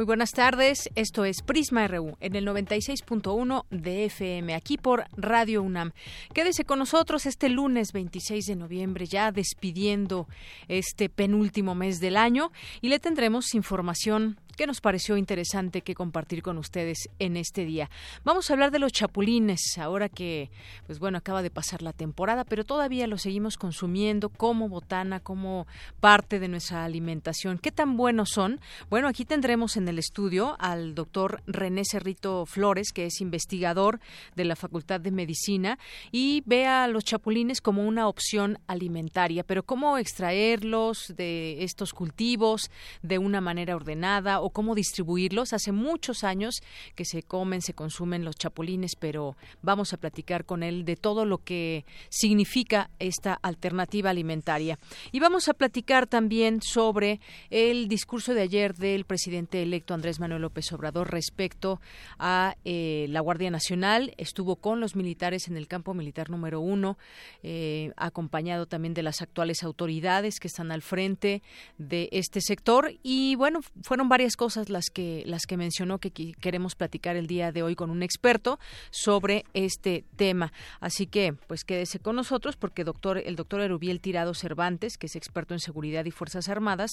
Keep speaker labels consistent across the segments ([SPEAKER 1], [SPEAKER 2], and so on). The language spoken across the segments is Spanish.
[SPEAKER 1] Muy buenas tardes, esto es Prisma RU en el 96.1 de FM, aquí por Radio UNAM. Quédese con nosotros este lunes 26 de noviembre, ya despidiendo este penúltimo mes del año, y le tendremos información que nos pareció interesante que compartir con ustedes en este día. Vamos a hablar de los chapulines, ahora que, pues bueno, acaba de pasar la temporada, pero todavía los seguimos consumiendo como botana, como parte de nuestra alimentación. ¿Qué tan buenos son? Bueno, aquí tendremos en el estudio al doctor René Cerrito Flores, que es investigador de la Facultad de Medicina y ve a los chapulines como una opción alimentaria, pero cómo extraerlos de estos cultivos de una manera ordenada cómo distribuirlos. Hace muchos años que se comen, se consumen los chapulines, pero vamos a platicar con él de todo lo que significa esta alternativa alimentaria. Y vamos a platicar también sobre el discurso de ayer del presidente electo Andrés Manuel López Obrador respecto a eh, la Guardia Nacional. Estuvo con los militares en el campo militar número uno, eh, acompañado también de las actuales autoridades que están al frente de este sector. Y bueno, fueron varias cosas las que las que mencionó que queremos platicar el día de hoy con un experto sobre este tema. Así que, pues quédese con nosotros porque doctor el doctor Erubiel Tirado Cervantes, que es experto en seguridad y fuerzas armadas,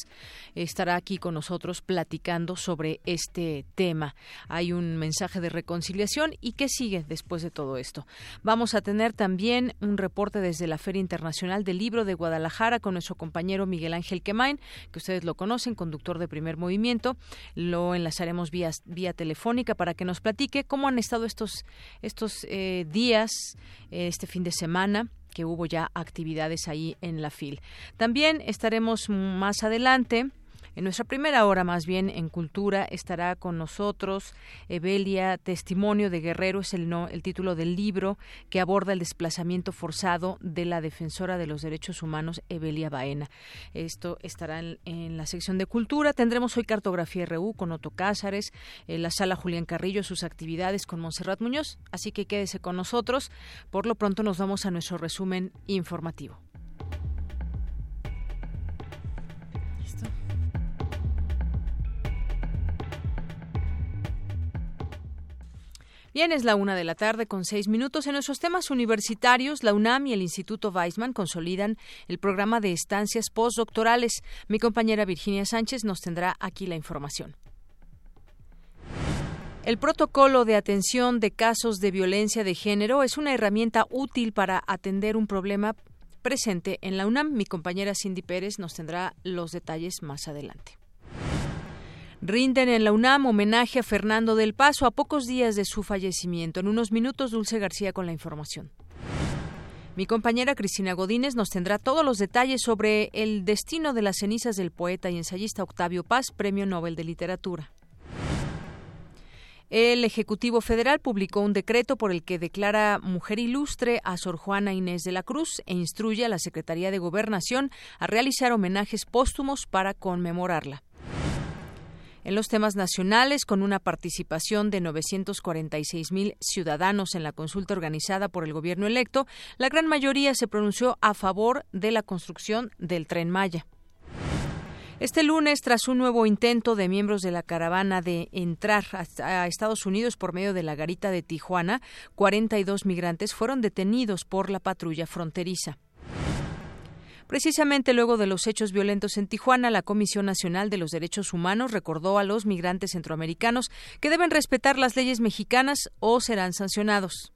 [SPEAKER 1] estará aquí con nosotros platicando sobre este tema. Hay un mensaje de reconciliación y qué sigue después de todo esto. Vamos a tener también un reporte desde la Feria Internacional del Libro de Guadalajara con nuestro compañero Miguel Ángel Quemain, que ustedes lo conocen, conductor de Primer Movimiento, lo enlazaremos vía, vía telefónica para que nos platique cómo han estado estos, estos eh, días, eh, este fin de semana que hubo ya actividades ahí en la FIL. También estaremos más adelante en nuestra primera hora, más bien en Cultura, estará con nosotros Evelia Testimonio de Guerrero, es el, no, el título del libro que aborda el desplazamiento forzado de la defensora de los derechos humanos, Evelia Baena. Esto estará en, la sección de Cultura. Tendremos hoy Cartografía RU con Otto Cázares, en la sala Julián Carrillo, sus actividades con Monserrat Muñoz. Así que quédese con nosotros. Por lo pronto nos vamos a nuestro resumen informativo. Bien, es la una de la tarde con seis minutos. En nuestros temas universitarios, la UNAM y el Instituto Weizmann consolidan el programa de estancias postdoctorales. Mi compañera Virginia Sánchez nos tendrá aquí la información. El protocolo de atención de casos de violencia de género es una herramienta útil para atender un problema presente en la UNAM. Mi compañera Cindy Pérez nos tendrá los detalles más adelante. Rinden en la UNAM homenaje a Fernando del Paso a pocos días de su fallecimiento. En unos minutos, Dulce García con la información. Mi compañera Cristina Godínez nos tendrá todos los detalles sobre el destino de las cenizas del poeta y ensayista Octavio Paz, Premio Nobel de Literatura. El Ejecutivo Federal publicó un decreto por el que declara mujer ilustre a Sor Juana Inés de la Cruz e instruye a la Secretaría de Gobernación a realizar homenajes póstumos para conmemorarla en los temas nacionales, con una participación de 946 mil ciudadanos en la consulta organizada por el gobierno electo, la gran mayoría se pronunció a favor de la construcción del tren Maya. Este lunes, tras un nuevo intento de miembros de la caravana de entrar a Estados Unidos por medio de la garita de Tijuana, 42 migrantes fueron detenidos por la patrulla fronteriza. Precisamente luego de los hechos violentos en Tijuana, la Comisión Nacional de los Derechos Humanos recordó a los migrantes centroamericanos que deben respetar las leyes mexicanas o serán sancionados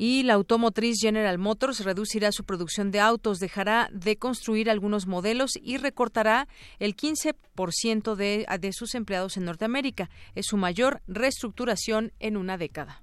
[SPEAKER 1] y la automotriz General Motors reducirá su producción de autos, dejará de construir algunos modelos y recortará el 15% de, sus empleados en Norteamérica. Es su mayor reestructuración en una década.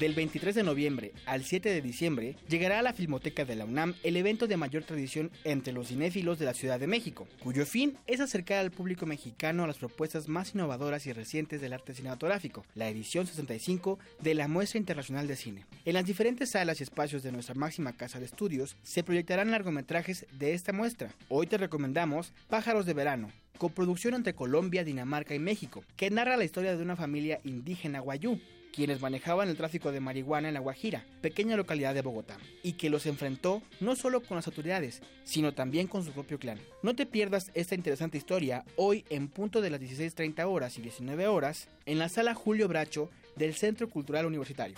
[SPEAKER 2] Del 23 de noviembre al 7 de diciembre llegará a la Filmoteca de la UNAM el evento de mayor tradición entre los cinéfilos de la Ciudad de México, cuyo fin es acercar al público mexicano a las propuestas más innovadoras y recientes del arte cinematográfico, la edición 65 de la Muestra Internacional de Cine. En las diferentes salas y espacios de nuestra máxima casa de estudios se proyectarán largometrajes de esta muestra. Hoy te recomendamos Pájaros de Verano, coproducción entre Colombia, Dinamarca y México, que narra la historia de una familia indígena guayú quienes manejaban el tráfico de marihuana en La Guajira, pequeña localidad de Bogotá, y que los enfrentó no solo con las autoridades, sino también con su propio clan. No te pierdas esta interesante historia hoy en punto de las 16.30 horas y 19 horas en la sala Julio Bracho del Centro Cultural Universitario.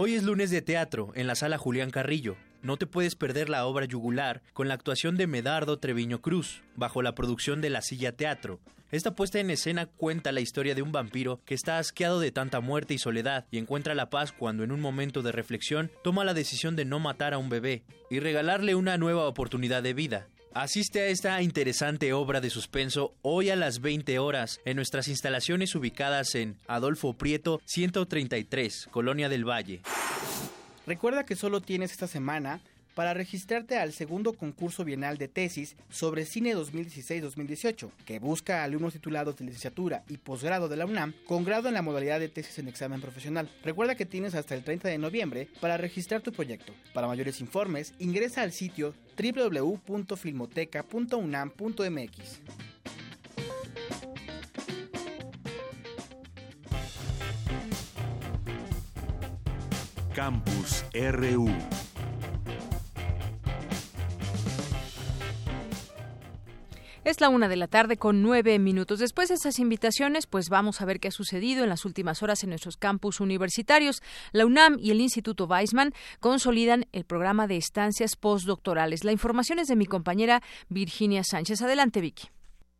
[SPEAKER 3] Hoy es lunes de teatro en la sala Julián Carrillo. No te puedes perder la obra Yugular con la actuación de Medardo Treviño Cruz, bajo la producción de La Silla Teatro. Esta puesta en escena cuenta la historia de un vampiro que está asqueado de tanta muerte y soledad y encuentra la paz cuando en un momento de reflexión toma la decisión de no matar a un bebé y regalarle una nueva oportunidad de vida. Asiste a esta interesante obra de suspenso hoy a las 20 horas en nuestras instalaciones ubicadas en Adolfo Prieto 133, Colonia del Valle.
[SPEAKER 2] Recuerda que solo tienes esta semana para registrarte al segundo concurso bienal de tesis sobre cine 2016-2018, que busca alumnos titulados de licenciatura y posgrado de la UNAM con grado en la modalidad de tesis en examen profesional. Recuerda que tienes hasta el 30 de noviembre para registrar tu proyecto. Para mayores informes, ingresa al sitio www.filmoteca.unam.mx.
[SPEAKER 4] Campus RU
[SPEAKER 1] Es la una de la tarde con nueve minutos. Después de estas invitaciones, pues vamos a ver qué ha sucedido en las últimas horas en nuestros campus universitarios. La UNAM y el Instituto Weizmann consolidan el programa de estancias postdoctorales. La información es de mi compañera Virginia Sánchez. Adelante, Vicky.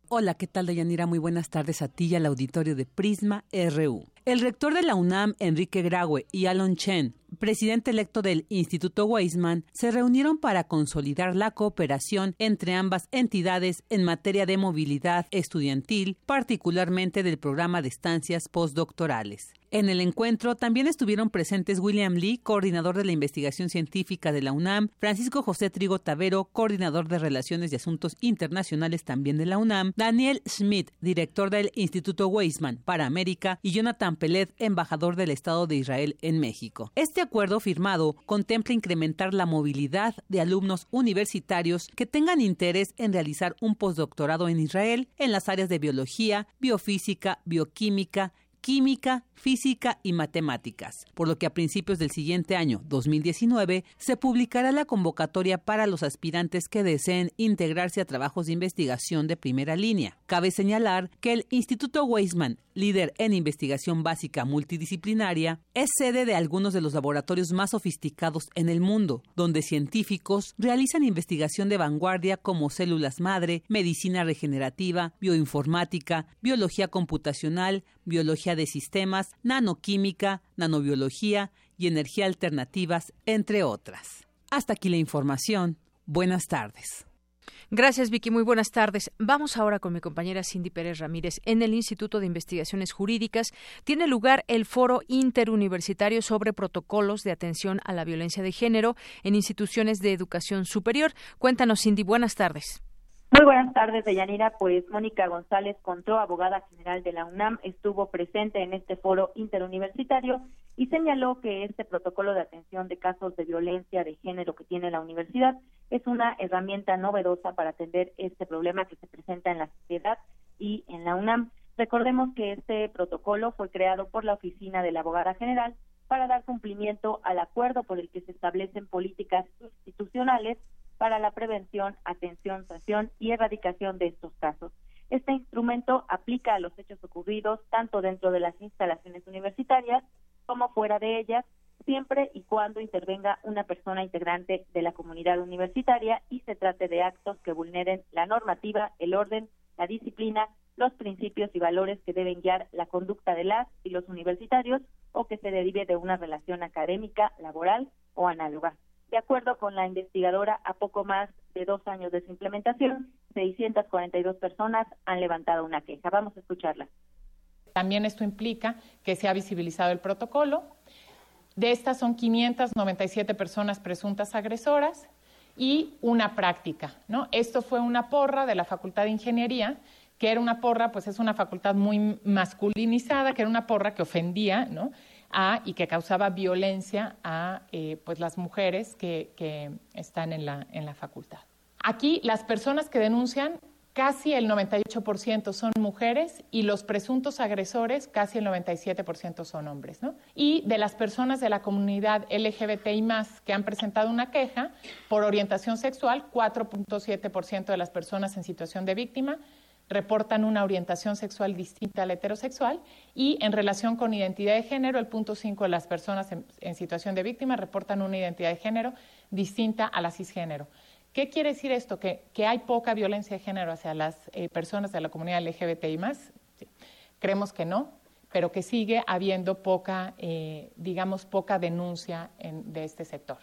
[SPEAKER 5] Hola, ¿qué tal, Dayanira? Muy buenas tardes a ti y al auditorio de Prisma RU. El rector de la UNAM, Enrique Graue, y Alon Chen, presidente electo del Instituto Weizmann, se reunieron para consolidar la cooperación entre ambas entidades en materia de movilidad estudiantil, particularmente del programa de estancias postdoctorales. En el encuentro también estuvieron presentes William Lee, coordinador de la investigación científica de la UNAM, Francisco José Trigo Tavero, coordinador de Relaciones y Asuntos Internacionales también de la UNAM, Daniel Schmidt, director del Instituto Weizmann para América, y Jonathan Peled, embajador del Estado de Israel en México. Este acuerdo firmado contempla incrementar la movilidad de alumnos universitarios que tengan interés en realizar un postdoctorado en Israel en las áreas de biología, biofísica, bioquímica, química, física y matemáticas, por lo que a principios del siguiente año, 2019, se publicará la convocatoria para los aspirantes que deseen integrarse a trabajos de investigación de primera línea. Cabe señalar que el Instituto Weizmann, líder en investigación básica multidisciplinaria, es sede de algunos de los laboratorios más sofisticados en el mundo, donde científicos realizan investigación de vanguardia como células madre, medicina regenerativa, bioinformática, biología computacional, biología de sistemas, nanoquímica, nanobiología y energía alternativas, entre otras. Hasta aquí la información. Buenas tardes.
[SPEAKER 1] Gracias, Vicky. Muy buenas tardes. Vamos ahora con mi compañera Cindy Pérez Ramírez. En el Instituto de Investigaciones Jurídicas tiene lugar el Foro Interuniversitario sobre Protocolos de Atención a la Violencia de Género en Instituciones de Educación Superior. Cuéntanos, Cindy. Buenas tardes.
[SPEAKER 6] Muy buenas tardes, Deyanira. Pues Mónica González Contró, abogada general de la UNAM, estuvo presente en este foro interuniversitario y señaló que este protocolo de atención de casos de violencia de género que tiene la universidad es una herramienta novedosa para atender este problema que se presenta en la sociedad y en la UNAM. Recordemos que este protocolo fue creado por la Oficina de la Abogada General para dar cumplimiento al acuerdo por el que se establecen políticas institucionales para la prevención, atención, sanción y erradicación de estos casos. Este instrumento aplica a los hechos ocurridos tanto dentro de las instalaciones universitarias como fuera de ellas, siempre y cuando intervenga una persona integrante de la comunidad universitaria y se trate de actos que vulneren la normativa, el orden, la disciplina, los principios y valores que deben guiar la conducta de las y los universitarios o que se derive de una relación académica, laboral o análoga. De acuerdo con la investigadora, a poco más de dos años de su implementación, 642 personas han levantado una queja. Vamos a escucharla.
[SPEAKER 4] También esto implica que se ha visibilizado el protocolo. De estas son 597 personas presuntas agresoras y una práctica. ¿no? Esto fue una porra de la Facultad de Ingeniería, que era una porra, pues es una facultad muy masculinizada, que era una porra que ofendía ¿no? A, y que causaba violencia a eh, pues las mujeres que, que están en la, en la facultad. Aquí las personas que denuncian casi el 98% son mujeres y los presuntos agresores, casi el 97% son hombres. ¿no? Y de las personas de la comunidad LGBTI más que han presentado una queja por orientación sexual, 4.7% de las personas en situación de víctima reportan una orientación sexual distinta a la heterosexual y en relación con identidad de género, el punto 5 de las personas en, en situación de víctima reportan una identidad de género distinta a la cisgénero. ¿Qué quiere decir esto? ¿Que, hay poca violencia de género hacia las eh, personas de la comunidad LGBTI más? Creemos que no, pero que sigue habiendo poca, eh, digamos, poca denuncia de este sector.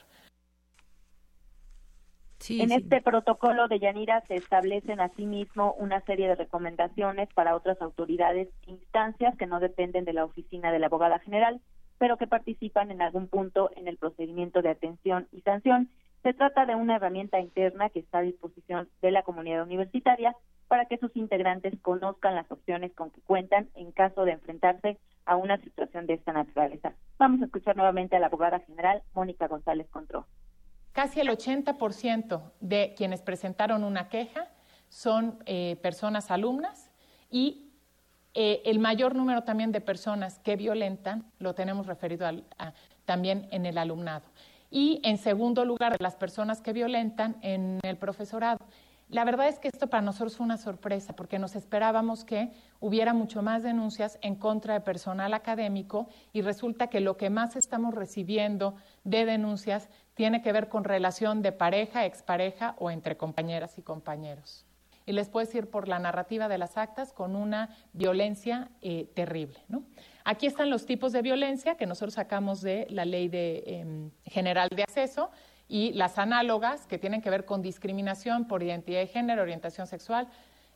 [SPEAKER 6] En este protocolo de Yanira se establecen asimismo una serie de recomendaciones para otras autoridades e instancias que no dependen de la oficina de la abogada general, pero que participan en algún punto en el procedimiento de atención y sanción se trata de una herramienta interna que está a disposición de la comunidad universitaria para que sus integrantes conozcan las opciones con que cuentan en caso de enfrentarse a una situación de esta naturaleza. Vamos a escuchar nuevamente a la abogada general Mónica González Contró.
[SPEAKER 4] Casi el 80% de quienes presentaron una queja son eh, personas alumnas y eh, el mayor número también de personas que violentan lo tenemos referido también en el alumnado y en segundo lugar las personas que violentan en el profesorado. La verdad es que esto para nosotros fue una sorpresa porque nos esperábamos que hubiera mucho más denuncias en contra de personal académico y resulta que lo que más estamos recibiendo de denuncias tiene que ver con relación de pareja, expareja o entre compañeras y compañeros. Y les puedo decir por la narrativa de las actas con una violencia eh, terrible. Aquí están los tipos de violencia que nosotros sacamos de la Ley de, em, General de Acceso y las análogas que tienen que ver con discriminación por identidad de género, orientación sexual,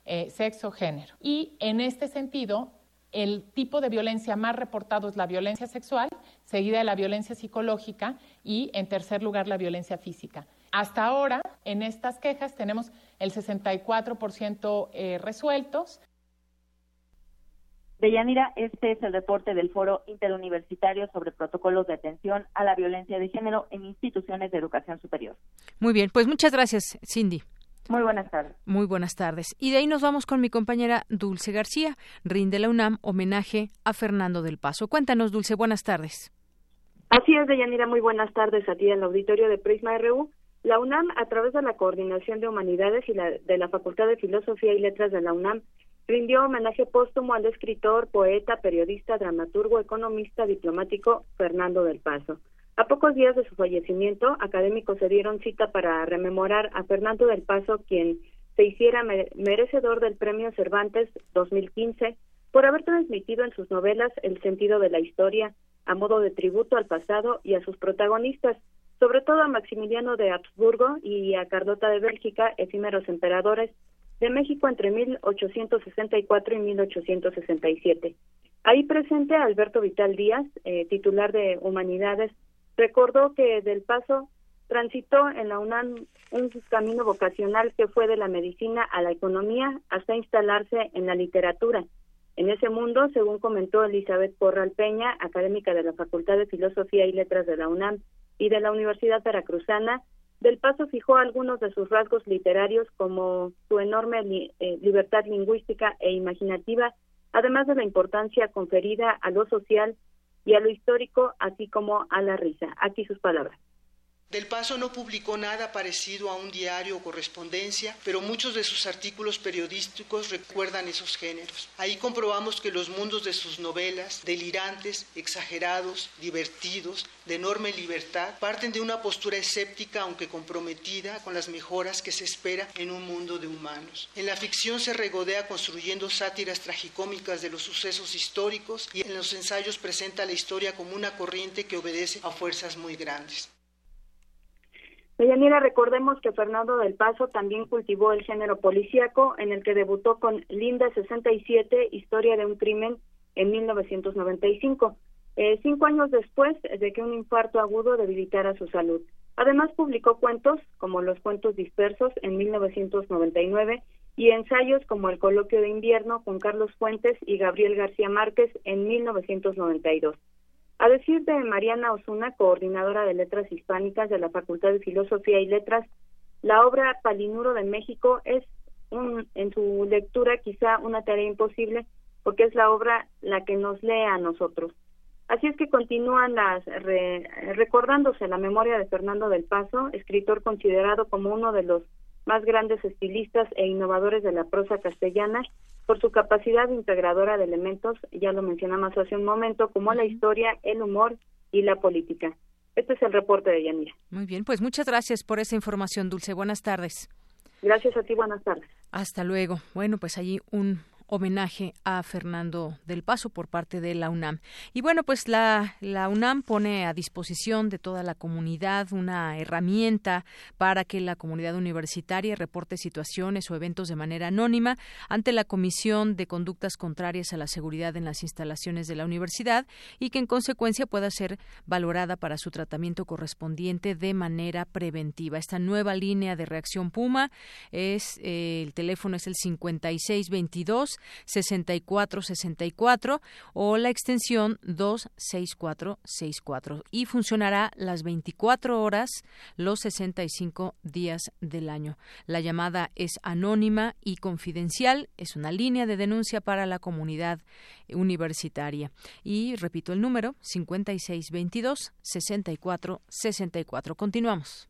[SPEAKER 4] eh, sexo, género. Y en este sentido, el tipo de violencia más reportado es la violencia sexual, seguida de la violencia psicológica y, en tercer lugar, la violencia física. Hasta ahora, en estas quejas tenemos el 64% eh, resueltos,
[SPEAKER 6] Deyanira, este es el reporte del Foro Interuniversitario sobre protocolos de atención a la violencia de género en instituciones de educación superior.
[SPEAKER 1] Muy bien, pues muchas gracias, Cindy.
[SPEAKER 6] Muy buenas tardes.
[SPEAKER 1] Muy buenas tardes. Y de ahí nos vamos con mi compañera Dulce García. Rinde la UNAM homenaje a Fernando del Paso. Cuéntanos, Dulce, buenas tardes.
[SPEAKER 7] Así es, Deyanira, muy buenas tardes a ti en el auditorio de Prisma RU. La UNAM, a través de la Coordinación de Humanidades y la, de la Facultad de Filosofía y Letras de la UNAM, rindió homenaje póstumo al escritor, poeta, periodista, dramaturgo, economista, diplomático Fernando del Paso. A pocos días de su fallecimiento, académicos se dieron cita para rememorar a Fernando del Paso, quien se hiciera merecedor del Premio Cervantes 2015 por haber transmitido en sus novelas el sentido de la historia a modo de tributo al pasado y a sus protagonistas, sobre todo a Maximiliano de Habsburgo y a Carlota de Bélgica, efímeros emperadores, de México entre 1864 y 1867. Ahí presente Alberto Vital Díaz, eh, titular de Humanidades, recordó que del paso transitó en la UNAM un camino vocacional que fue de la medicina a la economía hasta instalarse en la literatura. En ese mundo, según comentó Elizabeth Porral Peña, académica de la Facultad de Filosofía y Letras de la UNAM y de la Universidad Veracruzana, del Paso fijó algunos de sus rasgos literarios como su enorme eh, libertad lingüística e imaginativa, además de la importancia conferida a lo social y a lo histórico, así como a la risa. Aquí sus palabras.
[SPEAKER 8] Del Paso no publicó nada parecido a un diario o correspondencia, pero muchos de sus artículos periodísticos recuerdan esos géneros. Ahí comprobamos que los mundos de sus novelas, delirantes, exagerados, divertidos, de enorme libertad, parten de una postura escéptica aunque comprometida con las mejoras que se espera en un mundo de humanos. En la ficción se regodea construyendo sátiras tragicómicas de los sucesos históricos y en los ensayos presenta la historia como una corriente que obedece a fuerzas muy grandes.
[SPEAKER 7] Deyanira, recordemos que Fernando del Paso también cultivó el género policíaco, en el que debutó con Linda 67, Historia de un crimen, en 1995, eh, cinco años después de que un infarto agudo debilitara su salud. Además, publicó cuentos como Los Cuentos Dispersos en 1999 y ensayos como El Coloquio de Invierno con Carlos Fuentes y Gabriel García Márquez en 1992. A decir de Mariana Osuna, coordinadora de Letras Hispánicas de la Facultad de Filosofía y Letras, la obra Palinuro de México es un, en su lectura quizá una tarea imposible porque es la obra la que nos lee a nosotros. Así es que continúan las recordándose la memoria de Fernando del Paso, escritor considerado como uno de los más grandes estilistas e innovadores de la prosa castellana por su capacidad integradora de elementos, ya lo mencionamos hace un momento, como la historia, el humor y la política. Este es el reporte de Yanira.
[SPEAKER 1] Muy bien, pues muchas gracias por esa información, Dulce. Buenas tardes.
[SPEAKER 7] Gracias a ti, buenas tardes.
[SPEAKER 1] Hasta luego. Bueno, pues allí un homenaje a Fernando del Paso por parte de la UNAM. Y bueno, pues la, la UNAM pone a disposición de toda la comunidad una herramienta para que la comunidad universitaria reporte situaciones o eventos de manera anónima ante la Comisión de Conductas Contrarias a la Seguridad en las instalaciones de la universidad y que en consecuencia pueda ser valorada para su tratamiento correspondiente de manera preventiva. Esta nueva línea de reacción Puma es eh, el teléfono es el 5622 6464 o la extensión 26464 y funcionará las 24 horas los 65 días del año. La llamada es anónima y confidencial, es una línea de denuncia para la comunidad universitaria. Y repito el número 5622 6464. Continuamos.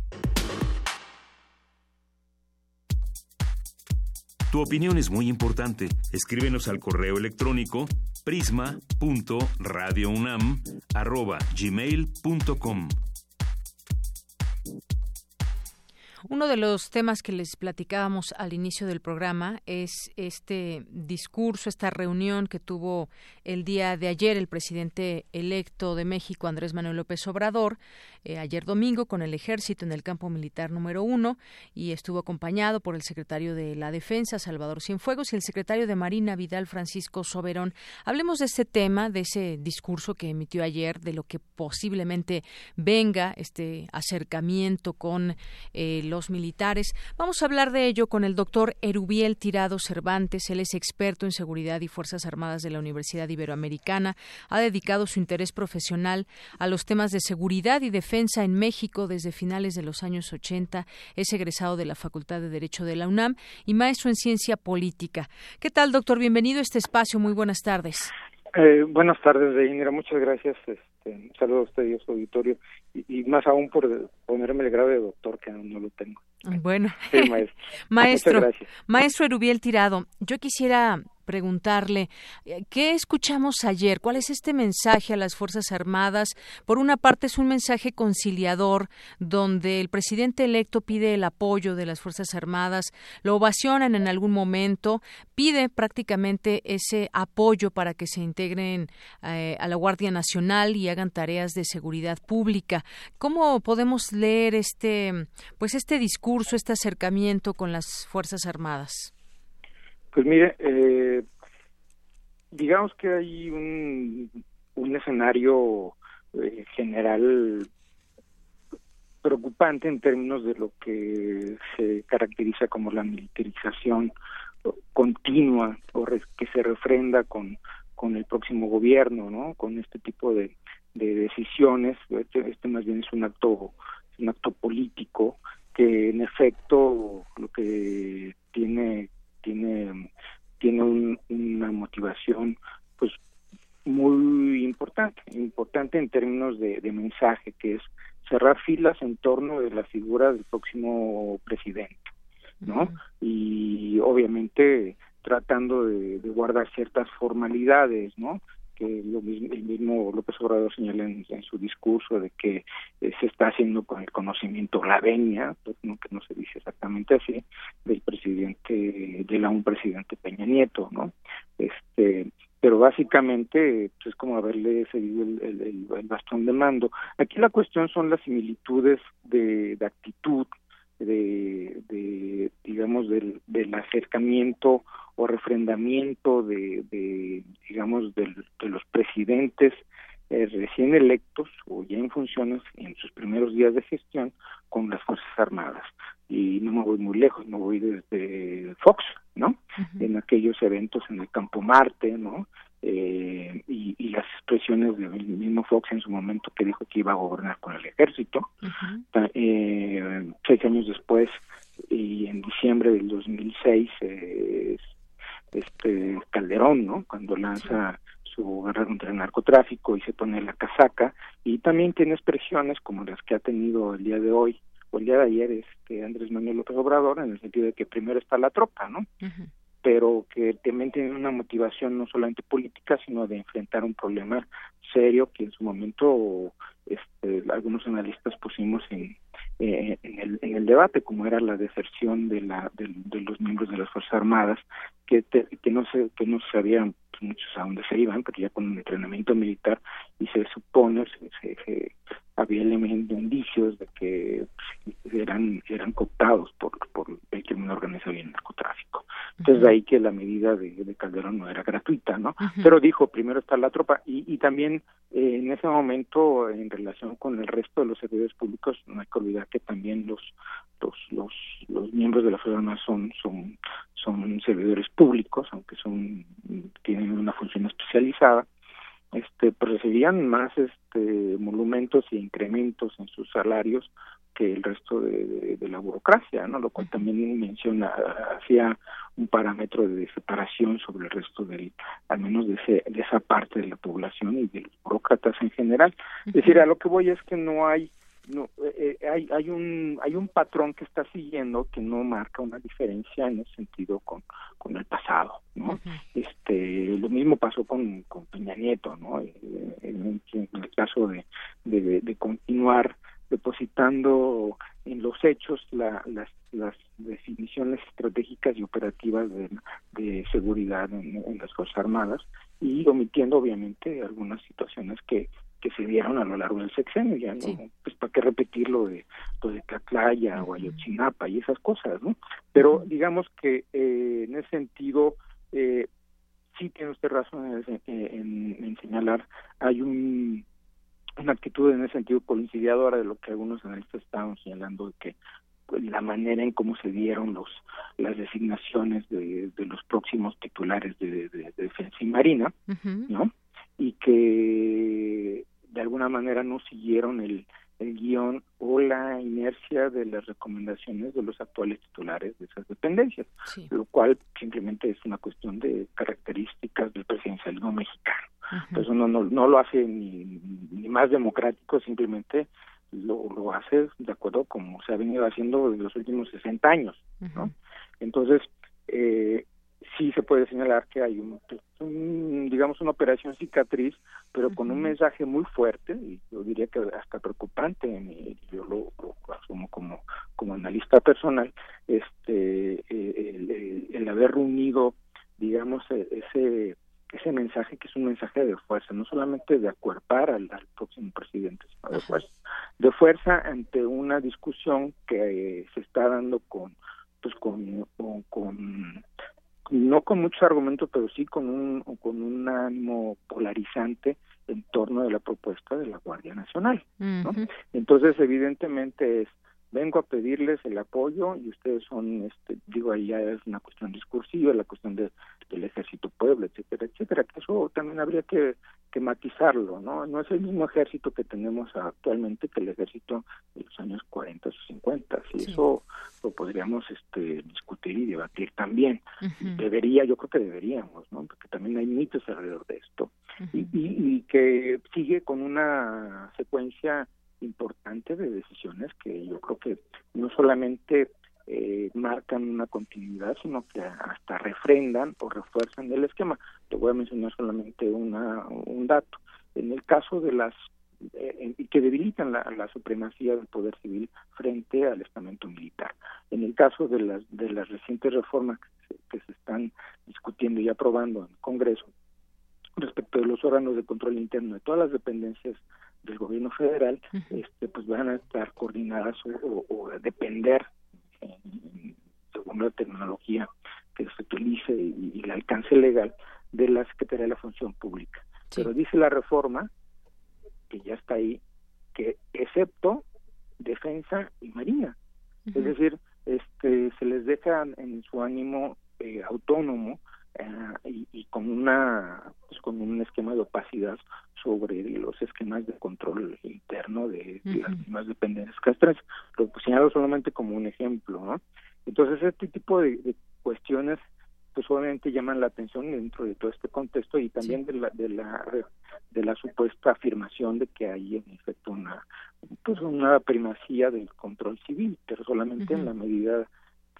[SPEAKER 9] Tu opinión es muy importante. Escríbenos al correo electrónico prisma.radiounam@gmail.com.
[SPEAKER 1] Uno de los temas que les platicábamos al inicio del programa es este discurso, esta reunión que tuvo el día de ayer el presidente electo de México, Andrés Manuel López Obrador, eh, ayer domingo con el ejército en el campo militar número uno y estuvo acompañado por el secretario de la Defensa, Salvador Cienfuegos, y el secretario de Marina, Vidal Francisco Soberón. Hablemos de este tema, de ese discurso que emitió ayer, de lo que posiblemente venga, este acercamiento con eh, los militares. Vamos a hablar de ello con el doctor Erubiel Tirado Cervantes. Él es experto en seguridad y Fuerzas Armadas de la Universidad Iberoamericana. Ha dedicado su interés profesional a los temas de seguridad y defensa defensa en México desde finales de los años 80. Es egresado de la Facultad de Derecho de la UNAM y maestro en ciencia política. ¿Qué tal, doctor? Bienvenido a este espacio. Muy buenas tardes.
[SPEAKER 10] Eh, buenas tardes, Deyanira. Muchas gracias. Este, a usted y a su auditorio. Y, más aún por ponerme el grado de doctor, que no, lo tengo.
[SPEAKER 1] Bueno,
[SPEAKER 10] maestro.
[SPEAKER 1] maestro, maestro Erubiel Tirado, yo quisiera preguntarle eh, qué escuchamos ayer, cuál es este mensaje a las Fuerzas Armadas. Por una parte es un mensaje conciliador donde el presidente electo pide el apoyo de las Fuerzas Armadas, lo ovacionan en algún momento, pide prácticamente ese apoyo para que se integren eh, a la Guardia Nacional y hagan tareas de seguridad pública. ¿Cómo podemos leer este pues este discurso, este acercamiento con las Fuerzas Armadas?
[SPEAKER 10] Pues mire, eh, digamos que hay un, un escenario eh, general preocupante en términos de lo que se caracteriza como la militarización continua o que se refrenda con, con el próximo gobierno, ¿no? Con este tipo de, de decisiones. Este, este más bien es un acto, un acto político que en efecto lo que tiene tiene tiene una motivación pues muy importante importante en términos de, mensaje que es cerrar filas en torno de la figura del próximo presidente no y obviamente tratando de, guardar ciertas formalidades no que lo mismo, el mismo López Obrador señala en, su discurso de que eh, se está haciendo con el conocimiento la venia, pues no que no se dice exactamente así, del presidente, de la un presidente Peña Nieto, ¿no? Este, pero básicamente pues, es como haberle seguido el, bastón de mando. Aquí la cuestión son las similitudes de, actitud, de, de digamos, del, del, acercamiento o refrendamiento de, de digamos, de los presidentes eh, recién electos o ya en funciones en sus primeros días de gestión con las Fuerzas Armadas. Y no me voy muy lejos, me voy desde Fox, ¿no? En aquellos eventos en el Campo Marte, ¿no? Eh, y, y, las expresiones del mismo Fox en su momento que dijo que iba a gobernar con el ejército. eh, seis años después, y en diciembre del 2006, eh, este Calderón, ¿no? Cuando lanza su guerra contra el narcotráfico y se pone la casaca, y también tiene expresiones como las que ha tenido el día de hoy o el día de ayer este Andrés Manuel López Obrador en el sentido de que primero está la tropa, ¿no? Pero que también tiene una motivación no solamente política, sino de enfrentar un problema serio que en su momento este, algunos analistas pusimos en, eh, en, el, en el debate, como era la deserción de, la, de, los miembros de las Fuerzas Armadas, que, que no se que no sabían pues, muchos a dónde se iban, pero ya con un entrenamiento militar y se supone, se, se, había elementos, indicios de que eran eran cooptados por, por el crimen organizado y el narcotráfico. Entonces, de ahí que la medida de, Calderón no era gratuita, ¿no? Pero dijo, primero está la tropa y, y también eh, en ese momento, en relación con el resto de los servidores públicos, no hay que olvidar que también los los los, los miembros de la Federación son son son servidores públicos, aunque son tienen una función especializada este pues recibían más este monumentos y incrementos en sus salarios que el resto de, la burocracia, ¿no? Lo cual también menciona, hacía un parámetro de separación sobre el resto del, al menos de, ese, de esa parte de la población y de los burócratas en general. Es decir, a lo que voy es que no hay no eh, eh, hay hay un hay un patrón que está siguiendo que no marca una diferencia en ese sentido con con el pasado no este lo mismo pasó con con Peña Nieto no eh, en, el caso de, de, de continuar depositando en los hechos la, las, las definiciones estratégicas y operativas de, de seguridad en, las Fuerzas Armadas y omitiendo obviamente algunas situaciones que que se dieron a lo largo del sexenio, ya no, pues para qué repetir lo de, lo de Catlaya o Ayotzinapa y esas cosas, ¿no? Pero digamos que eh, en ese sentido, eh, sí tiene usted razón en, en, señalar, hay un una actitud en ese sentido coincidiadora de lo que algunos analistas estaban señalando de que pues, la manera en cómo se dieron los las designaciones de, de los próximos titulares de, de, defensa y marina, ¿no? Y que de alguna manera no siguieron el, el guion o la inercia de las recomendaciones de los actuales titulares de esas dependencias, lo cual simplemente es una cuestión de características del presidencialismo mexicano. Entonces uno no, no lo hace ni, ni más democrático, simplemente lo, lo hace de acuerdo como se ha venido haciendo en los últimos 60 años, ¿no? Entonces, eh, sí se puede señalar que hay un, digamos una operación cicatriz pero con un mensaje muy fuerte y yo diría que hasta preocupante yo lo, asumo como como analista personal este el, el, haber reunido digamos e, ese ese mensaje que es un mensaje de fuerza no solamente de acuerpar al, próximo presidente sino de fuerza. de fuerza ante una discusión que se está dando con pues con, con no con muchos argumentos, pero sí con un, con un ánimo polarizante en torno de la propuesta de la Guardia Nacional. ¿no? Entonces, evidentemente es, vengo a pedirles el apoyo y ustedes son, este, digo, ahí ya es una cuestión discursiva, la cuestión de, del ejército pueblo, etcétera, etcétera, que eso también habría que, que matizarlo, ¿no? No es el mismo ejército que tenemos actualmente que el ejército de los años 40 o 50, y eso lo podríamos este, discutir y debatir también. Debería, yo creo que deberíamos, ¿no? Porque también hay mitos alrededor de esto. y, y, que sigue con una secuencia importante de decisiones que yo creo que no solamente eh, marcan una continuidad, sino que hasta refrendan o refuerzan el esquema. Te voy a mencionar solamente una, un dato. En el caso de las eh, que debilitan la, supremacía del poder civil frente al estamento militar. En el caso de las de las recientes reformas que se, que se están discutiendo y aprobando en el Congreso respecto de los órganos de control interno de todas las dependencias del gobierno federal, este, pues van a estar coordinadas o, o, depender según la tecnología que se utilice y, y, el alcance legal de la Secretaría de la Función Pública. Pero dice la reforma que ya está ahí, que excepto defensa y marina. Es decir, este se les deja en su ánimo eh, autónomo eh, y, y, con una pues con un esquema de opacidad sobre los esquemas de control interno de, de las mismas dependencias castras. Lo señalo solamente como un ejemplo, ¿no? Entonces este tipo de, de cuestiones pues obviamente llaman la atención dentro de todo este contexto y también sí. de la de la de la supuesta afirmación de que hay en efecto una pues una primacía del control civil pero solamente uh -huh. en la medida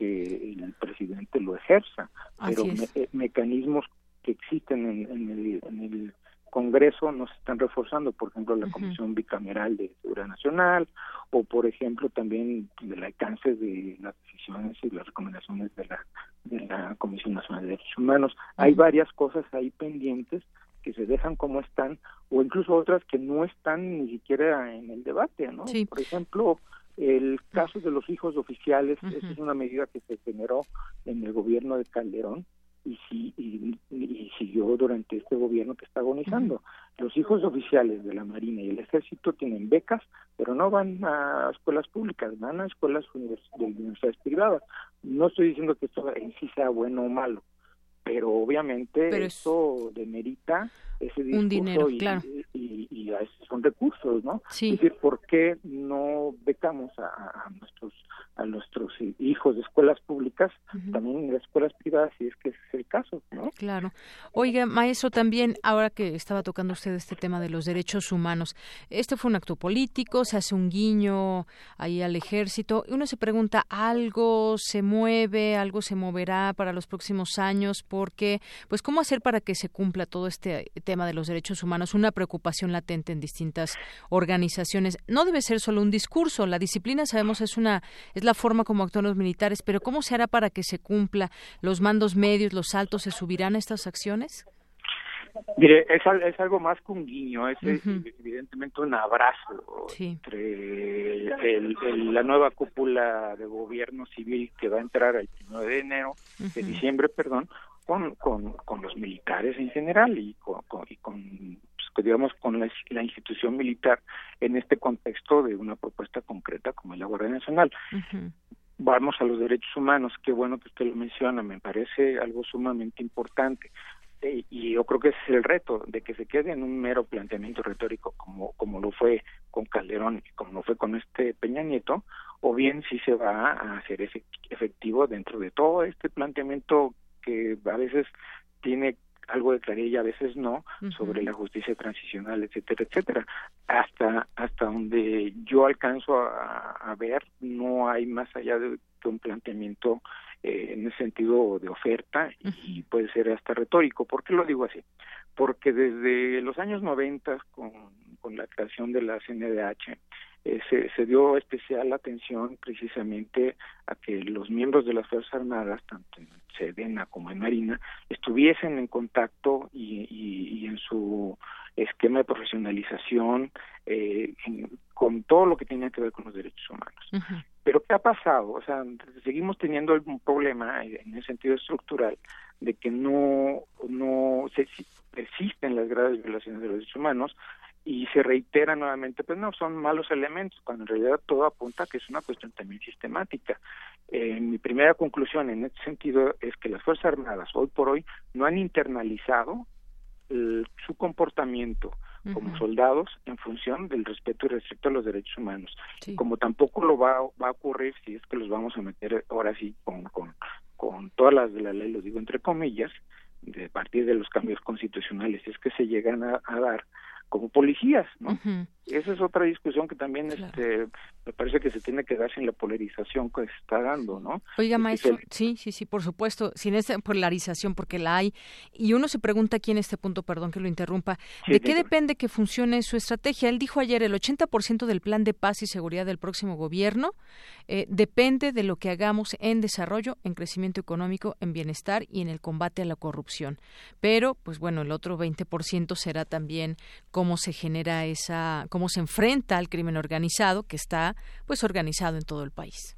[SPEAKER 10] que el presidente lo ejerza pero me, eh, mecanismos que existen en, en, el, en el Congreso no se están reforzando, por ejemplo, la uh -huh. Comisión Bicameral de Seguridad Nacional o, por ejemplo, también del alcance de las decisiones y las recomendaciones de la, de la Comisión Nacional de Derechos Humanos. Uh -huh. Hay varias cosas ahí pendientes que se dejan como están o incluso otras que no están ni siquiera en el debate, ¿no?
[SPEAKER 1] Sí.
[SPEAKER 10] Por ejemplo, el caso de los hijos oficiales, uh -huh. esa es una medida que se generó en el gobierno de Calderón, y, sí, y, y, siguió durante este gobierno que está agonizando. Uh -huh. Los hijos oficiales de la Marina y el Ejército tienen becas, pero no van a escuelas públicas, van a escuelas univers de universidades privadas. No estoy diciendo que esto en sí sea bueno o malo, pero obviamente pero eso demerita ese discurso
[SPEAKER 1] un dinero,
[SPEAKER 10] y,
[SPEAKER 1] claro.
[SPEAKER 10] y, y, son recursos, ¿no?
[SPEAKER 1] Sí.
[SPEAKER 10] Es decir, ¿por qué no becamos a, a nuestros a nuestros hijos de escuelas públicas, uh -huh. también en las escuelas privadas, si es que ese es el caso, ¿no?
[SPEAKER 1] Claro. Oiga, maestro, también, ahora que estaba tocando usted este tema de los derechos humanos, este fue un acto político, se hace un guiño ahí al ejército, y uno se pregunta, ¿algo se mueve, algo se moverá para los próximos años? Porque, pues, ¿cómo hacer para que se cumpla todo este tema de los derechos humanos? Una preocupación latente en distintas organizaciones. No debe ser solo un discurso, la disciplina, sabemos, es una es la forma como actúan los militares, pero ¿cómo se hará para que se cumpla? ¿Los mandos medios, los altos, se subirán a estas acciones?
[SPEAKER 10] Mire, es, es algo más que un guiño, es, uh -huh. es evidentemente un abrazo sí. entre el, el, la nueva cúpula de gobierno civil que va a entrar el 1 de enero, uh -huh. de diciembre, perdón, con, con, con los militares en general y con, con, y con pues, digamos con la, la, institución militar en este contexto de una propuesta concreta como es la Guardia Nacional. Uh -huh. Vamos a los derechos humanos, qué bueno que usted lo menciona, me parece algo sumamente importante y yo creo que ese es el reto de que se quede en un mero planteamiento retórico como como lo fue con Calderón y como lo fue con este Peña Nieto o bien si se va a hacer efectivo dentro de todo este planteamiento que a veces tiene algo de claridad y a veces no uh -huh. sobre la justicia transicional etcétera etcétera hasta hasta donde yo alcanzo a, a ver no hay más allá de, de un planteamiento eh, en el sentido de oferta y puede ser hasta retórico. ¿Por qué lo digo así? Porque desde los años 90, con, con la creación de la CNDH, eh, se, se, dio especial atención precisamente a que los miembros de las Fuerzas Armadas, tanto en Sedena como en Marina, estuviesen en contacto y, y, y en su esquema de profesionalización eh, en, con todo lo que tenía que ver con los derechos humanos. Uh -huh. Pero ¿qué ha pasado? O sea, seguimos teniendo un problema en el sentido estructural de que no, no se persisten las graves violaciones de los derechos humanos y se reitera nuevamente, pues no, son malos elementos, cuando en realidad todo apunta a que es una cuestión también sistemática. Eh, mi primera conclusión en este sentido es que las Fuerzas Armadas hoy por hoy no han internalizado el, su comportamiento como uh -huh. soldados en función del respeto y respeto a los derechos humanos. Sí. Como tampoco lo va, va a ocurrir si es que los vamos a meter ahora sí con, con, con todas las de la ley, lo digo entre comillas, de partir de los cambios constitucionales, si es que se llegan a, a dar como policías, ¿no? Esa es otra discusión que también este me parece que se tiene que dar sin la polarización que se está dando, ¿no?
[SPEAKER 1] Oiga, maestro, sí, sí, sí, por supuesto, sin esa polarización, porque la hay. Y uno se pregunta aquí en este punto, perdón que lo interrumpa, ¿de qué depende que funcione su estrategia? Él dijo ayer, el 80% del plan de paz y seguridad del próximo gobierno eh, depende de lo que hagamos en desarrollo, en crecimiento económico, en bienestar y en el combate a la corrupción. Pero, pues bueno, el otro 20% será también cómo se genera esa, cómo se enfrenta al crimen organizado, que está pues organizado en todo el país.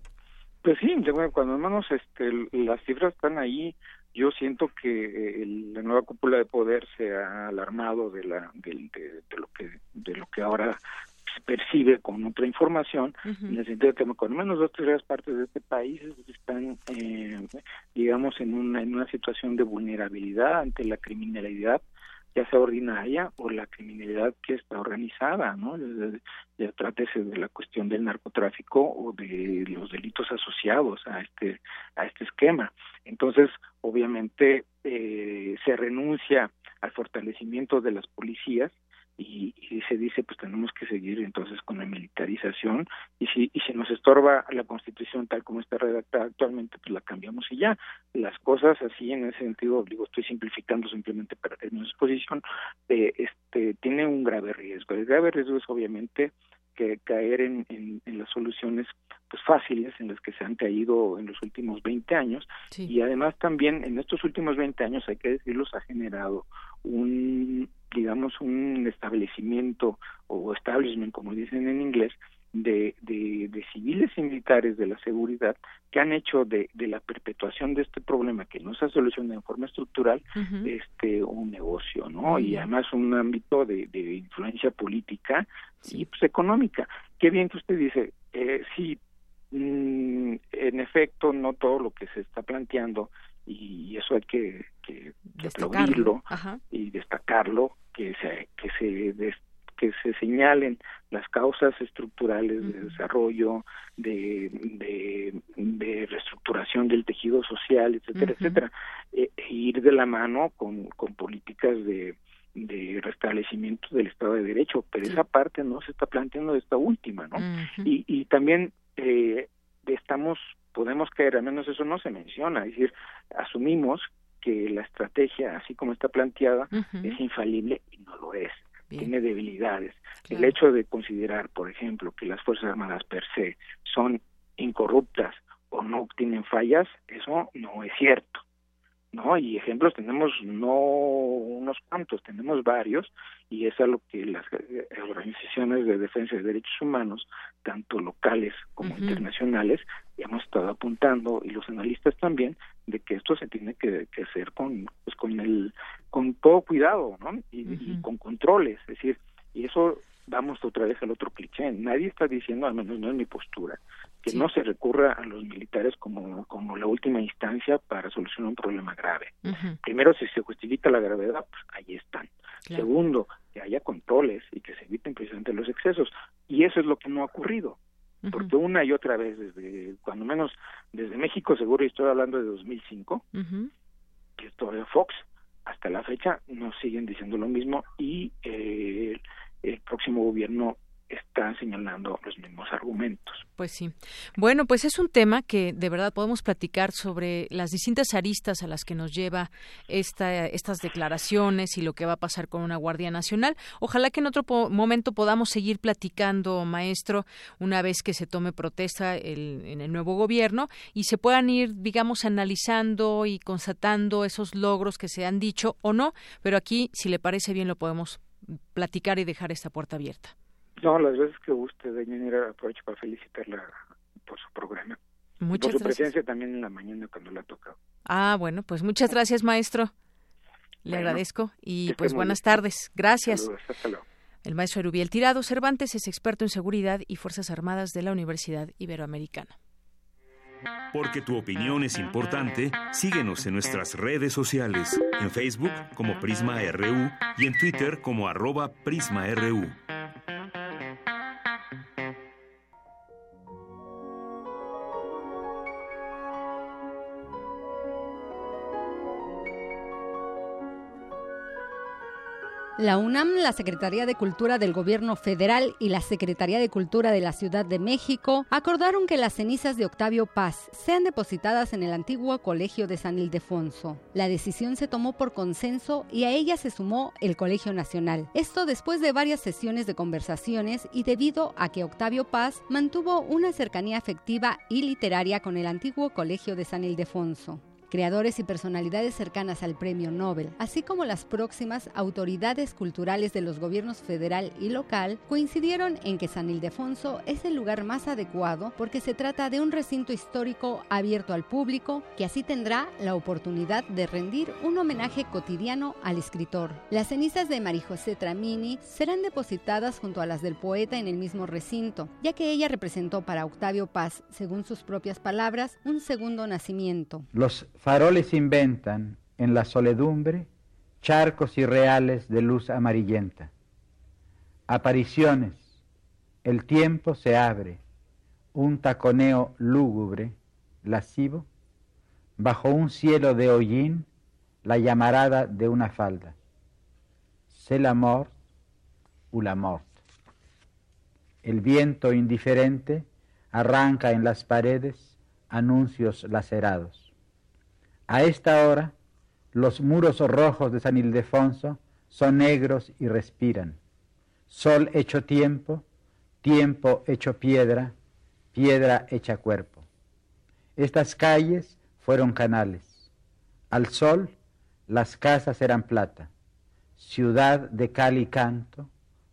[SPEAKER 10] Pues sí, bueno, cuando menos este, las cifras están ahí, yo siento que eh, la nueva cúpula de poder se ha alarmado de la de, lo que de lo que ahora se percibe con otra información. En el sentido de que con menos dos terceras partes de este país están eh, digamos en una en una situación de vulnerabilidad ante la criminalidad ya sea ordinaria o la criminalidad que está organizada, ¿no? Ya trátese de la cuestión del narcotráfico o de los delitos asociados a este a este esquema. Entonces, obviamente eh, se renuncia al fortalecimiento de las policías y, se dice pues tenemos que seguir entonces con la militarización y si y si nos estorba la constitución tal como está redactada actualmente pues la cambiamos y ya. Las cosas así en ese sentido digo estoy simplificando simplemente para tener una exposición eh, este tiene un grave riesgo. El grave riesgo es obviamente que caer en, en, las soluciones pues fáciles en las que se han caído en los últimos 20 años. Y además también en estos últimos 20 años hay que decirlos ha generado un digamos, un establecimiento o establishment, como dicen en inglés, de, de, civiles y militares de la seguridad que han hecho de, de la perpetuación de este problema que no se ha solucionado en forma estructural este un negocio no y además un ámbito de, de influencia política y pues económica. Qué bien que usted dice eh, sí mm, en efecto no todo lo que se está planteando y eso hay que, que, aplaudirlo y destacarlo que se que se que se señalen las causas estructurales de desarrollo de, de, reestructuración del tejido social etcétera etcétera e, e, ir de la mano con, con políticas de de restablecimiento del Estado de Derecho, pero esa parte no se está planteando de esta última, ¿no? y, y también eh, estamos podemos caer, al menos eso no se menciona, es decir, asumimos que la estrategia, así como está planteada, es infalible y no lo es. Tiene debilidades. El hecho de considerar, por ejemplo, que las Fuerzas Armadas per se son incorruptas o no tienen fallas, eso no es cierto. ¿No? Y ejemplos tenemos no unos cuantos, tenemos varios, y es a lo que las eh, organizaciones de defensa de derechos humanos, tanto locales como internacionales, hemos estado apuntando, y los analistas también, de que esto se tiene que, hacer con, pues con el, con todo cuidado, ¿no? y con controles, es decir, y eso vamos otra vez al otro cliché. Nadie está diciendo, al menos no es mi postura, que no se recurra a los militares como, como la última instancia para solucionar un problema grave. Primero, si se justifica la gravedad, pues ahí están. Segundo, que haya controles y que se eviten precisamente los excesos. Y eso es lo que no ha ocurrido. Porque una y otra vez, desde cuando menos desde México, seguro, y estoy hablando de 2005, que es todavía Fox, hasta la fecha nos siguen diciendo lo mismo y eh, el próximo gobierno está señalando los mismos argumentos.
[SPEAKER 1] Pues sí. Bueno, pues es un tema que de verdad podemos platicar sobre las distintas aristas a las que nos lleva esta, estas declaraciones y lo que va a pasar con una Guardia Nacional. Ojalá que en otro momento podamos seguir platicando, maestro, una vez que se tome protesta en el nuevo gobierno y se puedan ir, digamos, analizando y constatando esos logros que se han dicho o no, pero aquí, si le parece bien, lo podemos platicar y dejar esta puerta abierta.
[SPEAKER 10] No, las veces que guste, Deyanira, aprovecho para felicitarla por su programa. Muchas por su presencia también en la mañana cuando la ha tocado.
[SPEAKER 1] Ah, bueno, pues muchas gracias, maestro. Le agradezco y pues buenas tardes. Gracias. El maestro Erubiel Tirado Cervantes es experto en seguridad y Fuerzas Armadas de la Universidad Iberoamericana.
[SPEAKER 9] Porque tu opinión es importante, síguenos en nuestras redes sociales, en Facebook como Prisma RU y en Twitter como arroba PrismaRU.
[SPEAKER 11] La UNAM, la Secretaría de Cultura del Gobierno Federal y la Secretaría de Cultura de la Ciudad de México acordaron que las cenizas de Octavio Paz sean depositadas en el antiguo Colegio de San Ildefonso. La decisión se tomó por consenso y a ella se sumó el Colegio Nacional. Esto después de varias sesiones de conversaciones y debido a que Octavio Paz mantuvo una cercanía afectiva y literaria con el antiguo Colegio de San Ildefonso creadores y personalidades cercanas al premio Nobel, así como las próximas autoridades culturales de los gobiernos federal y local, coincidieron en que San Ildefonso es el lugar más adecuado porque se trata de un recinto histórico abierto al público que así tendrá la oportunidad de rendir un homenaje cotidiano al escritor. Las cenizas de María José Tramini serán depositadas junto a las del poeta en el mismo recinto, ya que ella representó para Octavio Paz, según sus propias palabras, un segundo nacimiento.
[SPEAKER 12] Los faroles inventan en la soledumbre charcos irreales de luz amarillenta. Apariciones, el tiempo se abre, un taconeo lúgubre, lascivo, bajo un cielo de hollín, la llamarada de una falda. C'est la mort ou la mort. El viento indiferente arranca en las paredes anuncios lacerados. A esta hora, los muros rojos de San Ildefonso son negros y respiran. Sol hecho tiempo, tiempo hecho piedra, piedra hecha cuerpo. Estas calles fueron canales. Al sol, las casas eran plata. Ciudad de cal y canto,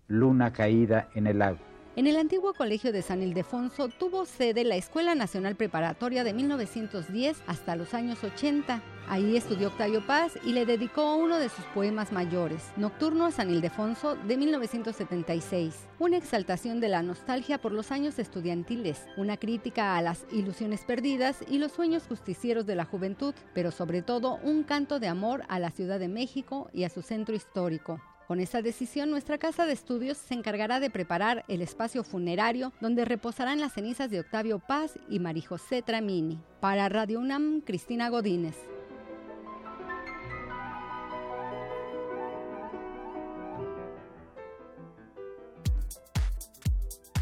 [SPEAKER 12] luna caída en el agua.
[SPEAKER 11] En el antiguo colegio de San Ildefonso tuvo sede la Escuela Nacional Preparatoria de 1910 hasta los años 80. Ahí estudió Octavio Paz y le dedicó uno de sus poemas mayores, Nocturno a San Ildefonso de 1976, una exaltación de la nostalgia por los años estudiantiles, una crítica a las ilusiones perdidas y los sueños justicieros de la juventud, pero sobre todo un canto de amor a la Ciudad de México y a su centro histórico. Con esta decisión, nuestra casa de estudios se encargará de preparar el espacio funerario donde reposarán las cenizas de Octavio Paz y María José Tramini. Para Radio UNAM, Cristina Godínez.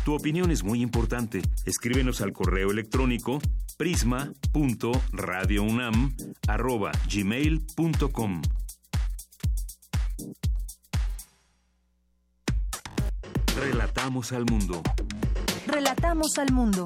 [SPEAKER 9] Tu opinión es muy importante. Escríbenos al correo electrónico prisma.radiounam@gmail.com. Relatamos al mundo.
[SPEAKER 13] Relatamos al mundo.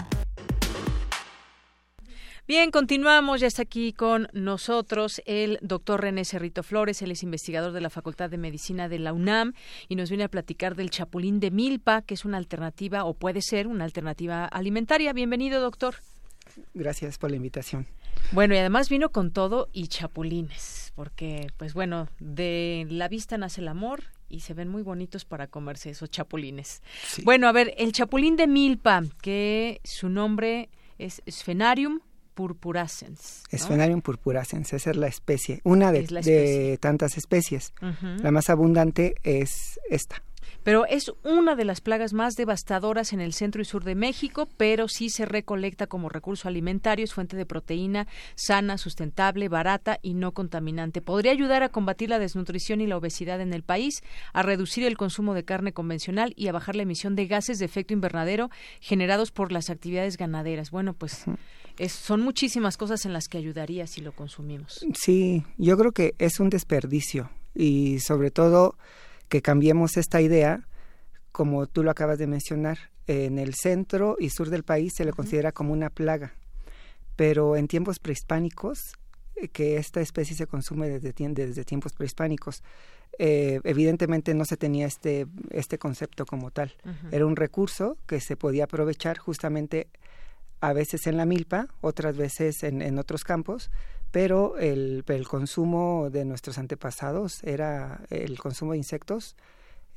[SPEAKER 1] Bien, continuamos. Ya está aquí con nosotros el doctor René Cerrito Flores. Él es investigador de la Facultad de Medicina de la UNAM y nos viene a platicar del chapulín de milpa, que es una alternativa o puede ser una alternativa alimentaria. Bienvenido, doctor.
[SPEAKER 14] Gracias por la invitación.
[SPEAKER 1] Bueno, y además vino con todo y chapulines, porque, pues bueno, de la vista nace el amor y se ven muy bonitos para comerse esos chapulines. Bueno, a ver, el chapulín de milpa, que su nombre es Sphenarium purpurascens.
[SPEAKER 14] ¿no? Sphenarium purpurascens, esa es la especie, una de, especie. de tantas especies. Uh -huh. La más abundante es esta
[SPEAKER 1] pero es una de las plagas más devastadoras en el centro y sur de México, pero sí se recolecta como recurso alimentario, es fuente de proteína sana, sustentable, barata y no contaminante. Podría ayudar a combatir la desnutrición y la obesidad en el país, a reducir el consumo de carne convencional y a bajar la emisión de gases de efecto invernadero generados por las actividades ganaderas. Bueno, pues es, son muchísimas cosas en las que ayudaría si lo consumimos.
[SPEAKER 14] Sí, yo creo que es un desperdicio y sobre todo que cambiemos esta idea, como tú lo acabas de mencionar, en el centro y sur del país se le considera como una plaga, pero en tiempos prehispánicos, que esta especie se consume desde, desde tiempos prehispánicos, eh, evidentemente no se tenía este, este concepto como tal. Uh -huh. Era un recurso que se podía aprovechar justamente a veces en la milpa, otras veces en, en otros campos, pero el, el, consumo de nuestros antepasados era el consumo de insectos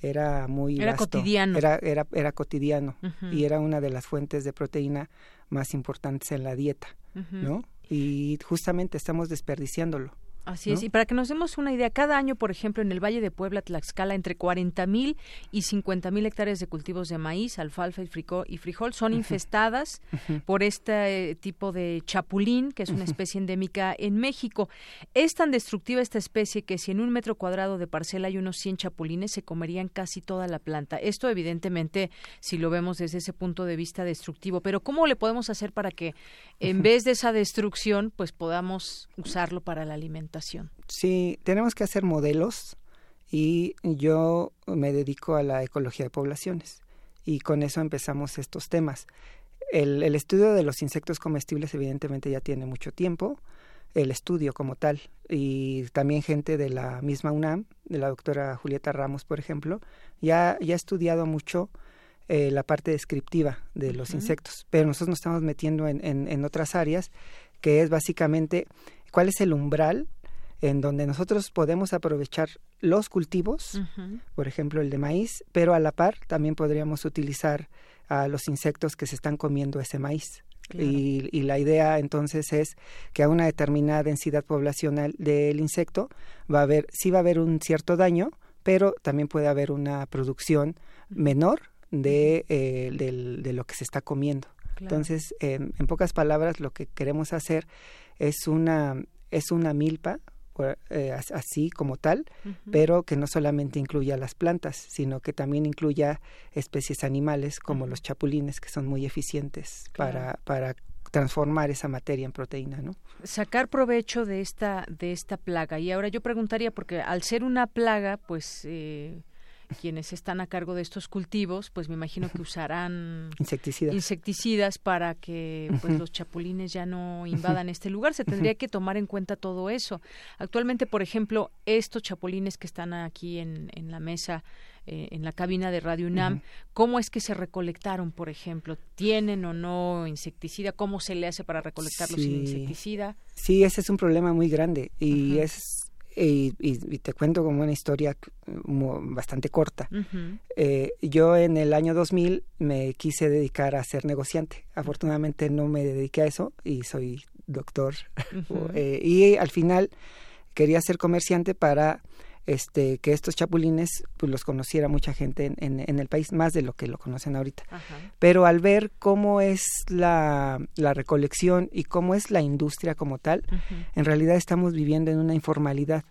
[SPEAKER 14] era muy
[SPEAKER 1] era
[SPEAKER 14] vasto,
[SPEAKER 1] cotidiano
[SPEAKER 14] era era, era cotidiano uh -huh. y era una de las fuentes de proteína más importantes en la dieta uh -huh. no y justamente estamos desperdiciándolo
[SPEAKER 1] Así es, y para que nos demos una idea, cada año, por ejemplo, en el Valle de Puebla, Tlaxcala, entre 40 mil y 50 mil hectáreas de cultivos de maíz, alfalfa y, y frijol son infestadas por este eh, tipo de chapulín, que es una especie endémica en México. Es tan destructiva esta especie que si en un metro cuadrado de parcela hay unos 100 chapulines, se comerían casi toda la planta. Esto, evidentemente, si lo vemos desde ese punto de vista destructivo, pero ¿cómo le podemos hacer para que en vez de esa destrucción, pues podamos usarlo para la
[SPEAKER 14] Sí, tenemos que hacer modelos y yo me dedico a la ecología de poblaciones y con eso empezamos estos temas. El, estudio de los insectos comestibles evidentemente ya tiene mucho tiempo, el estudio como tal, y también gente de la misma UNAM, de la doctora Julieta Ramos, por ejemplo, ya, ya ha estudiado mucho eh, la parte descriptiva de los insectos, pero nosotros nos estamos metiendo en, en otras áreas, que es básicamente cuál es el umbral en donde nosotros podemos aprovechar los cultivos, por ejemplo el de maíz, pero a la par también podríamos utilizar a los insectos que se están comiendo ese maíz. Y, la idea entonces es que a una determinada densidad poblacional del insecto va a haber, sí va a haber un cierto daño, pero también puede haber una producción menor de, eh, de, lo que se está comiendo. Entonces, en pocas palabras, lo que queremos hacer es una, es una milpa eh, así como tal, pero que no solamente incluya las plantas, sino que también incluya especies animales como los chapulines, que son muy eficientes para, para transformar esa materia en proteína, ¿no?
[SPEAKER 1] Sacar provecho de esta de esta plaga. Y ahora yo preguntaría porque al ser una plaga, pues eh, quienes están a cargo de estos cultivos, pues me imagino que usarán
[SPEAKER 14] insecticidas,
[SPEAKER 1] insecticidas para que pues los chapulines ya no invadan este lugar. Se tendría que tomar en cuenta todo eso. Actualmente, por ejemplo, estos chapulines que están aquí en, en la mesa, eh, en la cabina de Radio UNAM, ¿cómo es que se recolectaron, por ejemplo? ¿Tienen o no insecticida? ¿Cómo se le hace para recolectarlos sin insecticida?
[SPEAKER 14] Sí, ese es un problema muy grande y es y, te cuento como una historia bastante corta. Eh, yo en el año 2000 me quise dedicar a ser negociante. Afortunadamente no me dediqué a eso y soy doctor. Eh, y al final quería ser comerciante para este que estos chapulines pues los conociera mucha gente en, en, el país más de lo que lo conocen ahorita. Pero al ver cómo es la, la, recolección y cómo es la industria como tal en realidad estamos viviendo en una informalidad.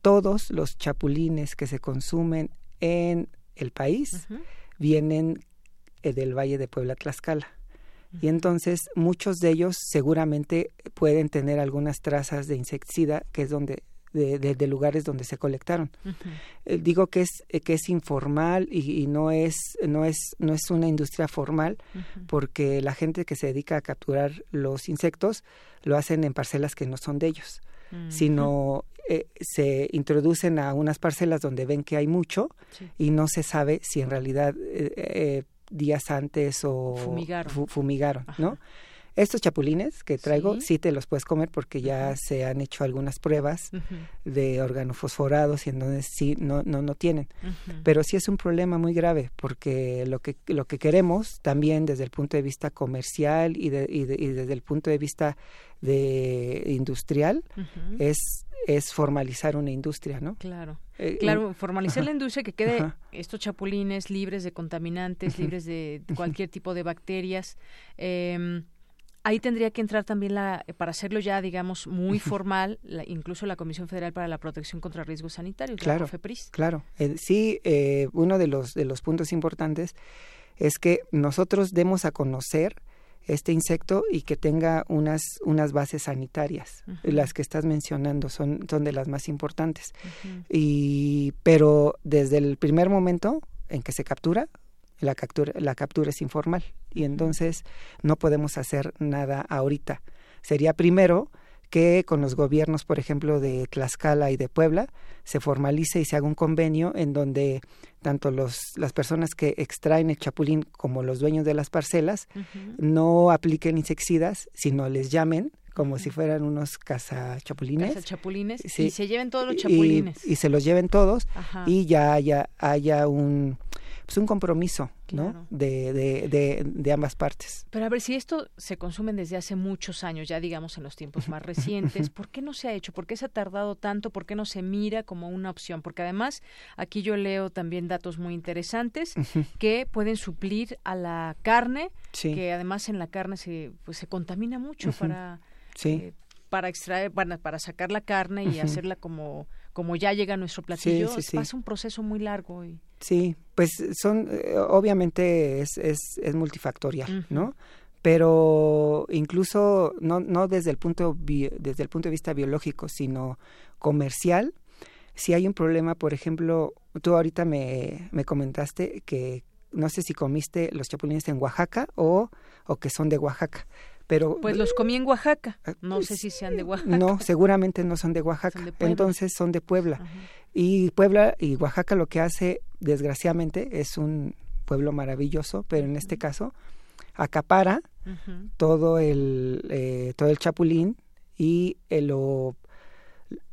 [SPEAKER 14] Todos los chapulines que se consumen en el país vienen eh, del Valle de Puebla Tlaxcala. Y entonces muchos de ellos seguramente pueden tener algunas trazas de insecticida que es donde de, lugares donde se colectaron. Eh, digo que es eh, que es informal y, no es no es no es una industria formal porque la gente que se dedica a capturar los insectos lo hacen en parcelas que no son de ellos, sino eh, se introducen a unas parcelas donde ven que hay mucho y no se sabe si en realidad días antes o fumigaron, ¿no? Estos chapulines que traigo sí, te los puedes comer porque ya se han hecho algunas pruebas de organofosforados y en donde sí no no no tienen. Pero sí es un problema muy grave porque lo que lo que queremos también desde el punto de vista comercial y, de, y, desde el punto de vista de industrial es es formalizar una industria, ¿no?
[SPEAKER 1] Claro. Eh, claro, formalizar la industria que quede estos chapulines libres de contaminantes, libres de cualquier tipo de bacterias. Eh, ahí tendría que entrar también la para hacerlo ya digamos muy formal incluso la Comisión Federal para la Protección contra Riesgos Sanitarios
[SPEAKER 14] claro
[SPEAKER 1] la
[SPEAKER 14] claro. Eh, sí eh, uno de los de los puntos importantes es que nosotros demos a conocer este insecto y que tenga unas unas bases sanitarias. Las que estás mencionando son son de las más importantes. Y pero desde el primer momento en que se captura la captura, la captura es informal y entonces no podemos hacer nada ahorita. Sería primero que con los gobiernos, por ejemplo, de Tlaxcala y de Puebla, se formalice y se haga un convenio en donde tanto los, las personas que extraen el chapulín como los dueños de las parcelas no apliquen insecticidas, sino les llamen como si fueran unos cazachapulines.
[SPEAKER 1] chapulines y se lleven todos los chapulines.
[SPEAKER 14] Y, se los lleven todos y ya haya, haya un pues un compromiso, ¿no? De, de, de, ambas partes.
[SPEAKER 1] Pero a ver, si esto se consume desde hace muchos años, ya digamos en los tiempos más recientes, ¿por qué no se ha hecho? ¿Por qué se ha tardado tanto? ¿Por qué no se mira como una opción? Porque además aquí yo leo también datos muy interesantes que pueden suplir a la carne, que además en la carne se, pues, se contamina mucho para... Eh, para extraer, para, para sacar la carne y hacerla como como ya llega a nuestro platillo, pasa un proceso muy largo. Y...
[SPEAKER 14] Sí, pues son, eh, obviamente es, es, es multifactorial, ¿no? Pero incluso no, no desde, el punto desde el punto de vista biológico, sino comercial, si hay un problema, por ejemplo, tú ahorita me, me comentaste que no sé si comiste los chapulines en Oaxaca o, o que son de Oaxaca. Pero,
[SPEAKER 1] pues los comí en Oaxaca. Ah, no sé si sean de Oaxaca.
[SPEAKER 14] No, seguramente no son de Oaxaca. Entonces son de Puebla. Y Puebla y Oaxaca lo que hace, desgraciadamente, es un pueblo maravilloso, pero en este caso acapara todo el eh, todo el chapulín y eh, lo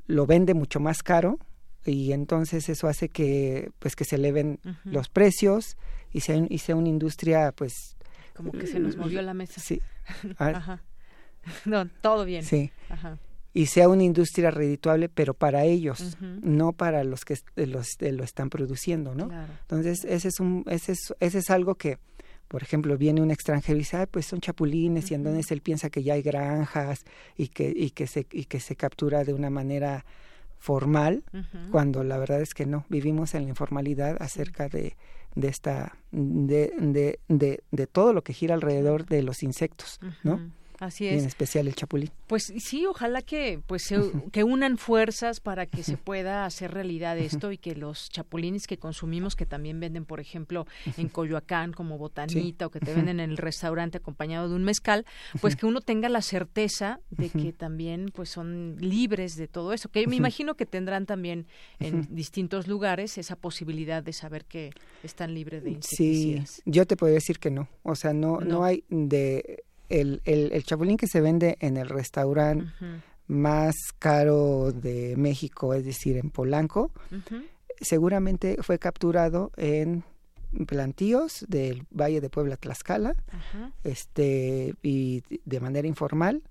[SPEAKER 14] lo vende mucho más caro y entonces eso hace que pues que se eleven los precios y sea y sea una industria pues
[SPEAKER 1] como que se nos movió la mesa.
[SPEAKER 14] Sí.
[SPEAKER 1] Ajá. No, todo bien.
[SPEAKER 14] Sí. Ajá. Y sea una industria redituable, pero para ellos, no para los que los, lo están produciendo, ¿no? Entonces, ese es, un, ese, es, ese es algo que, por ejemplo, viene un extranjero y dice, pues son chapulines, y entonces él piensa que ya hay granjas y que, y que, se, y que se captura de una manera formal, cuando la verdad es que no, vivimos en la informalidad acerca de de esta de, de, de, de todo lo que gira alrededor de los insectos, ¿no?
[SPEAKER 1] Así es.
[SPEAKER 14] en especial el chapulín.
[SPEAKER 1] Pues sí, ojalá que pues que unan fuerzas para que se pueda hacer realidad esto y que los chapulines que consumimos que también venden, por ejemplo, en Coyoacán como botanita o que te venden en el restaurante acompañado de un mezcal, pues que uno tenga la certeza de que también pues son libres de todo eso, que me imagino que tendrán también en distintos lugares esa posibilidad de saber que están libres de insecticidas.
[SPEAKER 14] Sí, yo te puedo decir que no, o sea, no no, no hay de el, el, el chapulín que se vende en el restaurante más caro de México, es decir, en Polanco, seguramente fue capturado en plantíos del Valle de Puebla Tlaxcala, este y de manera informal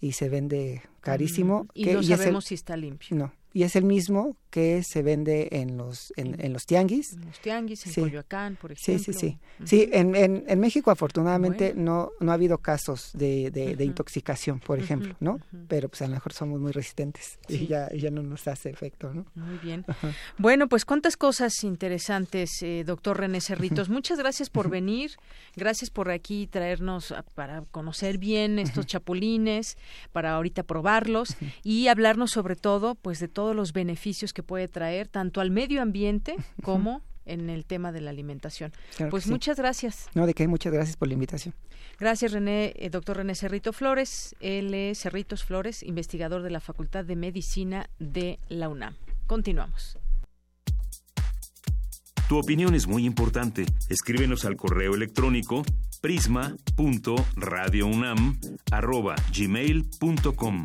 [SPEAKER 14] y se vende carísimo.
[SPEAKER 1] Y no sabemos si está limpio.
[SPEAKER 14] No, y es el mismo que se vende en los en, los tianguis.
[SPEAKER 1] En los tianguis, en Coyoacán, por ejemplo.
[SPEAKER 14] Sí, sí, sí. Sí, en, en, México afortunadamente no no ha habido casos de, de, intoxicación, por ejemplo, ¿no? Pero pues a lo mejor somos muy resistentes y ya, ya no nos hace efecto, ¿no?
[SPEAKER 1] Muy bien. Bueno, pues cuántas cosas interesantes, eh, doctor René Cerritos. Muchas gracias por venir, gracias por aquí traernos para conocer bien estos chapulines, para ahorita probarlos y hablarnos sobre todo, pues de todos los beneficios que puede traer tanto al medio ambiente como en el tema de la alimentación. pues muchas gracias.
[SPEAKER 14] No, de qué, muchas gracias por la invitación.
[SPEAKER 1] Gracias, René, eh, doctor René Cerrito Flores. Él es Cerritos Flores, investigador de la Facultad de Medicina de la UNAM. Continuamos.
[SPEAKER 9] Tu opinión es muy importante. Escríbenos al correo electrónico prisma.radiounam@gmail.com.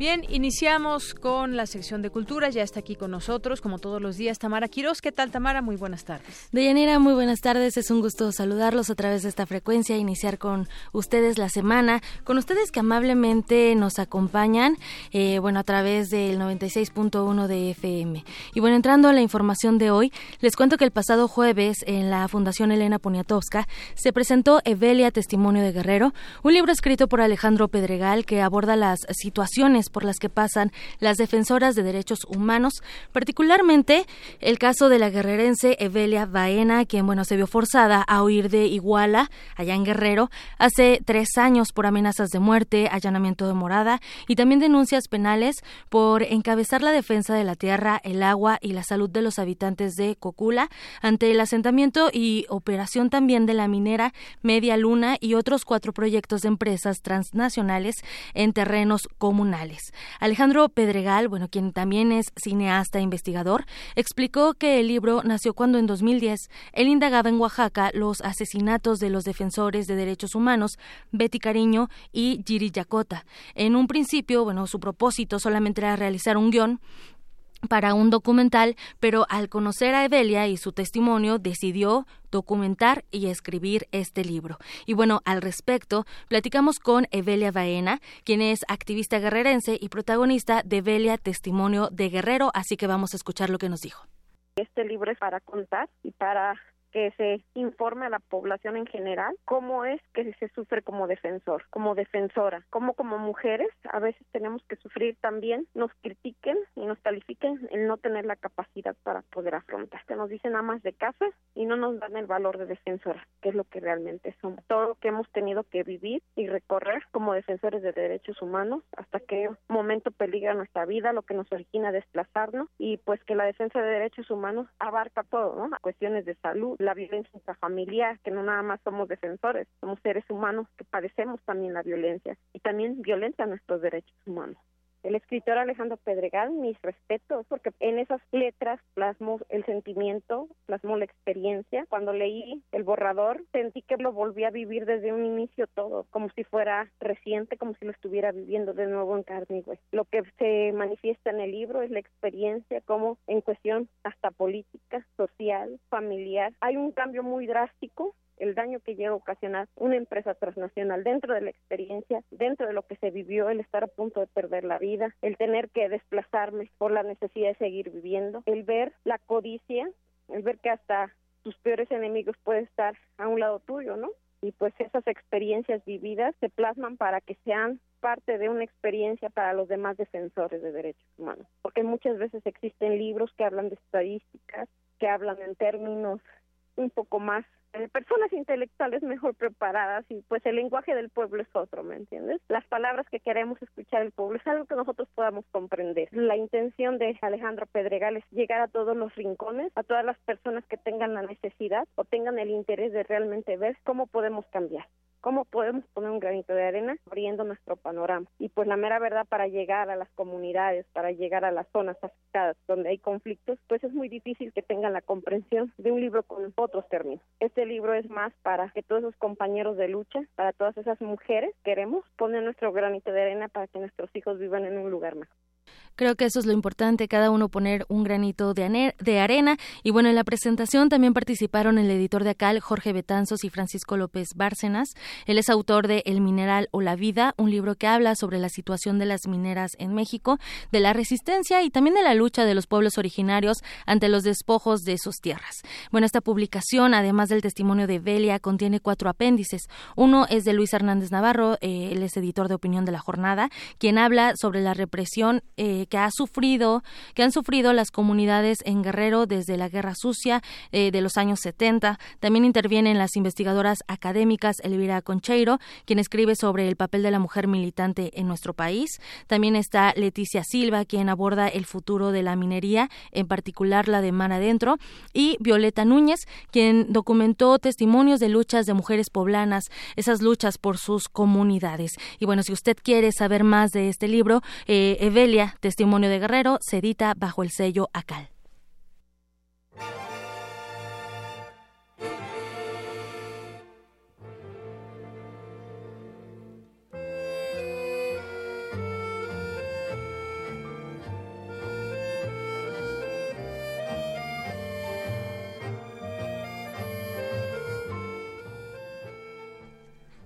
[SPEAKER 1] Bien, iniciamos con la sección de cultura. Ya está aquí con nosotros, como todos los días, Tamara Quiroz. ¿Qué tal, Tamara? Muy buenas tardes.
[SPEAKER 15] Deyanira, muy buenas tardes. Es un gusto saludarlos a través de esta frecuencia, iniciar con ustedes la semana, con ustedes que amablemente nos acompañan, eh, bueno, a través del 96.1 de FM. Y bueno, entrando a la información de hoy, les cuento que el pasado jueves en la Fundación Elena Poniatowska se presentó Evelia Testimonio de Guerrero, un libro escrito por Alejandro Pedregal que aborda las situaciones por las que pasan las defensoras de derechos humanos, particularmente el caso de la guerrerense Evelia Baena, quien bueno se vio forzada a huir de Iguala, allá en Guerrero, hace tres años por amenazas de muerte, allanamiento de morada y también denuncias penales por encabezar la defensa de la tierra, el agua y la salud de los habitantes de Cocula ante el asentamiento y operación también de la minera Media Luna y otros cuatro proyectos de empresas transnacionales en terrenos comunales. Alejandro Pedregal, bueno, quien también es cineasta e investigador, explicó que el libro nació cuando en 2010 él indagaba en Oaxaca los asesinatos de los defensores de derechos humanos Betty Cariño y Giri Yacota. En un principio, bueno, su propósito solamente era realizar un guion para un documental, pero al conocer a Evelia y su testimonio decidió documentar y escribir este libro. Y bueno, al respecto, platicamos con Evelia Baena, quien es activista guerrerense y protagonista de Evelia Testimonio de Guerrero, así que vamos a escuchar lo que nos dijo.
[SPEAKER 16] Este libro es para contar y para que se informe a la población en general cómo es que se sufre como defensor, como defensora, cómo como mujeres a veces tenemos que sufrir también, nos critiquen y nos califiquen el no tener la capacidad para poder afrontar. Se nos dicen amas de casa y no nos dan el valor de defensora, que es lo que realmente somos. Todo lo que hemos tenido que vivir y recorrer como defensores de derechos humanos hasta un momento peligra nuestra vida, lo que nos origina desplazarnos y pues que la defensa de derechos humanos abarca todo, ¿no? Cuestiones de salud, la violencia intrafamiliar, que no nada más somos defensores, somos seres humanos que padecemos también la violencia y también violencia nuestros derechos humanos. El escritor Alejandro Pedregal, mis respetos, porque en esas letras plasmó el sentimiento, plasmó la experiencia. Cuando leí el borrador, sentí que lo volví a vivir desde un inicio todo, como si fuera reciente, como si lo estuviera viviendo de nuevo en carne y hueso. Lo que se manifiesta en el libro es la experiencia, como en cuestión hasta política, social, familiar. Hay un cambio muy drástico el daño que llega a ocasionar una empresa transnacional dentro de la experiencia, dentro de lo que se vivió, el estar a punto de perder la vida, el tener que desplazarme por la necesidad de seguir viviendo, el ver la codicia, el ver que hasta tus peores enemigos pueden estar a un lado tuyo, ¿no? Y pues esas experiencias vividas se plasman para que sean parte de una experiencia para los demás defensores de derechos humanos, porque muchas veces existen libros que hablan de estadísticas, que hablan en términos un poco más eh, personas intelectuales mejor preparadas y pues el lenguaje del pueblo es otro, ¿me entiendes? Las palabras que queremos escuchar el pueblo es algo que nosotros podamos comprender. La intención de Alejandro Pedregal es llegar a todos los rincones, a todas las personas que tengan la necesidad o tengan el interés de realmente ver cómo podemos cambiar cómo podemos poner un granito de arena abriendo nuestro panorama. Y pues la mera verdad para llegar a las comunidades, para llegar a las zonas afectadas donde hay conflictos, pues es muy difícil que tengan la comprensión de un libro con otros términos. Este libro es más para que todos esos compañeros de lucha, para todas esas mujeres, queremos poner nuestro granito de arena para que nuestros hijos vivan en un lugar mejor.
[SPEAKER 15] Creo que eso es lo importante, cada uno poner un granito de, de, arena. Y bueno, en la presentación también participaron el editor de ACAL, Jorge Betanzos y Francisco López Bárcenas. Él es autor de El Mineral o la Vida, un libro que habla sobre la situación de las mineras en México, de la resistencia y también de la lucha de los pueblos originarios ante los despojos de sus tierras. Bueno, esta publicación, además del testimonio de Belia, contiene cuatro apéndices. Uno es de Luis Hernández Navarro, eh, él es editor de opinión de la jornada, quien habla sobre la represión eh, que ha sufrido, que han sufrido las comunidades en Guerrero desde la Guerra Sucia eh, de los años 70. También intervienen las investigadoras académicas Elvira Concheiro, quien escribe sobre el papel de la mujer militante en nuestro país. También está Leticia Silva, quien aborda el futuro de la minería, en particular la de mar adentro, y Violeta Núñez, quien documentó testimonios de luchas de mujeres poblanas, esas luchas por sus comunidades. Y bueno, si usted quiere saber más de este libro, eh, Evelia, Testimonio de Guerrero se edita bajo el sello ACAL.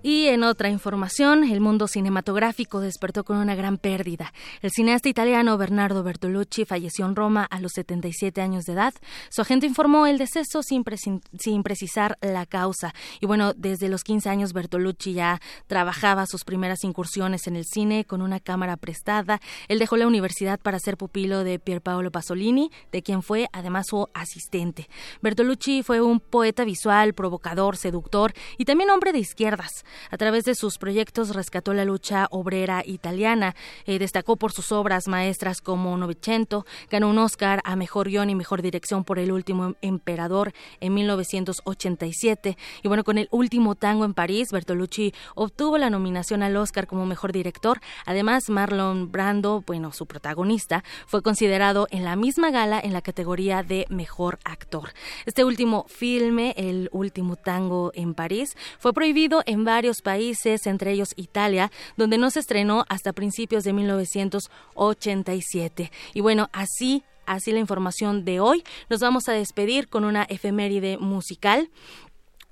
[SPEAKER 15] Y en otra información, el mundo cinematográfico despertó con una gran pérdida. El cineasta italiano Bernardo Bertolucci falleció en Roma a los 77 años de edad. Su agente informó el deceso sin, precisar la causa. Y bueno, desde los 15 años Bertolucci ya trabajaba sus primeras incursiones en el cine con una cámara prestada. Él dejó la universidad para ser pupilo de Pier Paolo Pasolini, de quien fue además su asistente. Bertolucci fue un poeta visual, provocador, seductor y también hombre de izquierdas. A través de sus proyectos rescató la lucha obrera italiana, eh, destacó por sus obras maestras como Novecento, ganó un Oscar a Mejor Guión y Mejor Dirección por El Último Emperador en 1987. Y bueno, con El Último Tango en París, Bertolucci obtuvo la nominación al Oscar como Mejor Director. Además, Marlon Brando, bueno, su protagonista, fue considerado en la misma gala en la categoría de Mejor Actor. Este último filme, El Último Tango en París, fue prohibido en varios países, entre ellos Italia, donde no se estrenó hasta principios de 1987. Y bueno, así así la información de hoy. Nos vamos a despedir con una efeméride musical.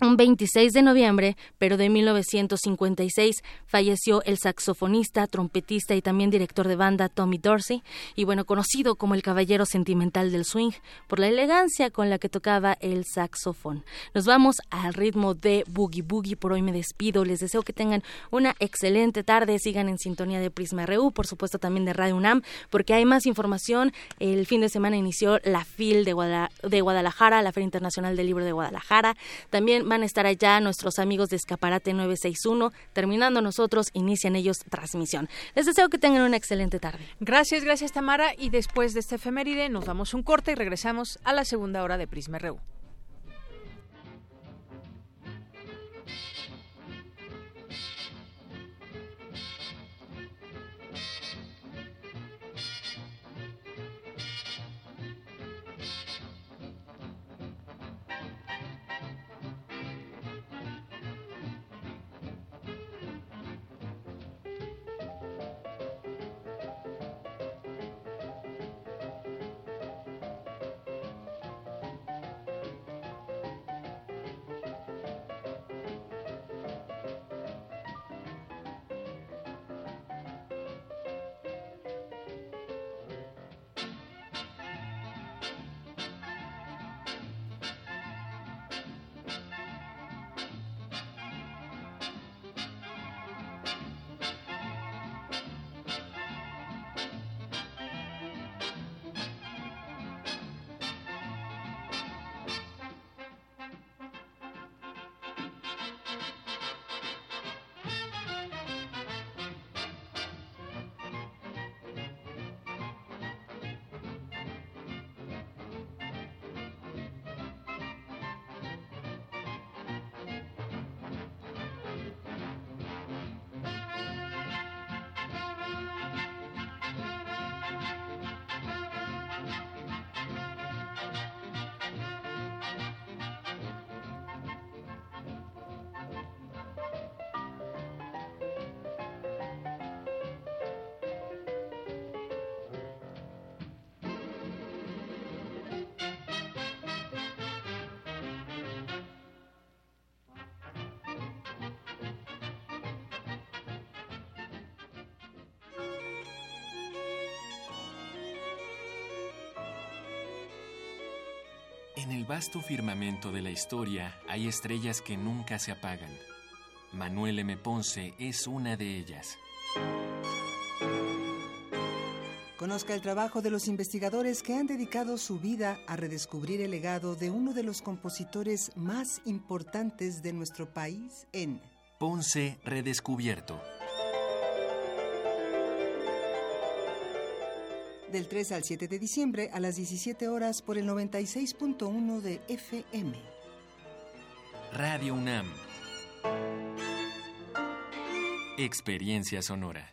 [SPEAKER 15] Un 26 de noviembre, pero de 1956, falleció el saxofonista, trompetista y también director de banda Tommy Dorsey, y bueno, conocido como el caballero sentimental del swing, por la elegancia con la que tocaba el saxofón. Nos vamos al ritmo de Boogie Boogie. Por hoy me despido. Les deseo que tengan una excelente tarde. Sigan en sintonía de Prisma RU, por supuesto también de Radio UNAM, porque hay más información. El fin de semana inició la FIL de, de Guadalajara, la Feria Internacional del Libro de Guadalajara. También van a estar allá nuestros amigos de Escaparate 961. Terminando nosotros, inician ellos transmisión. Les deseo que tengan una excelente tarde.
[SPEAKER 1] Gracias, gracias Tamara. Y después de este efeméride nos damos un corte y regresamos a la segunda hora de Prisma RU.
[SPEAKER 17] En el vasto firmamento de la historia hay estrellas que nunca se apagan. Manuel M. Ponce es una de ellas.
[SPEAKER 18] Conozca el trabajo de los investigadores que han dedicado su vida a redescubrir el legado de uno de los compositores más importantes de nuestro país en
[SPEAKER 17] Ponce Redescubierto.
[SPEAKER 18] Del 3 al 7 de diciembre a las 17 horas por el 96.1 de FM.
[SPEAKER 17] Radio UNAM. Experiencia sonora.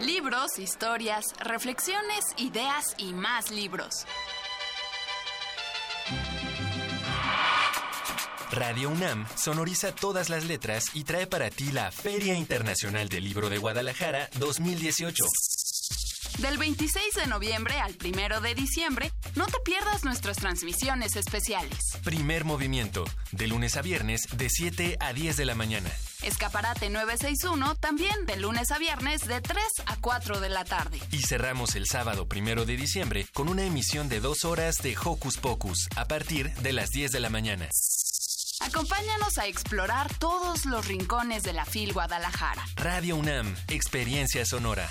[SPEAKER 19] Libros, historias, reflexiones, ideas y más libros.
[SPEAKER 17] Radio UNAM sonoriza todas las letras y trae para ti la Feria Internacional del Libro de Guadalajara 2018.
[SPEAKER 19] Del 26 de noviembre al 1 de diciembre, no te pierdas nuestras transmisiones especiales.
[SPEAKER 17] Primer movimiento, de lunes a viernes, de 7 a 10 de la mañana.
[SPEAKER 19] Escaparate 961, también de lunes a viernes, de 3 a 4 de la tarde.
[SPEAKER 17] Y cerramos el sábado 1 de diciembre con una emisión de dos horas de Hocus Pocus, a partir de las 10 de la mañana.
[SPEAKER 19] Acompáñanos a explorar todos los rincones de la FIL Guadalajara.
[SPEAKER 17] Radio UNAM, Experiencia Sonora.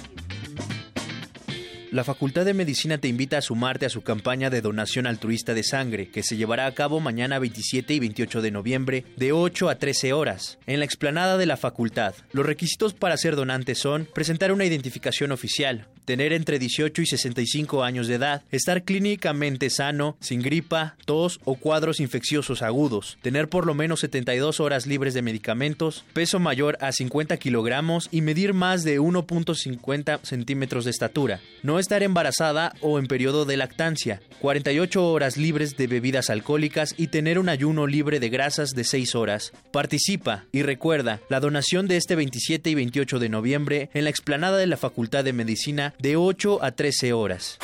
[SPEAKER 3] La Facultad de Medicina te invita a sumarte a su campaña de donación altruista de sangre, que se llevará a cabo mañana 27 y 28 de noviembre, de 8 a 13 horas, en la explanada de la facultad. Los requisitos para ser donante son presentar una identificación oficial, tener entre 18 y 65 años de edad, estar clínicamente sano, sin gripa, tos o cuadros infecciosos agudos, tener por lo menos 72 horas libres de medicamentos, peso mayor a 50 kilogramos y medir más de 1.50 centímetros de estatura. No estar embarazada o en periodo de lactancia, 48 horas libres de bebidas alcohólicas y tener un ayuno libre de grasas de 6 horas. Participa y recuerda la donación de este 27 y 28 de noviembre en la explanada de la Facultad de Medicina de 8 a 13 horas.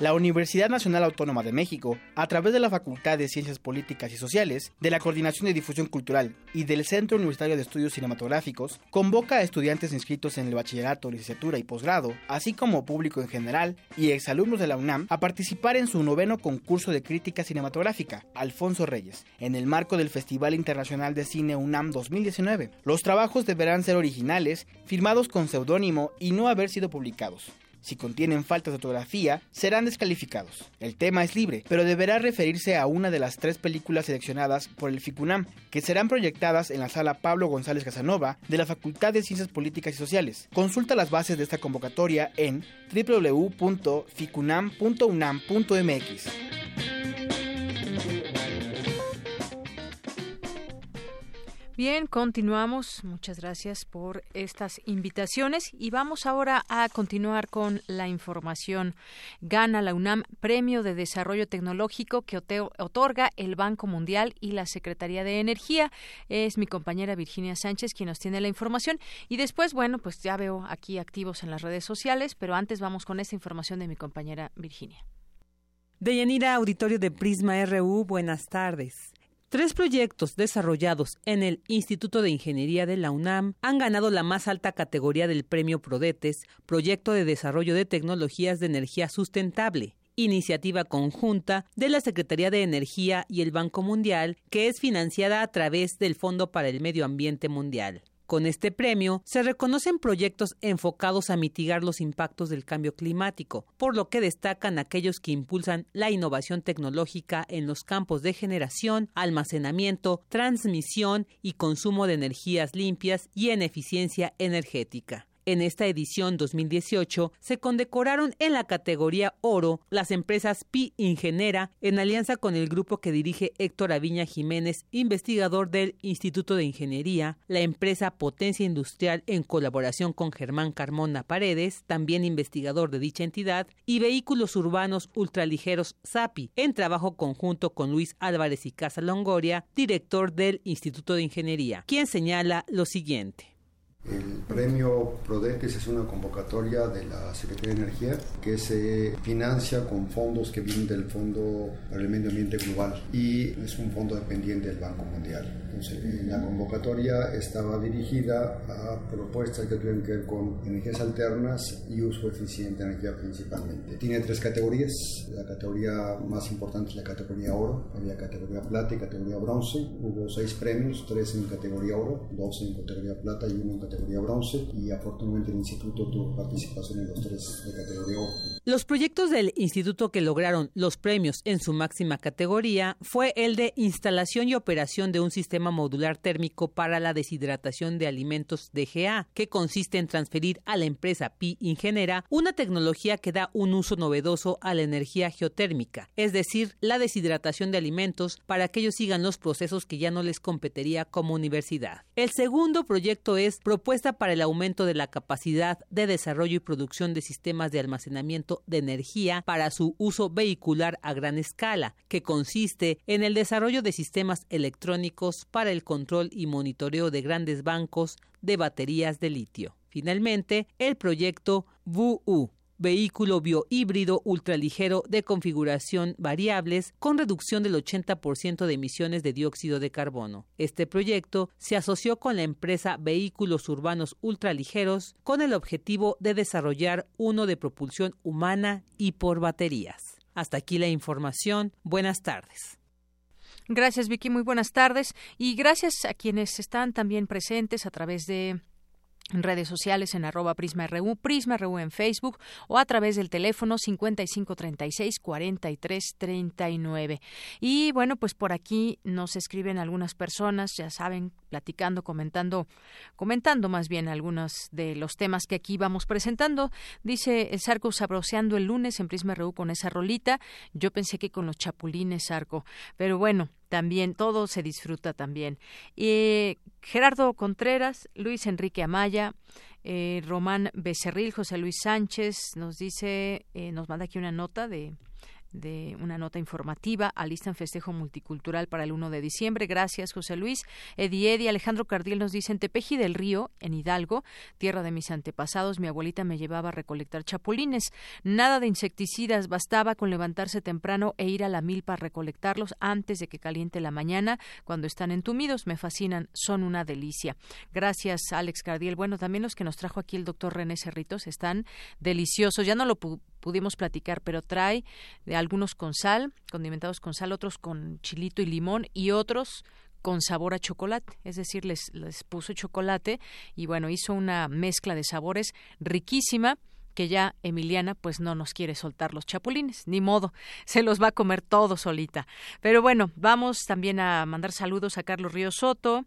[SPEAKER 2] La Universidad Nacional Autónoma de México, a través de la Facultad de Ciencias Políticas y Sociales, de la Coordinación de Difusión Cultural y del Centro Universitario de Estudios Cinematográficos, convoca a estudiantes inscritos en el bachillerato, licenciatura y posgrado, así como público en general y exalumnos de la UNAM, a participar en su noveno concurso de crítica cinematográfica, Alfonso Reyes, en el marco del Festival Internacional de Cine UNAM 2019. Los trabajos deberán ser originales, firmados con seudónimo y no haber sido publicados. Si contienen faltas de ortografía, serán descalificados. El tema es libre, pero deberá referirse a una de las tres películas seleccionadas por el FICUNAM, que serán proyectadas en la sala Pablo González Casanova de la Facultad de Ciencias Políticas y Sociales. Consulta las bases de esta convocatoria en www.ficunam.unam.mx.
[SPEAKER 1] Bien, continuamos. Muchas gracias por estas invitaciones y vamos ahora a continuar con la información. Gana la UNAM Premio de Desarrollo Tecnológico que otorga el Banco Mundial y la Secretaría de Energía. Es mi compañera Virginia Sánchez quien nos tiene la información y después, bueno, pues ya veo aquí activos en las redes sociales, pero antes vamos con esta información de mi compañera Virginia.
[SPEAKER 5] Deyanira, auditorio de Prisma RU, buenas tardes. Tres proyectos desarrollados en el Instituto de Ingeniería de la UNAM han ganado la más alta categoría del Premio Prodetes, Proyecto de Desarrollo de Tecnologías de Energía Sustentable iniciativa conjunta de la Secretaría de Energía y el Banco Mundial, que es financiada a través del Fondo para el Medio Ambiente Mundial. Con este premio se reconocen proyectos enfocados a mitigar los impactos del cambio climático, por lo que destacan aquellos que impulsan la innovación tecnológica en los campos de generación, almacenamiento, transmisión y consumo de energías limpias y en eficiencia energética. En esta edición 2018 se condecoraron en la categoría oro las empresas Pi Ingenera en alianza con el grupo que dirige Héctor Aviña Jiménez, investigador del Instituto de Ingeniería, la empresa Potencia Industrial en colaboración con Germán Carmona Paredes, también investigador de dicha entidad, y Vehículos Urbanos Ultraligeros SAPI, en trabajo conjunto con Luis Álvarez y Casa Longoria, director del Instituto de Ingeniería, quien señala lo siguiente.
[SPEAKER 20] El premio PRODECES es una convocatoria de la Secretaría de Energía que se financia con fondos que vienen del Fondo para el Medio Ambiente Global y es un fondo dependiente del Banco Mundial. Entonces, la convocatoria estaba dirigida a propuestas que tienen que ver con energías alternas y uso eficiente de energía principalmente. Tiene tres categorías. La categoría más importante es la categoría oro, había categoría plata y categoría bronce. Hubo seis premios, tres en categoría oro, dos en categoría plata y uno en categoría bronce y afortunadamente el instituto tuvo participación en los tres de categoría oro.
[SPEAKER 5] Los proyectos del instituto que lograron los premios en su máxima categoría fue el de instalación y operación de un sistema modular térmico para la deshidratación de alimentos DGA, que consiste en transferir a la empresa Pi Ingenera una tecnología que da un uso novedoso a la energía geotérmica, es decir, la deshidratación de alimentos para que ellos sigan los procesos que ya no les competiría como universidad. El segundo proyecto es propuesta para el aumento de la capacidad de desarrollo y producción de sistemas de almacenamiento de energía para su uso vehicular a gran escala, que consiste en el desarrollo de sistemas electrónicos para el control y monitoreo de grandes bancos de baterías de litio. Finalmente, el proyecto VUU, vehículo biohíbrido ultraligero de configuración variables con reducción del 80% de emisiones de dióxido de carbono. Este proyecto se asoció con la empresa Vehículos Urbanos Ultraligeros con el objetivo de desarrollar uno de propulsión humana y por baterías. Hasta aquí la información. Buenas tardes.
[SPEAKER 1] Gracias, Vicky. Muy buenas tardes. Y gracias a quienes están también presentes a través de en redes sociales en arroba Prisma RU, Prisma RU en Facebook o a través del teléfono 5536-4339. Y bueno, pues por aquí nos escriben algunas personas, ya saben, platicando, comentando, comentando más bien algunos de los temas que aquí vamos presentando. Dice el Sarco sabroseando el lunes en Prisma RU con esa rolita. Yo pensé que con los chapulines, Sarco, pero bueno, también todo se disfruta también. Y Gerardo Contreras, Luis Enrique Amaya, eh, Román Becerril, José Luis Sánchez nos dice, eh, nos manda aquí una nota de de una nota informativa. Alistan festejo multicultural para el 1 de diciembre. Gracias, José Luis. Eddie Eddie, Alejandro Cardiel nos dice, en Tepeji del Río, en Hidalgo, tierra de mis antepasados, mi abuelita me llevaba a recolectar chapulines. Nada de insecticidas, bastaba con levantarse temprano e ir a la milpa a recolectarlos antes de que caliente la mañana, cuando están entumidos. Me fascinan, son una delicia. Gracias, Alex Cardiel. Bueno, también los que nos trajo aquí el doctor René Cerritos están deliciosos. Ya no lo pudimos platicar, pero trae de algunos con sal, condimentados con sal, otros con chilito y limón y otros con sabor a chocolate, es decir, les, les puso chocolate y bueno, hizo una mezcla de sabores riquísima que ya Emiliana pues no nos quiere soltar los chapulines, ni modo, se los va a comer todo solita. Pero bueno, vamos también a mandar saludos a Carlos Río Soto,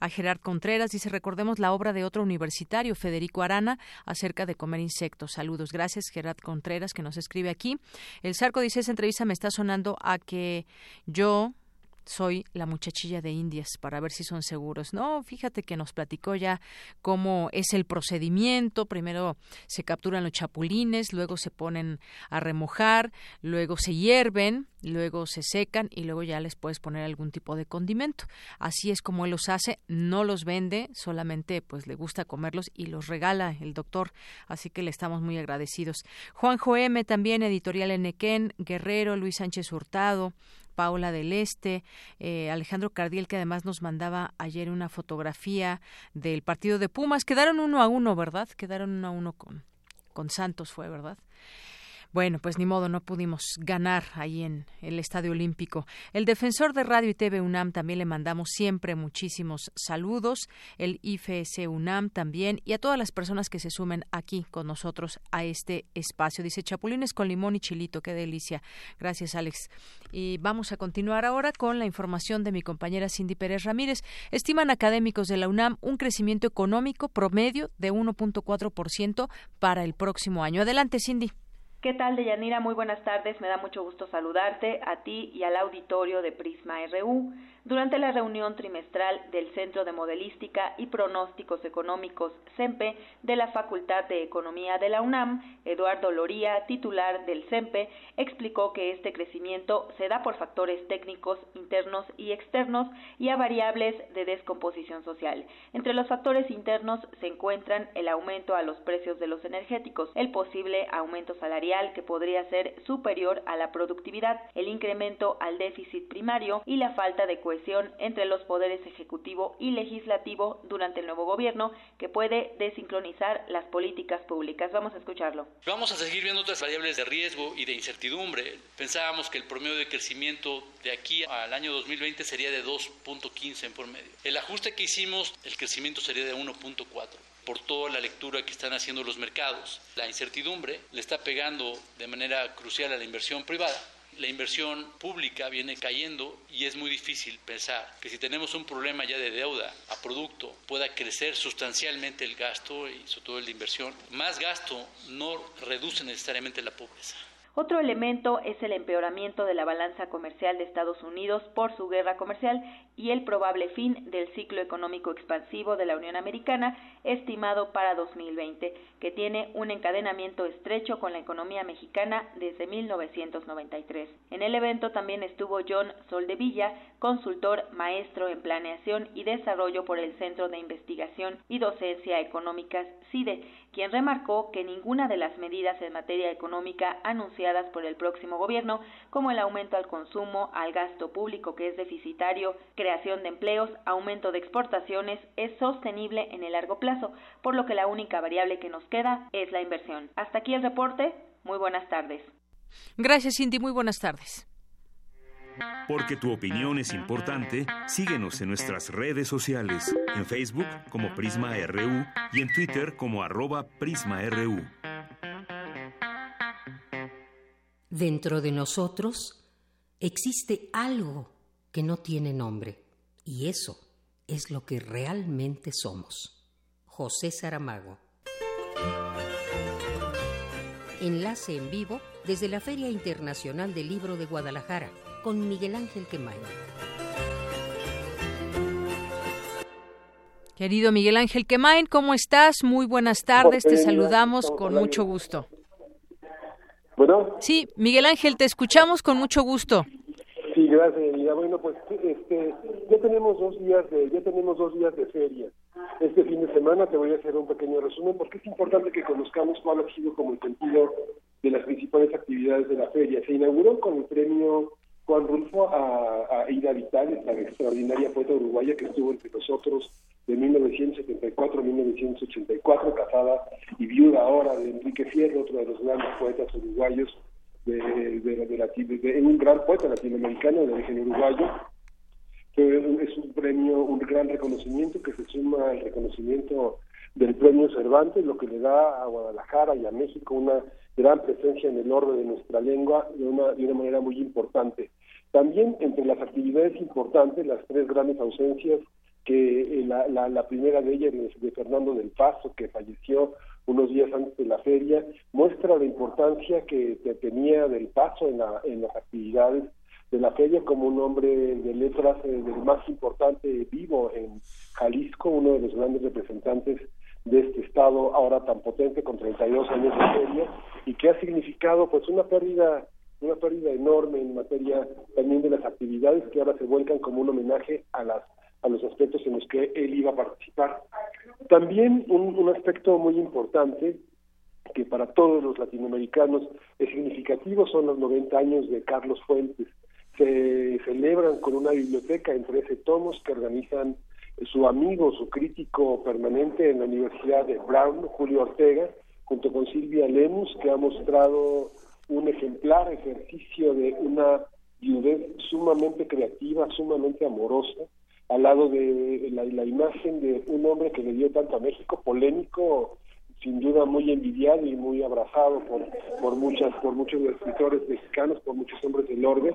[SPEAKER 1] a Gerard Contreras. Dice, recordemos la obra de otro universitario, Federico Arana, acerca de comer insectos. Saludos. Gracias, Gerard Contreras, que nos escribe aquí. El Sarco dice, esa entrevista me está sonando a que yo soy la muchachilla de Indias para ver si son seguros. No, fíjate que nos platicó ya cómo es el procedimiento. Primero se capturan los chapulines, luego se ponen a remojar, luego se hierven, luego se secan y luego ya les puedes poner algún tipo de condimento. Así es como él los hace, no los vende, solamente pues le gusta comerlos y los regala el doctor, así que le estamos muy agradecidos. Juanjo M también, editorial Enequén, Guerrero, Luis Sánchez Hurtado, Paula del Este, eh, Alejandro Cardiel, que además nos mandaba ayer una fotografía del partido de Pumas. Quedaron uno a uno, ¿verdad? Quedaron uno a uno con, con Santos, fue, ¿verdad? Bueno, pues ni modo, no pudimos ganar ahí en el Estadio Olímpico. El defensor de Radio y TV UNAM también le mandamos siempre muchísimos saludos, el IFS UNAM también y a todas las personas que se sumen aquí con nosotros a este espacio. Dice Chapulines con limón y chilito, qué delicia. Gracias, Alex. Y vamos a continuar ahora con la información de mi compañera Cindy Pérez Ramírez. Estiman académicos de la UNAM un crecimiento económico promedio de 1.4% para el próximo año. Adelante, Cindy.
[SPEAKER 21] ¿Qué tal, Deyanira? Muy buenas tardes. Me da mucho gusto saludarte a ti y al auditorio de Prisma RU durante la reunión trimestral del Centro de Modelística y Pronósticos Económicos CEMPE de la Facultad de Economía de la UNAM, Eduardo Loría, titular del CEMPE, explicó que este crecimiento se da por factores técnicos internos y externos y a variables de descomposición social. Entre los factores internos se encuentran el aumento a los precios de los energéticos, el posible aumento salarial que podría ser superior a la productividad, el incremento al déficit primario y la falta de cohesión entre los poderes ejecutivo y legislativo durante el nuevo gobierno que puede desincronizar las políticas públicas. Vamos a escucharlo.
[SPEAKER 22] Vamos a seguir viendo otras variables de riesgo y de incertidumbre. Pensábamos que el promedio de crecimiento de aquí al año 2020 sería de 2.15 en por medio. El ajuste que hicimos, el crecimiento sería de 1.4 por toda la lectura que están haciendo los mercados. La incertidumbre le está pegando de manera crucial a la inversión privada la inversión pública viene cayendo y es muy difícil pensar que si tenemos un problema ya de deuda a producto pueda crecer sustancialmente el gasto y sobre todo el de inversión. Más gasto no reduce necesariamente la pobreza.
[SPEAKER 21] Otro elemento es el empeoramiento de la balanza comercial de Estados Unidos por su guerra comercial y el probable fin del ciclo económico expansivo de la Unión Americana estimado para 2020, que tiene un encadenamiento estrecho con la economía mexicana desde 1993. En el evento también estuvo John Soldevilla, consultor maestro en planeación y desarrollo por el Centro de Investigación y Docencia Económicas CIDE, quien remarcó que ninguna de las medidas en materia económica anunciadas por el próximo gobierno, como el aumento al consumo, al gasto público que es deficitario, creación de empleos, aumento de exportaciones, es sostenible en el largo plazo, por lo que la única variable que nos queda es la inversión. Hasta aquí el reporte. Muy buenas tardes.
[SPEAKER 1] Gracias, Cindy. Muy buenas tardes.
[SPEAKER 9] Porque tu opinión es importante, síguenos en nuestras redes sociales, en Facebook como Prisma RU y en Twitter como arroba PrismaRU.
[SPEAKER 23] Dentro de nosotros existe algo que no tiene nombre, y eso es lo que realmente somos. José Saramago. Enlace en vivo desde la Feria Internacional del Libro de Guadalajara con Miguel Ángel Quemain.
[SPEAKER 1] Querido Miguel Ángel Quemain, ¿cómo estás? Muy buenas tardes, te saludamos con mucho gusto.
[SPEAKER 24] Bueno.
[SPEAKER 1] Sí, Miguel Ángel, te escuchamos con mucho gusto.
[SPEAKER 24] Gracias. Ya bueno, pues este, ya tenemos dos días de, ya tenemos dos días de feria. Este fin de semana te voy a hacer un pequeño resumen porque es importante que conozcamos cuál ha sido como el sentido de las principales actividades de la feria. Se inauguró con el premio Juan Rulfo a, a Ida Vital, esta extraordinaria poeta uruguaya que estuvo entre nosotros de 1974 a 1984, casada y viuda ahora de Enrique Fierro, otro de los grandes poetas uruguayos, de, de, un gran poeta latinoamericano de origen uruguayo. Es un premio, un gran reconocimiento que se suma al reconocimiento del premio Cervantes, lo que le da a Guadalajara y a México una gran presencia en el orden de nuestra lengua de una, de una manera muy importante. También entre las actividades importantes, las tres grandes ausencias, que eh, la, la, primera de ellas es de Fernando del Paso, que falleció unos días antes de la feria, muestra la importancia que, tenía del Paso en, la, en las actividades de la feria como un hombre de letras eh, del más importante vivo en Jalisco, uno de los grandes representantes de este estado ahora tan potente con 32 años de feria y que ha significado pues una pérdida una pérdida enorme en materia también de las actividades que ahora se vuelcan como un homenaje a las a los aspectos en los que él iba a participar. También un, un aspecto muy importante que para todos los latinoamericanos es significativo son los 90 años de Carlos Fuentes. Se celebran con una biblioteca en 13 tomos que organizan su amigo, su crítico permanente en la Universidad de Brown, Julio Ortega, junto con Silvia Lemus, que ha mostrado un ejemplar ejercicio de una viudez sumamente creativa, sumamente amorosa, al lado de la, imagen de un hombre que le dio tanto a México, polémico, sin duda muy envidiado y muy abrazado por, por muchas, por muchos escritores mexicanos, por muchos hombres del orden,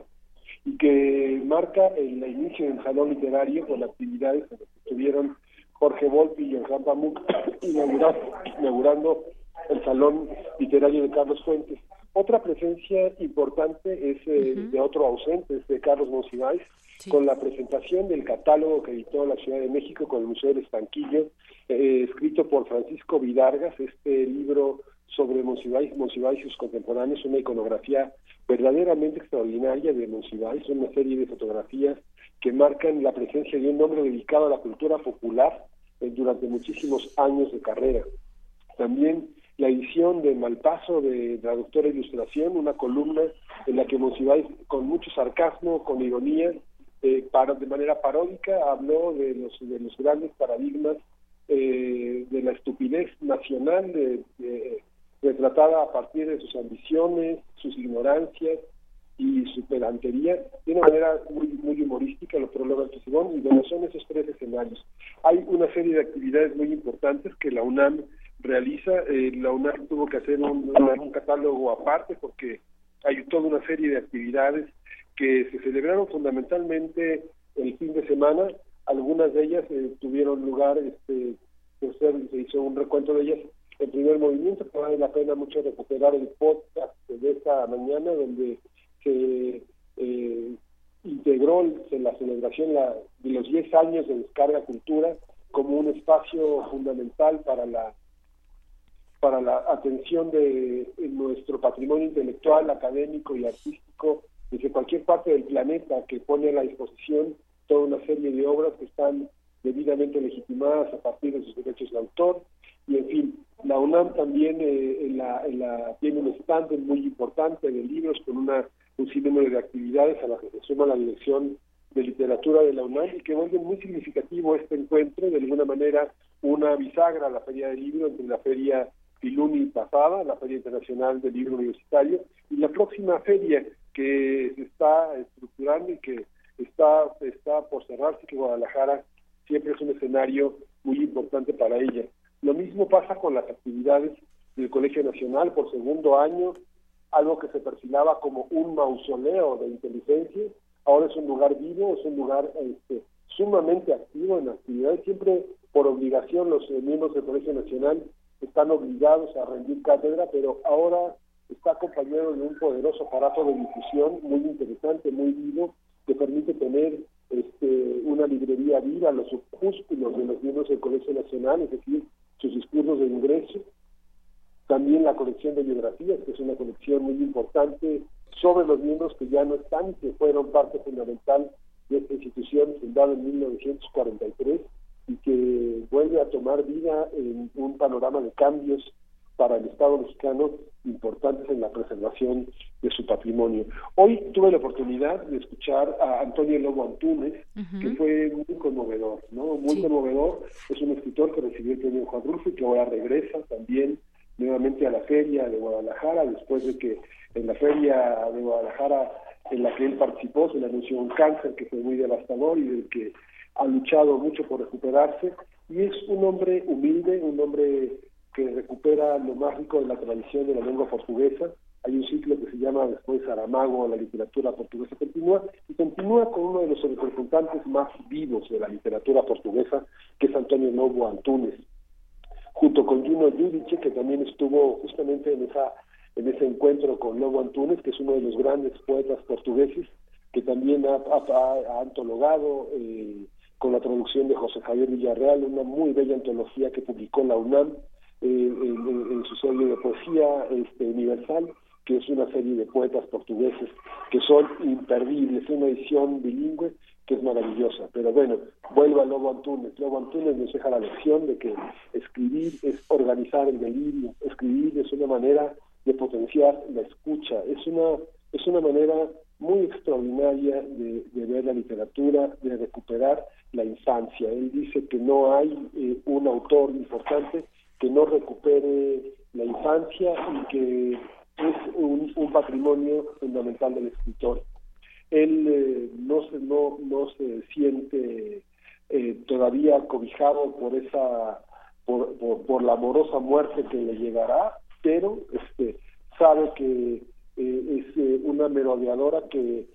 [SPEAKER 24] y que marca el inicio del salón literario con actividades que tuvieron Jorge Volpi y Jean Pamuk inaugurando, inaugurando el salón literario de Carlos Fuentes. Otra presencia importante es eh, de otro ausente, es de Carlos Monsiváis, con la presentación del catálogo que editó la Ciudad de México con el Museo del Estanquillo, eh, escrito por Francisco Vidargas, este libro sobre Monsiváis, Monsiváis y sus contemporáneos, una iconografía verdaderamente extraordinaria de Monsiváis, una serie de fotografías que marcan la presencia de un hombre dedicado a la cultura popular eh, durante muchísimos años de carrera. También la edición de Malpaso de Traductora e Ilustración, una columna en la que Monsiváis, con mucho sarcasmo, con ironía, eh, para, de manera paródica, habló de los, de los grandes paradigmas eh, de la estupidez nacional, retratada a partir de sus ambiciones, sus ignorancias y su pedantería, de una manera muy, muy humorística, los problemas de Simón, y donde son esos tres escenarios. Hay una serie de actividades muy importantes que la UNAM realiza. Eh, la UNAM tuvo que hacer un, catálogo aparte porque hay toda una serie de actividades que se celebraron fundamentalmente el fin de semana. Algunas de ellas eh, tuvieron lugar, este, se hizo un recuento de ellas en primer movimiento, vale la pena mucho recuperar el podcast de esta mañana donde se eh, integró la celebración de los 10 años de Descarga Cultura como un espacio fundamental para la para la atención de nuestro patrimonio intelectual, académico y artístico desde cualquier parte del planeta que pone a la disposición toda una serie de obras que están debidamente legitimadas a partir de sus derechos de autor. Y en fin la UNAM también eh, en la, en la, tiene un stand muy importante de libros con una un sinnúmero de actividades a las que se suma la dirección de literatura de la UNAM y que vuelve muy significativo este encuentro, de alguna manera una bisagra a la Feria del Libro entre la Feria Filuni pasada, la Feria Internacional del Libro Universitario, y la próxima feria que se está estructurando y que está, está por cerrarse, que Guadalajara siempre es un escenario muy importante para ella. Lo mismo pasa con las actividades del Colegio Nacional por segundo año, algo que se perfilaba como un mausoleo de inteligencia, ahora es un lugar vivo, es un lugar este, sumamente activo en actividades, siempre por obligación los miembros del Colegio Nacional están obligados a rendir cátedra, pero ahora está acompañado de un poderoso aparato de difusión muy interesante, muy vivo, que permite tener este, una librería viva, los opúsculos de los miembros del Colegio Nacional, es decir, sus discursos de ingreso, también la colección de biografías, que es una colección muy importante sobre los miembros que ya no están, que fueron parte fundamental de esta institución fundada en 1943 y que vuelve a tomar vida en un panorama de cambios para el Estado mexicano importantes en la preservación de su patrimonio. Hoy tuve la oportunidad de escuchar a Antonio Lobo Antunes, que fue muy conmovedor, ¿no? Muy conmovedor. Es un escritor que recibió el premio Juan Rufo y que ahora regresa también nuevamente a la feria de Guadalajara, después de que en la feria de Guadalajara en la que él participó se le anunció un cáncer que fue muy devastador y del que ha luchado mucho por recuperarse y es un hombre humilde, un hombre que recupera lo más rico de la tradición de la lengua portuguesa. Hay un ciclo que se llama después Saramago, la literatura portuguesa continúa, y continúa con uno de los representantes más vivos de la literatura portuguesa, que es Antonio Novo Antunes, junto con Juno Giudice, que también estuvo justamente en esa en ese encuentro con Lobo Antunes, que es uno de los grandes poetas portugueses, que también ha, antologado eh, con la traducción de José Javier Villarreal, una muy bella antología que publicó la UNAM eh, en, su serie de poesía este, universal, que es una serie de poetas portugueses que son imperdibles, una edición bilingüe que es maravillosa. Pero bueno, vuelvo a Lobo Antunes. Lobo Antunes nos deja la lección de que escribir es organizar el delirio, escribir es una manera de potenciar la escucha, es una, es una manera muy extraordinaria de, ver la literatura, de recuperar la infancia. Él dice que no hay eh, un autor importante que no recupere la infancia y que es un, patrimonio fundamental del escritor. Él eh, no, se, no, no se siente eh, todavía cobijado por esa por, por, la amorosa muerte que le llegará, pero este sabe que eh, es una merodeadora que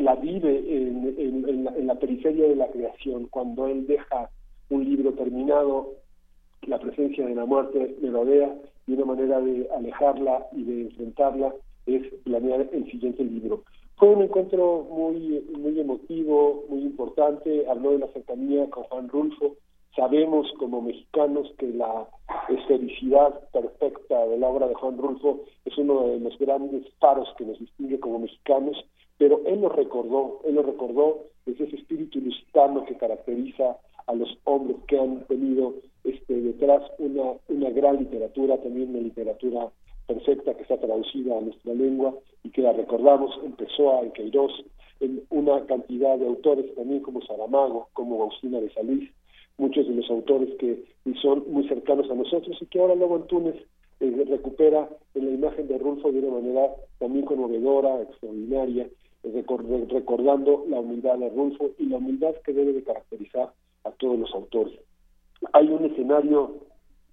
[SPEAKER 24] la vive en, en, la, periferia de la creación. Cuando él deja un libro terminado, la presencia de la muerte merodea y una manera de alejarla y de enfrentarla es planear el siguiente libro. Fue un encuentro muy, muy emotivo, muy importante, habló de la cercanía con Juan Rulfo. Sabemos como mexicanos que la esfericidad perfecta de la obra de Juan Rulfo es uno de los grandes paros que nos distingue como mexicanos, pero él lo recordó, él lo recordó desde ese espíritu lusitano que caracteriza a los hombres que han tenido este, detrás una, una gran literatura, también una literatura perfecta que está traducida a nuestra lengua y que la recordamos en Pessoa, en Queiroz, en una cantidad de autores también como Saramago, como Agustina de Salís, muchos de los autores que son muy cercanos a nosotros y que ahora luego en Túnez eh, recupera en la imagen de Rulfo de una manera también conmovedora, extraordinaria, recordando la humildad de Rulfo y la humildad que debe de caracterizar a todos los autores. Hay un escenario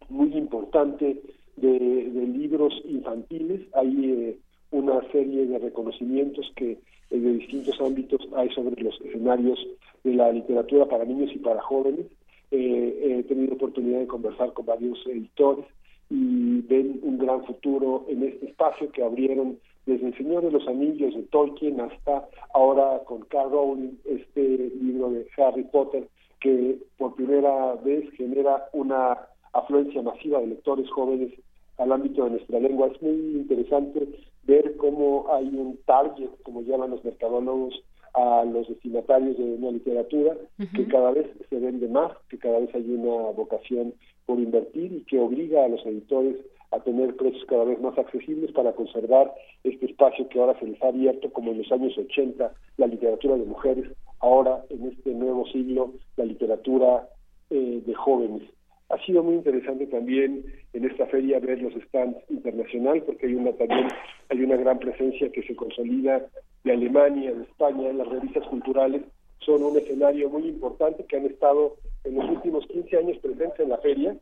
[SPEAKER 24] muy importante de, libros infantiles, hay eh, una serie de reconocimientos que eh, de distintos ámbitos hay sobre los escenarios de la literatura para niños y para jóvenes. Eh, he tenido oportunidad de conversar con varios editores y ven un gran futuro en este espacio que abrieron desde El Señor de los Anillos de Tolkien hasta ahora con Carl Rowling, este libro de Harry Potter, que por primera vez genera una afluencia masiva de lectores jóvenes al ámbito de nuestra lengua. Es muy interesante ver cómo hay un target, como llaman los mercadólogos, a los destinatarios de una literatura, que cada vez se vende más, que cada vez hay una vocación por invertir y que obliga a los editores a tener precios cada vez más accesibles para conservar este espacio que ahora se les ha abierto, como en los años 80, la literatura de mujeres, ahora en este nuevo siglo, la literatura eh, de jóvenes. Ha sido muy interesante también en esta feria ver los stands internacionales porque hay una también hay una gran presencia que se consolida de Alemania, de España, las revistas culturales son un escenario muy importante que han estado en los últimos 15 años presentes en la feria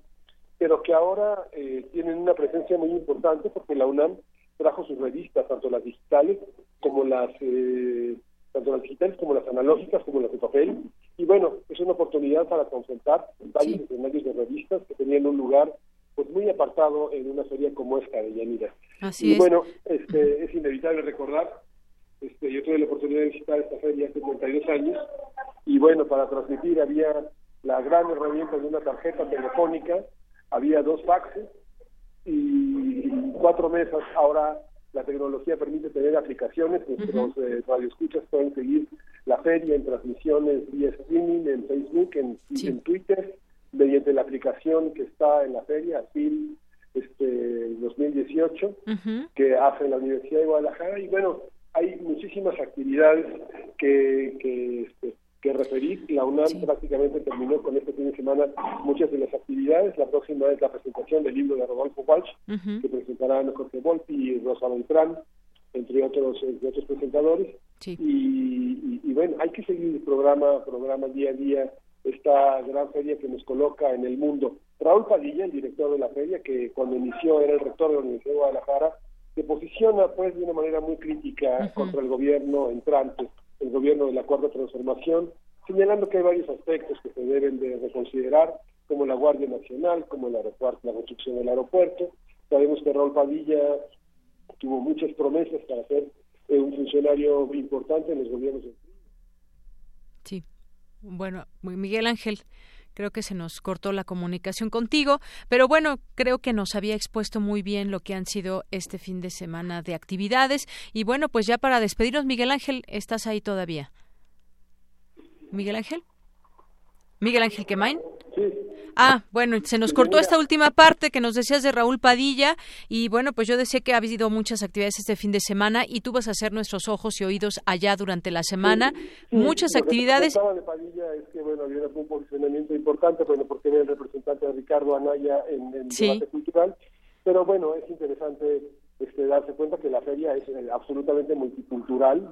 [SPEAKER 24] pero que ahora eh, tienen una presencia muy importante porque la UNAM trajo sus revistas, tanto las digitales como las eh, tanto las digitales como las analógicas como las de papel. Y bueno es una oportunidad para concentrar varios escenarios de revistas que tenían un lugar pues muy apartado en una feria como esta de Yanira. Y bueno este, es inevitable recordar este, yo tuve la oportunidad de visitar esta feria hace 32 años y bueno para transmitir había la gran herramienta de una tarjeta telefónica había dos faxes y cuatro mesas. Ahora la tecnología permite tener aplicaciones, nuestros eh, radioescuchas pueden seguir la feria en transmisiones vía streaming, en Facebook, en, en Twitter, mediante la aplicación que está en la feria, FIL este, 2018, que hace la Universidad de Guadalajara. Y bueno, hay muchísimas actividades que, que este, que referir. La UNAM prácticamente terminó con este fin de semana muchas de las actividades. La próxima es la presentación del libro de Rodolfo Walsh, que presentarán Jorge Volpi y Rosa Beltrán, entre otros, entre otros presentadores. Y, bueno, hay que seguir el programa, programa día a día, esta gran feria que nos coloca en el mundo. Raúl Padilla, el director de la feria, que cuando inició era el rector de la Universidad de Guadalajara, se posiciona pues de una manera muy crítica contra el gobierno entrante el gobierno de la Cuarta Transformación, señalando que hay varios aspectos que se deben de reconsiderar, como la Guardia Nacional, como el aeropuerto, la construcción del aeropuerto. Sabemos que Raúl Padilla tuvo muchas promesas para ser eh, un funcionario importante en los gobiernos.
[SPEAKER 1] Sí. Bueno, Miguel Ángel, creo que se nos cortó la comunicación contigo, pero bueno, creo que nos había expuesto muy bien lo que han sido este fin de semana de actividades. Y bueno, pues ya para despedirnos, Miguel Ángel, ¿estás ahí todavía? Miguel Ángel. Miguel Ángel Quemain. Sí. Ah, bueno, se nos cortó esta última parte que nos decías de Raúl Padilla y bueno, pues yo decía que ha habido muchas actividades este fin de semana y tú vas a ser nuestros ojos y oídos allá durante la semana. muchas actividades.
[SPEAKER 24] Lo que de Padilla es que bueno, había un posicionamiento importante, bueno, porque era el representante de Ricardo Anaya en, el debate cultural, pero bueno, es interesante este, darse cuenta que la feria es eh, absolutamente multicultural,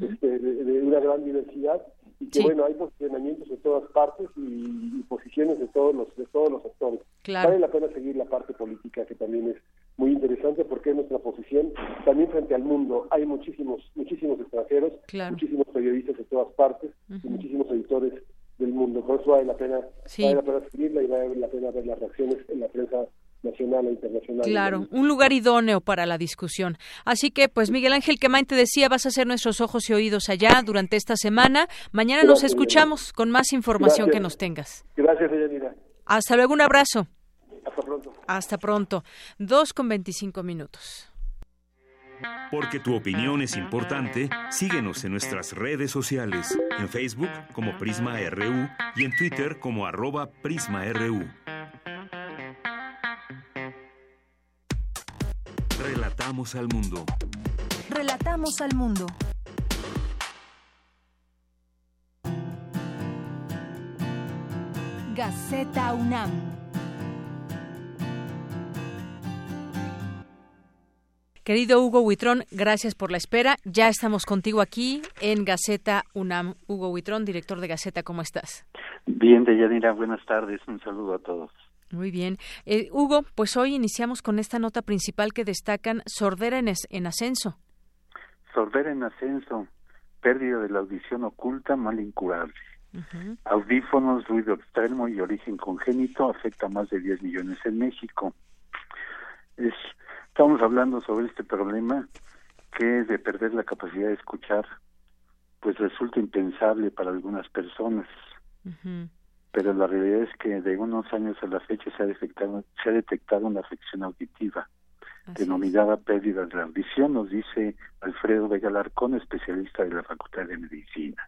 [SPEAKER 24] este, de, una gran diversidad y que bueno hay posicionamientos de todas partes y, posiciones de todos los de todos los sectores. Vale la pena seguir la parte política que también es muy interesante porque es nuestra posición también frente al mundo. Hay muchísimos muchísimos extranjeros, muchísimos periodistas de todas partes y muchísimos editores del mundo. Por eso vale la pena, vale la pena seguirla y vale la pena ver las reacciones en la prensa nacional e internacional.
[SPEAKER 1] Claro, un lugar idóneo para la discusión. Así que, pues Miguel Ángel Quemain te decía, vas a ser nuestros ojos y oídos allá durante esta semana. Mañana nos escuchamos con más información que nos tengas.
[SPEAKER 24] Gracias, Yanira.
[SPEAKER 1] Hasta luego, un abrazo.
[SPEAKER 24] Hasta pronto.
[SPEAKER 1] Hasta pronto. Dos con veinticinco minutos.
[SPEAKER 9] Porque tu opinión es importante, síguenos en nuestras redes sociales, en Facebook como Prisma RU y en Twitter como arroba PrismaRU. Relatamos al mundo.
[SPEAKER 13] Relatamos al mundo. Gaceta UNAM.
[SPEAKER 1] Querido Hugo Huitrón, gracias por la espera. Ya estamos contigo aquí en Gaceta UNAM. Hugo Huitrón, director de Gaceta, ¿cómo estás?
[SPEAKER 25] Bien, Deyanira, buenas tardes. Un saludo a todos.
[SPEAKER 1] Muy bien. Eh, Hugo, pues hoy iniciamos con esta nota principal que destacan sordera en, en ascenso.
[SPEAKER 25] Sordera en ascenso, pérdida de la audición oculta, mal incurable. Audífonos, ruido extremo y origen congénito afecta a más de 10 millones en México. Es, estamos hablando sobre este problema que de perder la capacidad de escuchar, pues resulta impensable para algunas personas pero la realidad es que de unos años a la fecha se ha detectado, se ha detectado una afección auditiva denominada pérdida de la audición, nos dice Alfredo Vega Larcón, especialista de la Facultad de Medicina.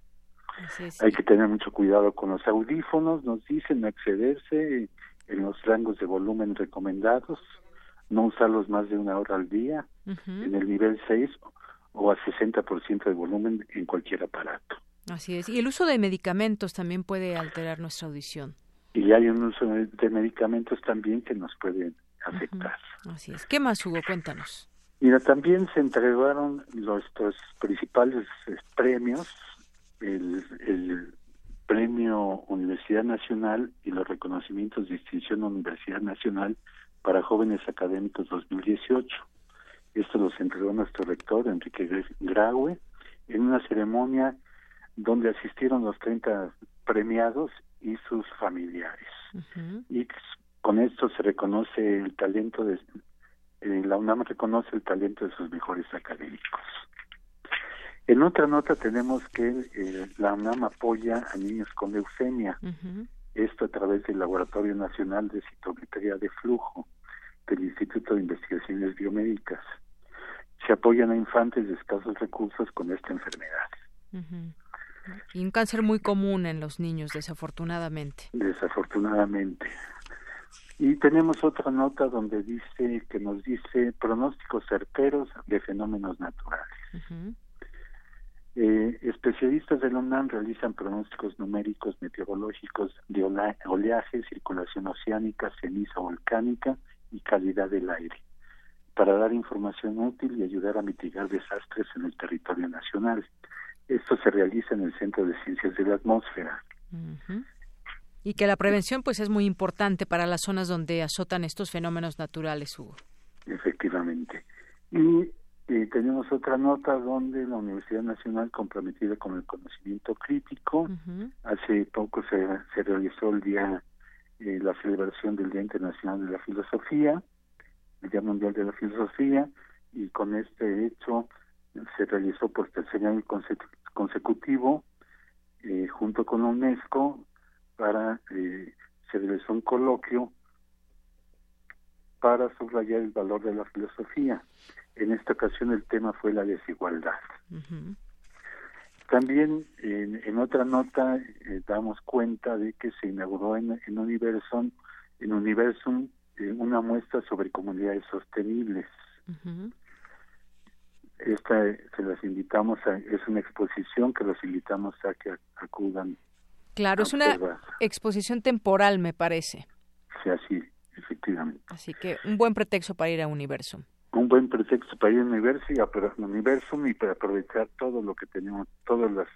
[SPEAKER 25] Hay que tener mucho cuidado con los audífonos, nos dicen accederse en los rangos de volumen recomendados, no usarlos más de una hora al día, en el nivel 6 o a 60% de volumen en cualquier aparato.
[SPEAKER 1] Así es. Y el uso de medicamentos también puede alterar nuestra audición.
[SPEAKER 25] Y hay un uso de medicamentos también que nos pueden afectar.
[SPEAKER 1] Así es. ¿Qué más, Hugo? Cuéntanos.
[SPEAKER 25] Mira, también se entregaron los, principales eh, premios, el, el Premio Universidad Nacional y los reconocimientos de distinción Universidad Nacional para jóvenes académicos 2018. Esto los entregó nuestro rector, Enrique Graue, en una ceremonia donde asistieron los 30 premiados y sus familiares. Y con esto se reconoce el talento de eh, la UNAM reconoce el talento de sus mejores académicos. En otra nota tenemos que eh, la UNAM apoya a niños con leucemia, esto a través del Laboratorio Nacional de Citometría de Flujo del Instituto de Investigaciones Biomédicas. Se apoyan a infantes de escasos recursos con esta enfermedad.
[SPEAKER 1] Y un cáncer muy común en los niños, desafortunadamente.
[SPEAKER 25] Desafortunadamente. Y tenemos otra nota donde dice que nos dice pronósticos certeros de fenómenos naturales. eh, especialistas del UNAM realizan pronósticos numéricos meteorológicos de oleaje, circulación oceánica, ceniza volcánica y calidad del aire, para dar información útil y ayudar a mitigar desastres en el territorio nacional. Esto se realiza en el Centro de Ciencias de la Atmósfera.
[SPEAKER 1] Y que la prevención pues es muy importante para las zonas donde azotan estos fenómenos naturales, Hugo.
[SPEAKER 25] Efectivamente. Y eh, tenemos otra nota donde la Universidad Nacional comprometida con el conocimiento crítico, hace poco se, se realizó el día, eh, la celebración del Día Internacional de la Filosofía, el Día Mundial de la Filosofía, y con este hecho se realizó por tercer año consecutivo eh, junto con UNESCO para eh, se realizó un coloquio para subrayar el valor de la filosofía. En esta ocasión el tema fue la desigualdad. También en, otra nota eh, damos cuenta de que se inauguró en, en Universum, en Universum eh, una muestra sobre comunidades sostenibles esta se las invitamos a, es una exposición que los invitamos a que acudan.
[SPEAKER 1] Claro, es una exposición temporal, me parece.
[SPEAKER 25] Sí, así, efectivamente.
[SPEAKER 1] Así que un buen pretexto para ir a Universo.
[SPEAKER 25] un buen pretexto para ir al universo y, universo y para aprovechar todo lo que tenemos, todas las,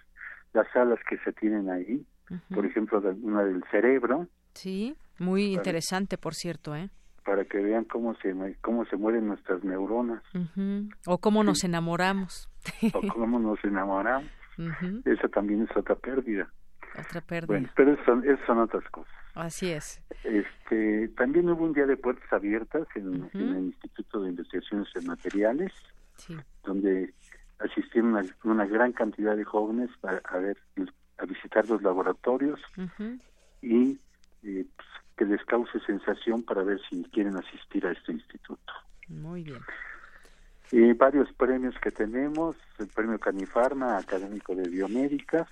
[SPEAKER 25] las salas que se tienen ahí, por ejemplo, una del cerebro.
[SPEAKER 1] Sí, muy interesante, por cierto, ¿eh?
[SPEAKER 25] Para que vean cómo se cómo se mueren nuestras neuronas.
[SPEAKER 1] O cómo nos enamoramos.
[SPEAKER 25] o cómo nos enamoramos. Esa también es otra pérdida.
[SPEAKER 1] Otra pérdida.
[SPEAKER 25] Bueno, pero son, son otras cosas.
[SPEAKER 1] Así es.
[SPEAKER 25] Este, también hubo un día de puertas abiertas en, el Instituto de Investigaciones en Materiales, donde asistieron una, gran cantidad de jóvenes a, a ver a visitar los laboratorios y eh, pues, que les cause sensación para ver si quieren asistir a este instituto.
[SPEAKER 1] Muy bien.
[SPEAKER 25] Y varios premios que tenemos, el premio Canifarma académico de biomédicas,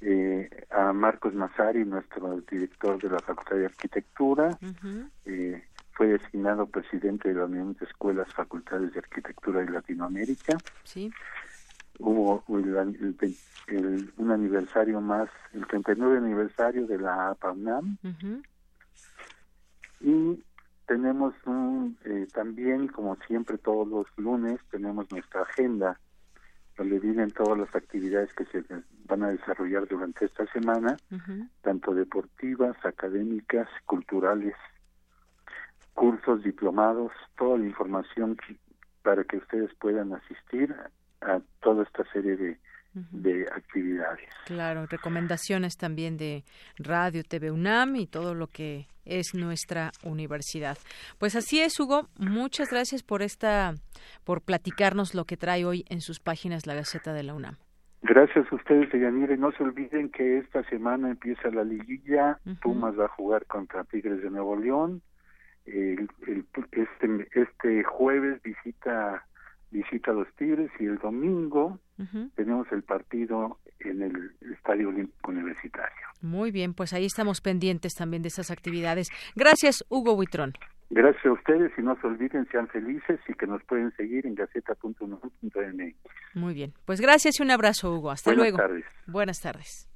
[SPEAKER 25] eh, a Marcos Mazari, nuestro director de la Facultad de Arquitectura, eh, fue designado presidente de la Unión de Escuelas Facultades de Arquitectura de Latinoamérica.
[SPEAKER 1] Sí.
[SPEAKER 25] Hubo el, un aniversario más, el 39 aniversario de la APAUNAM. Y tenemos un, eh, también, como siempre todos los lunes, tenemos nuestra agenda donde vienen todas las actividades que se van a desarrollar durante esta semana, tanto deportivas, académicas, culturales, cursos, diplomados, toda la información para que ustedes puedan asistir a toda esta serie de, de actividades.
[SPEAKER 1] Claro, recomendaciones también de Radio TV UNAM y todo lo que es nuestra universidad. Pues así es, Hugo. Muchas gracias por esta, por platicarnos lo que trae hoy en sus páginas la Gaceta de la UNAM.
[SPEAKER 25] Gracias a ustedes, Yanire. No se olviden que esta semana empieza la liguilla. Pumas va a jugar contra Tigres de Nuevo León. El, este, este jueves visita visita a los Tigres y el domingo tenemos el partido en el Estadio Olímpico Universitario.
[SPEAKER 1] Muy bien, pues ahí estamos pendientes también de esas actividades. Gracias, Hugo Buitrón.
[SPEAKER 25] Gracias a ustedes y no se olviden, sean felices y que nos pueden seguir en gaceta.unam.mx.
[SPEAKER 1] Muy bien, pues gracias y un abrazo, Hugo. Hasta luego.
[SPEAKER 25] Buenas tardes.
[SPEAKER 1] Buenas tardes.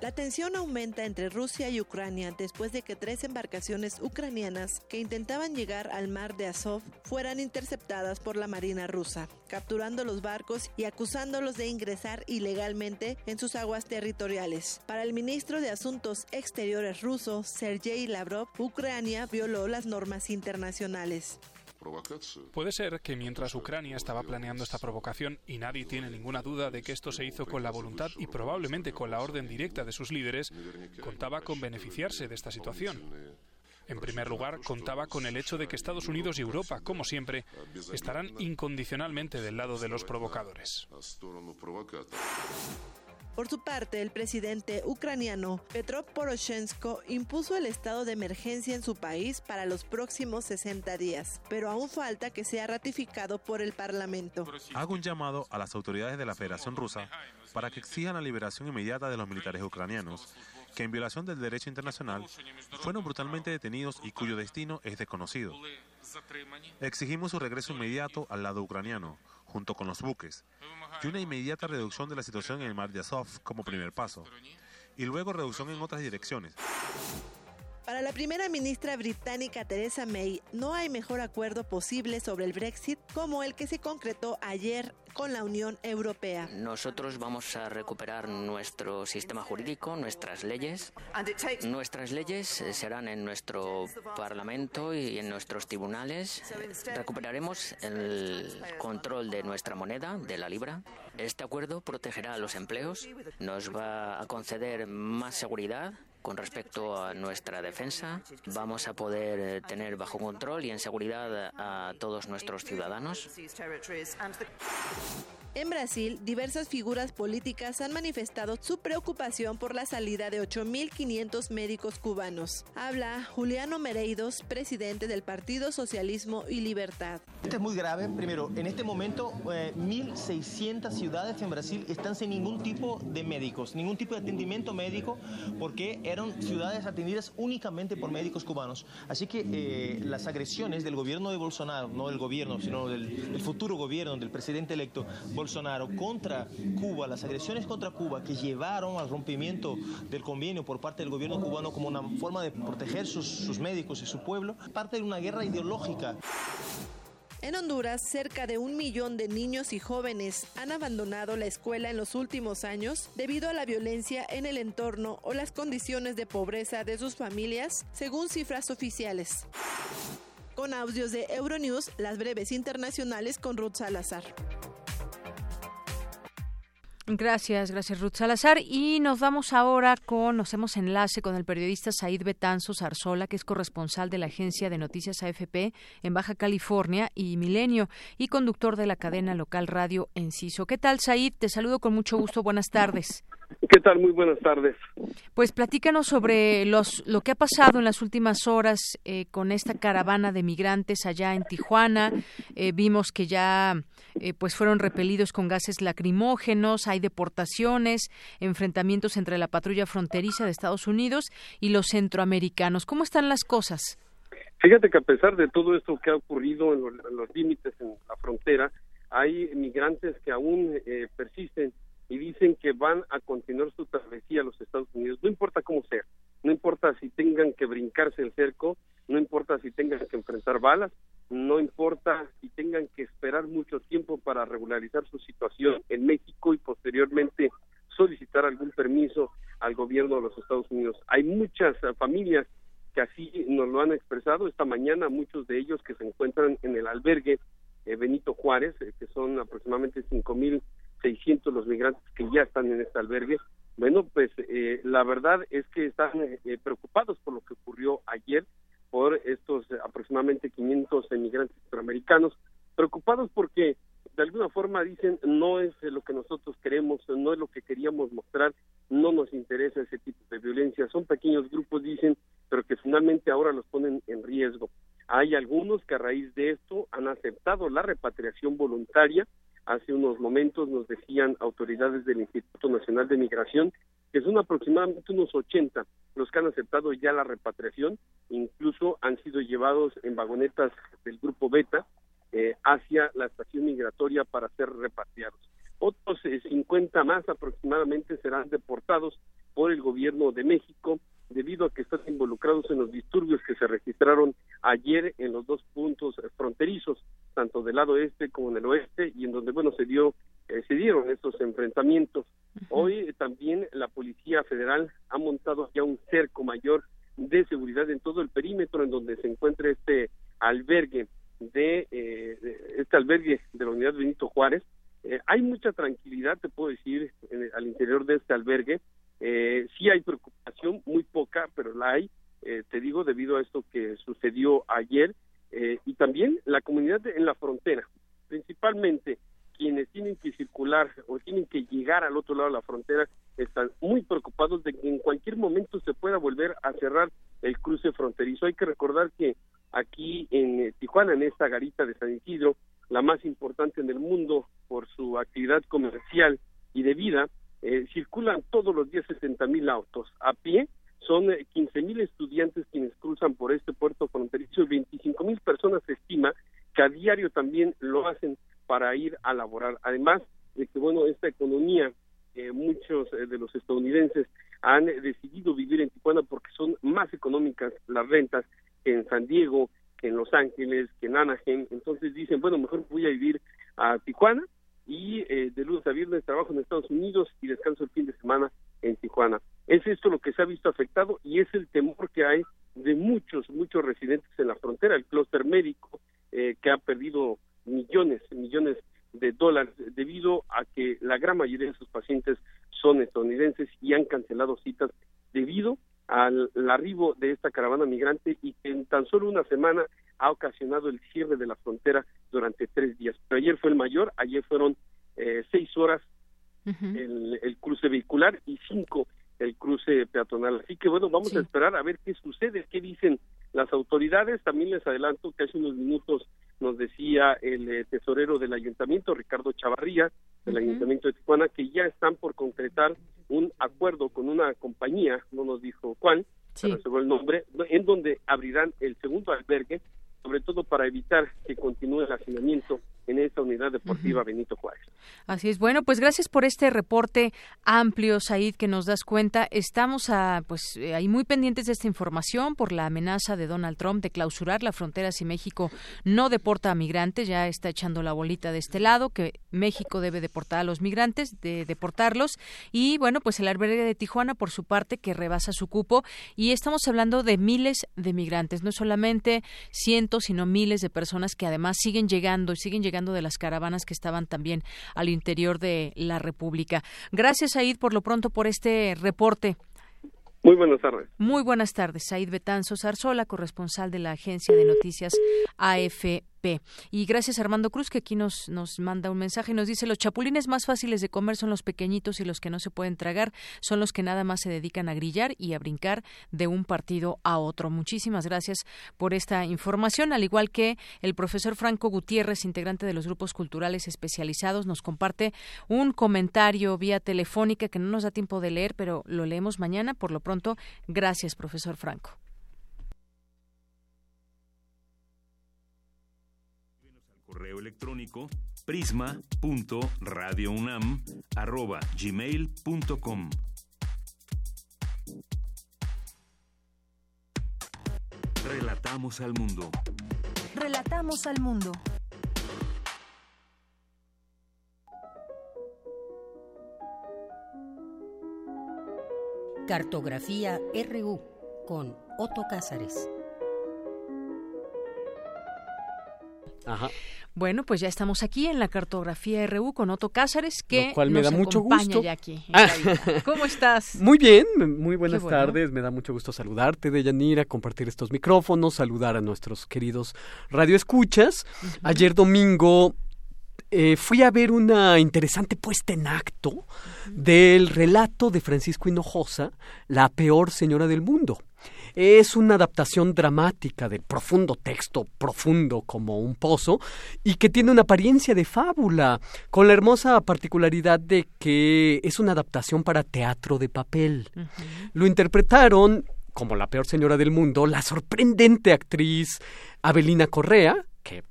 [SPEAKER 26] La tensión aumenta entre Rusia y Ucrania después de que tres embarcaciones ucranianas que intentaban llegar al mar de Azov fueran interceptadas por la Marina rusa, capturando los barcos y acusándolos de ingresar ilegalmente en sus aguas territoriales. Para el ministro de Asuntos Exteriores ruso, Sergei Lavrov, Ucrania violó las normas internacionales.
[SPEAKER 27] Puede ser que mientras Ucrania estaba planeando esta provocación, y nadie tiene ninguna duda de que esto se hizo con la voluntad y probablemente con la orden directa de sus líderes, contaba con beneficiarse de esta situación. En primer lugar, contaba con el hecho de que Estados Unidos y Europa, como siempre, estarán incondicionalmente del lado de los provocadores.
[SPEAKER 26] Por su parte, el presidente ucraniano Petro Poroshenko impuso el estado de emergencia en su país para los próximos 60 días, pero aún falta que sea ratificado por el Parlamento.
[SPEAKER 28] Hago un llamado a las autoridades de la Federación Rusa para que exijan la liberación inmediata de los militares ucranianos que en violación del derecho internacional fueron brutalmente detenidos y cuyo destino es desconocido. Exigimos su regreso inmediato al lado ucraniano, junto con los buques, y una inmediata reducción de la situación en el mar de Azov como primer paso, y luego reducción en otras direcciones.
[SPEAKER 26] Para la primera ministra británica Theresa May, no hay mejor acuerdo posible sobre el Brexit como el que se concretó ayer con la Unión Europea.
[SPEAKER 29] Nosotros vamos a recuperar nuestro sistema jurídico, nuestras leyes. Nuestras leyes eh, serán en nuestro Parlamento y en nuestros tribunales. Recuperaremos el control de nuestra moneda, de la libra. Este acuerdo protegerá a los empleos, nos va a conceder más seguridad con respecto a nuestra defensa, vamos a poder eh, tener bajo control y en seguridad a todos nuestros ciudadanos.
[SPEAKER 26] En Brasil, diversas figuras políticas han manifestado su preocupación por la salida de 8.500 médicos cubanos. Habla Juliano Mereidos, presidente del Partido Socialismo y Libertad.
[SPEAKER 30] Esto es muy grave. Primero, en este momento, 1.600 eh, ciudades en Brasil están sin ningún tipo de médicos, ningún tipo de atendimiento médico, porque eran ciudades atendidas únicamente por médicos cubanos. Así que eh, las agresiones del gobierno de Bolsonaro, no del gobierno, sino del futuro gobierno del presidente electo Bolsonaro, contra Cuba, las agresiones contra Cuba que llevaron al rompimiento del convenio por parte del gobierno cubano como una forma de proteger sus, sus médicos y su pueblo, parte de una guerra ideológica.
[SPEAKER 26] En Honduras, cerca de un millón de niños y jóvenes han abandonado la escuela en los últimos años debido a la violencia en el entorno o las condiciones de pobreza de sus familias, según cifras oficiales. Con audios de Euronews, las breves internacionales con Ruth Salazar.
[SPEAKER 1] Gracias, gracias Ruth Salazar. Y nos vamos ahora con, nos hacemos enlace con el periodista Said Betanzo Zarzola, que es corresponsal de la agencia de noticias AFP en Baja California y Milenio y conductor de la cadena local Radio Enciso. ¿Qué tal, Said? Te saludo con mucho gusto. Buenas tardes.
[SPEAKER 31] ¿Qué tal? Muy buenas tardes.
[SPEAKER 1] Pues platícanos sobre los, lo que ha pasado en las últimas horas eh, con esta caravana de migrantes allá en Tijuana. Eh, vimos que ya eh, pues fueron repelidos con gases lacrimógenos, hay deportaciones, enfrentamientos entre la patrulla fronteriza de Estados Unidos y los centroamericanos. ¿Cómo están las cosas?
[SPEAKER 31] Fíjate que a pesar de todo esto que ha ocurrido en, los límites en la frontera, hay migrantes que aún persisten y dicen que van a continuar su travesía a los Estados Unidos, no importa cómo sea, no importa si tengan que brincarse el cerco, no importa si tengan que enfrentar balas, no importa si tengan que esperar mucho tiempo para regularizar su situación en México y posteriormente solicitar algún permiso al gobierno de los Estados Unidos. Hay muchas eh, familias que así nos lo han expresado esta mañana, muchos de ellos que se encuentran en el albergue eh, Benito Juárez, eh, que son aproximadamente cinco mil 600 los migrantes que ya están en este albergue. Bueno, pues eh, la verdad es que están eh, preocupados por lo que ocurrió ayer, por estos aproximadamente 500 emigrantes centroamericanos, preocupados porque de alguna forma dicen no es lo que nosotros queremos, no es lo que queríamos mostrar, no nos interesa ese tipo de violencia. Son pequeños grupos, dicen, pero que finalmente ahora los ponen en riesgo. Hay algunos que a raíz de esto han aceptado la repatriación voluntaria, Hace unos momentos nos decían autoridades del Instituto Nacional de Migración que son aproximadamente unos 80 los que han aceptado ya la repatriación, incluso han sido llevados en vagonetas del grupo Beta eh, hacia la estación migratoria para ser repatriados. Otros 50 eh, más aproximadamente serán deportados por el gobierno de México debido a que están involucrados en los disturbios que se registraron ayer en los dos puntos fronterizos, tanto del lado este como del oeste, y en donde, bueno, se dio eh, se dieron estos enfrentamientos. Hoy también la Policía Federal ha montado ya un cerco mayor de seguridad en todo el perímetro en donde se encuentra este albergue de, eh, este albergue de la Unidad Benito Juárez. Eh, hay mucha tranquilidad, te puedo decir, al interior de este albergue. Eh, sí hay preocupación, muy poca, pero la hay, eh, te digo, debido a esto que sucedió ayer, eh, y también la comunidad en la frontera, principalmente quienes tienen que circular o tienen que llegar al otro lado de la frontera, están muy preocupados de que en cualquier momento se pueda volver a cerrar el cruce fronterizo. Hay que recordar que aquí en eh, Tijuana, en esta garita de San Isidro, la más importante en el mundo por su actividad comercial y de vida, eh, circulan todos los días 60 mil autos a pie, son 15 eh, mil estudiantes quienes cruzan por este puerto fronterizo y 25 mil personas se estima que a diario también lo hacen para ir a laborar. Además de que, bueno, esta economía, eh, muchos de los estadounidenses han decidido vivir en Tijuana porque son más económicas las rentas que en San Diego, que en Los Ángeles, que en Anaheim. Entonces dicen, bueno, mejor voy a vivir a Tijuana y eh, de lunes a viernes trabajo en Estados Unidos y descanso el fin de semana en Tijuana. Es esto lo que se ha visto afectado y es el temor que hay de muchos, muchos residentes en la frontera, el clúster médico eh, que ha perdido millones, millones de dólares debido a que la gran mayoría de sus pacientes son estadounidenses y han cancelado citas debido al, arribo de esta caravana migrante y que en tan solo una semana ha ocasionado el cierre de la frontera durante tres días. Pero ayer fue el mayor, ayer fueron eh, horas el, el, cruce vehicular y cinco el cruce peatonal. Así que bueno, vamos a esperar a ver qué sucede, qué dicen las autoridades. También les adelanto que hace unos minutos nos decía el eh, tesorero del ayuntamiento, Ricardo Chavarría, del ayuntamiento de Tijuana, que ya están por concretar un acuerdo con una compañía, no nos dijo cuál, sí. pero el nombre, en donde abrirán el segundo albergue, sobre todo para evitar que continúe el hacinamiento en esta unidad deportiva Benito Juárez.
[SPEAKER 1] Así es. Bueno, pues gracias por este reporte amplio, Said, que nos das cuenta. Estamos a, pues, eh, ahí muy pendientes de esta información por la amenaza de Donald Trump de clausurar la frontera si México no deporta a migrantes. Ya está echando la bolita de este lado, que México debe deportar a los migrantes, de deportarlos. Y bueno, pues el albergue de Tijuana, por su parte, que rebasa su cupo. Y estamos hablando de miles de migrantes, no solamente cientos, sino miles de personas que además siguen llegando y siguen llegando de las caravanas que estaban también al interior de la República. Gracias, Said, por lo pronto por este reporte.
[SPEAKER 31] Muy buenas tardes.
[SPEAKER 1] Muy buenas tardes. Said Betanzo Zarzola, corresponsal de la agencia de noticias AFP. Y gracias a Armando Cruz, que aquí nos, nos manda un mensaje y nos dice, los chapulines más fáciles de comer son los pequeñitos y los que no se pueden tragar son los que nada más se dedican a grillar y a brincar de un partido a otro. Muchísimas gracias por esta información, al igual que el profesor Franco Gutiérrez, integrante de los grupos culturales especializados, nos comparte un comentario vía telefónica que no nos da tiempo de leer, pero lo leemos mañana. Por lo pronto, gracias, profesor Franco.
[SPEAKER 9] Correo electrónico prisma.radiounam@gmail.com. Relatamos al mundo.
[SPEAKER 13] Relatamos al mundo.
[SPEAKER 23] Cartografía RU con Otto Cázares.
[SPEAKER 1] Ajá. Bueno, pues ya estamos aquí en la cartografía RU con Otto Cázares, que
[SPEAKER 32] Lo cual me
[SPEAKER 1] nos
[SPEAKER 32] da mucho
[SPEAKER 1] acompaña
[SPEAKER 32] gusto.
[SPEAKER 1] ya aquí.
[SPEAKER 32] Ah.
[SPEAKER 1] ¿Cómo estás?
[SPEAKER 32] Muy bien, muy buenas
[SPEAKER 1] bueno.
[SPEAKER 32] tardes. Me da mucho gusto saludarte, Deyanira, compartir estos micrófonos, saludar a nuestros queridos radioescuchas. Ayer domingo eh, fui a ver una interesante puesta en acto del relato de Francisco Hinojosa, La peor señora del mundo. Es una adaptación dramática del profundo texto, profundo como un pozo, y que tiene una apariencia de fábula, con la hermosa particularidad de que es una adaptación para teatro de papel. Lo interpretaron como la peor señora del mundo, la sorprendente actriz Abelina Correa,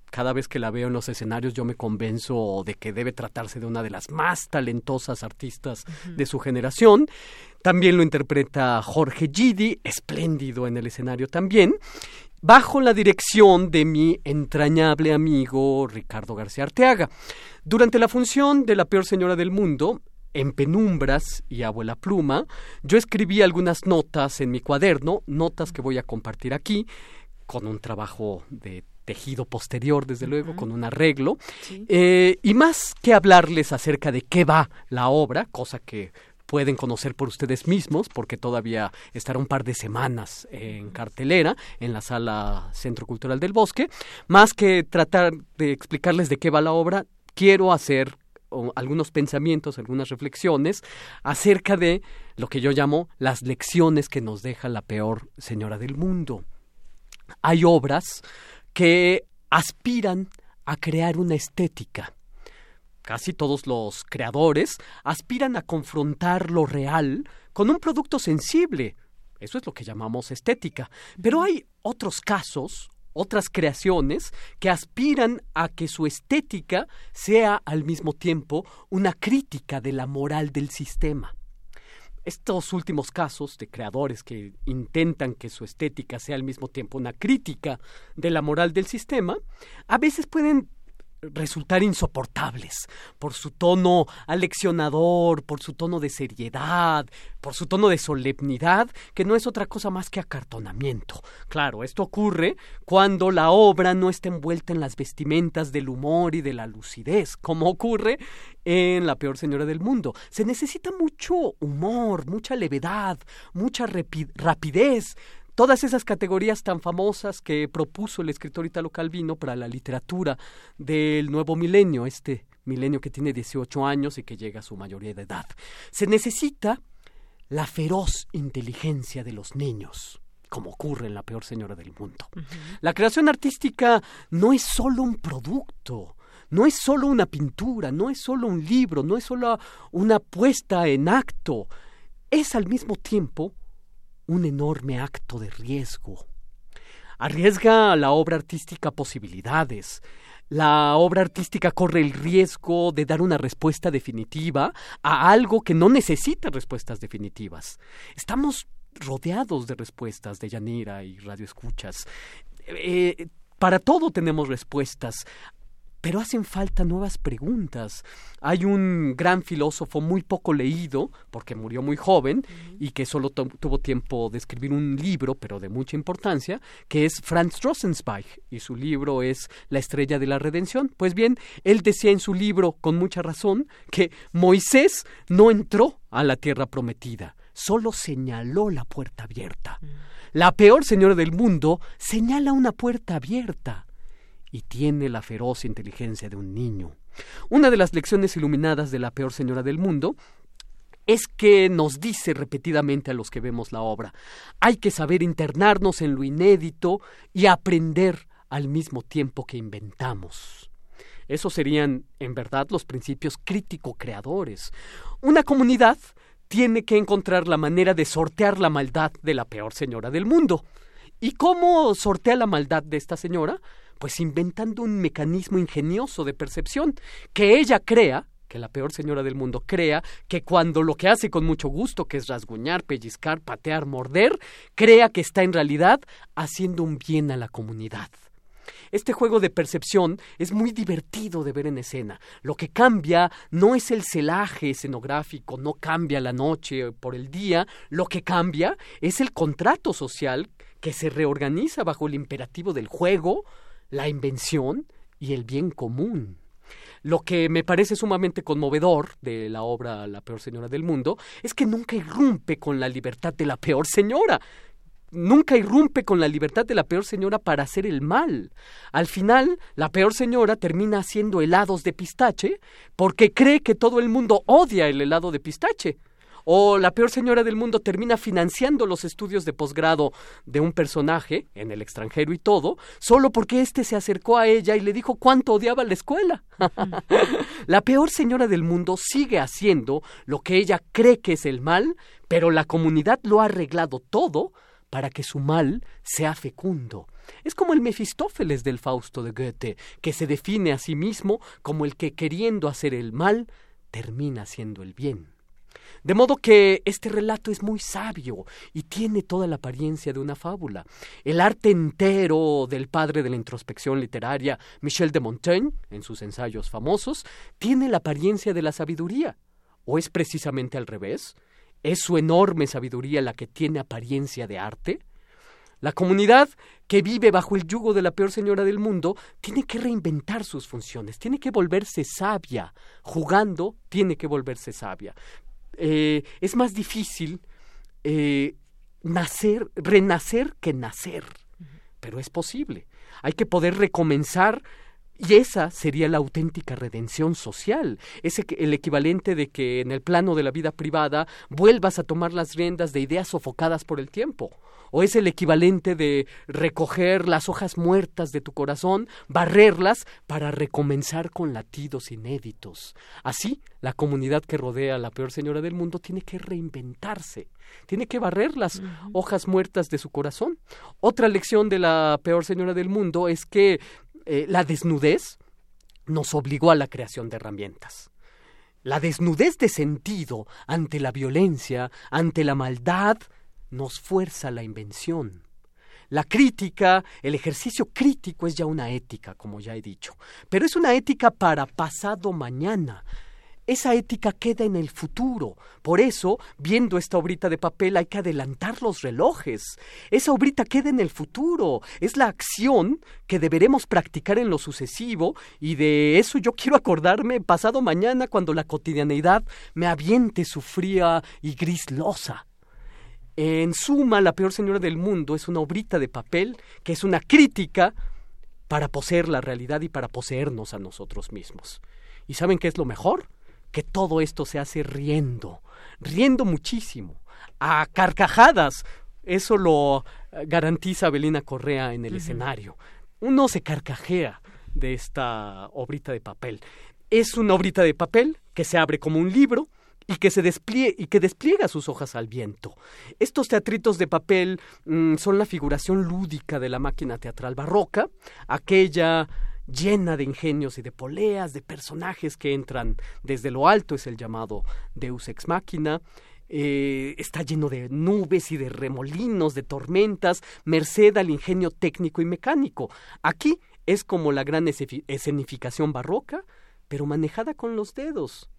[SPEAKER 32] cada vez que la veo en los escenarios yo me convenzo de que debe tratarse de una de las más talentosas artistas de su generación. También lo interpreta Jorge Gidi, espléndido en el escenario también, bajo la dirección de mi entrañable amigo Ricardo García Arteaga. Durante la función de La peor señora del mundo, en penumbras y abuela pluma, yo escribí algunas notas en mi cuaderno, notas que voy a compartir aquí, con un trabajo de tejido posterior, desde luego, con un arreglo, eh, y más que hablarles acerca de qué va la obra, cosa que pueden conocer por ustedes mismos, porque todavía estará un par de semanas en cartelera en la sala Centro Cultural del Bosque, más que tratar de explicarles de qué va la obra, quiero hacer o, algunos pensamientos, algunas reflexiones acerca de lo que yo llamo las lecciones que nos deja la peor señora del mundo. Hay obras que aspiran a crear una estética. Casi todos los creadores aspiran a confrontar lo real con un producto sensible. Eso es lo que llamamos estética. Pero hay otros casos, otras creaciones, que aspiran a que su estética sea al mismo tiempo una crítica de la moral del sistema. Estos últimos casos de creadores que intentan que su estética sea al mismo tiempo una crítica de la moral del sistema, a veces pueden resultar insoportables por su tono aleccionador, por su tono de seriedad, por su tono de solemnidad, que no es otra cosa más que acartonamiento. Claro, esto ocurre cuando la obra no está envuelta en las vestimentas del humor y de la lucidez, como ocurre en La peor señora del mundo. Se necesita mucho humor, mucha levedad, mucha rapidez, todas esas categorías tan famosas que propuso el escritor Italo Calvino para la literatura del nuevo milenio, este milenio que tiene 18 años y que llega a su mayoría de edad. Se necesita la feroz inteligencia de los niños como ocurre en la peor señora del mundo. La creación artística no es solo un producto, no es solo una pintura, no es solo un libro, no es solo una puesta en acto, es al mismo tiempo un enorme acto de riesgo. Arriesga la obra artística posibilidades. La obra artística corre el riesgo de dar una respuesta definitiva a algo que no necesita respuestas definitivas. Estamos rodeados de respuestas de Yanira y Radio Escuchas. Eh, para todo tenemos respuestas pero hacen falta nuevas preguntas. Hay un gran filósofo muy poco leído, porque murió muy joven y que solo tuvo tiempo de escribir un libro, pero de mucha importancia, que es Franz Rosenzweig, y su libro es La estrella de la redención. Pues bien, él decía en su libro, con mucha razón, que Moisés no entró a la tierra prometida, solo señaló la puerta abierta. La peor señora del mundo señala una puerta abierta y tiene la feroz inteligencia de un niño. Una de las lecciones iluminadas de la peor señora del mundo es que nos dice repetidamente a los que vemos la obra, hay que saber internarnos en lo inédito y aprender al mismo tiempo que inventamos. Esos serían, en verdad, los principios crítico-creadores. Una comunidad tiene que encontrar la manera de sortear la maldad de la peor señora del mundo. ¿Y cómo sortea la maldad de esta señora? Pues inventando un mecanismo ingenioso de percepción que ella crea que la peor señora del mundo crea que cuando lo que hace con mucho gusto, que es rasguñar, pellizcar, patear, morder, crea que está en realidad haciendo un bien a la comunidad. Este juego de percepción es muy divertido de ver en escena. Lo que cambia no es el celaje escenográfico, no cambia la noche por el día, lo que cambia es el contrato social que se reorganiza bajo el imperativo del juego, la invención y el bien común. Lo que me parece sumamente conmovedor de la obra La peor señora del mundo es que nunca irrumpe con la libertad de la peor señora. Nunca irrumpe con la libertad de la peor señora para hacer el mal. Al final, la peor señora termina haciendo helados de pistache porque cree que todo el mundo odia el helado de pistache o la peor señora del mundo termina financiando los estudios de posgrado de un personaje en el extranjero y todo, solo porque éste se acercó a ella y le dijo cuánto odiaba la escuela. la peor señora del mundo sigue haciendo lo que ella cree que es el mal, pero la comunidad lo ha arreglado todo para que su mal sea fecundo. Es como el Mefistófeles del Fausto de Goethe, que se define a sí mismo como el que queriendo hacer el mal termina haciendo el bien. De modo que este relato es muy sabio y tiene toda la apariencia de una fábula. El arte entero del padre de la introspección literaria, Michel de Montaigne, en sus ensayos famosos, tiene la apariencia de la sabiduría. ¿O es precisamente al revés? ¿Es su enorme sabiduría la que tiene apariencia de arte? La comunidad que vive bajo el yugo de la peor señora del mundo tiene que reinventar sus funciones, tiene que volverse sabia, jugando tiene que volverse sabia. Eh, es más difícil eh, nacer, renacer que nacer, pero es posible. Hay que poder recomenzar y esa sería la auténtica redención social, es el equivalente de que en el plano de la vida privada vuelvas a tomar las riendas de ideas sofocadas por el tiempo, o es el equivalente de recoger las hojas muertas de tu corazón, barrerlas para recomenzar con latidos inéditos. Así, la comunidad que rodea a la peor señora del mundo tiene que reinventarse, tiene que barrer las hojas muertas de su corazón. Otra lección de la peor señora del mundo es que eh, la desnudez nos obligó a la creación de herramientas. La desnudez de sentido ante la violencia, ante la maldad, nos fuerza la invención. La crítica, el ejercicio crítico es ya una ética, como ya he dicho, pero es una ética para pasado mañana, esa ética queda en el futuro. Por eso, viendo esta obrita de papel, hay que adelantar los relojes. Esa obrita queda en el futuro. Es la acción que deberemos practicar en lo sucesivo y de eso yo quiero acordarme pasado mañana cuando la cotidianeidad me aviente su fría y gris losa. En suma, la peor señora del mundo es una obrita de papel que es una crítica para poseer la realidad y para poseernos a nosotros mismos ¿Y saben qué es lo mejor? Que todo esto se hace riendo, riendo muchísimo, a carcajadas. Eso lo eh, garantiza Belina Correa en el escenario. Uno se carcajea de esta obrita de papel. Es una obrita de papel que se abre como un libro, y que se despliegue y que despliega sus hojas al viento. Estos teatritos de papel mm, son la figuración lúdica de la máquina teatral barroca, aquella llena de ingenios y de poleas, de personajes que entran desde lo alto, es el llamado Deus ex machina. Eh, está lleno de nubes y de remolinos, de tormentas, merced al ingenio técnico y mecánico. Aquí es como la gran escenificación barroca, pero manejada con los dedos.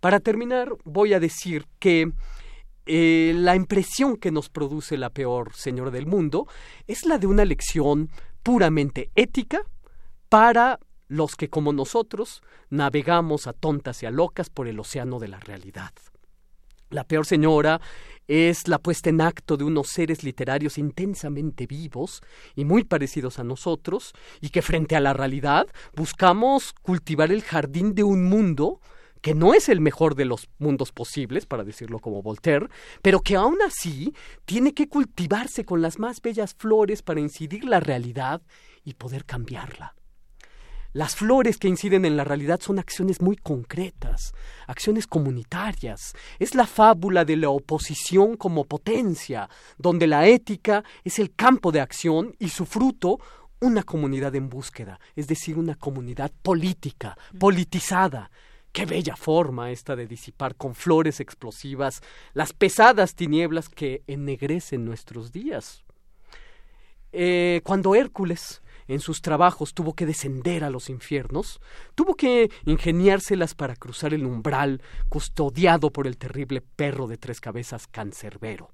[SPEAKER 32] Para terminar, voy a decir que eh, la impresión que nos produce la peor señora del mundo es la de una lección puramente ética para los que como nosotros navegamos a tontas y a locas por el océano de la realidad. La peor señora es la puesta en acto de unos seres literarios intensamente vivos y muy parecidos a nosotros, y que frente a la realidad buscamos cultivar el jardín de un mundo que no es el mejor de los mundos posibles, para decirlo como Voltaire, pero que aún así tiene que cultivarse con las más bellas flores para incidir la realidad y poder cambiarla. Las flores que inciden en la realidad son acciones muy concretas, acciones comunitarias. Es la fábula de la oposición como potencia, donde la ética es el campo de acción y su fruto una comunidad en búsqueda, es decir, una comunidad política, politizada, Qué bella forma esta de disipar con flores explosivas las pesadas tinieblas que ennegrecen nuestros días. Eh, cuando Hércules en sus trabajos tuvo que descender a los infiernos, tuvo que ingeniárselas para cruzar el umbral custodiado por el terrible perro de tres cabezas cancerbero.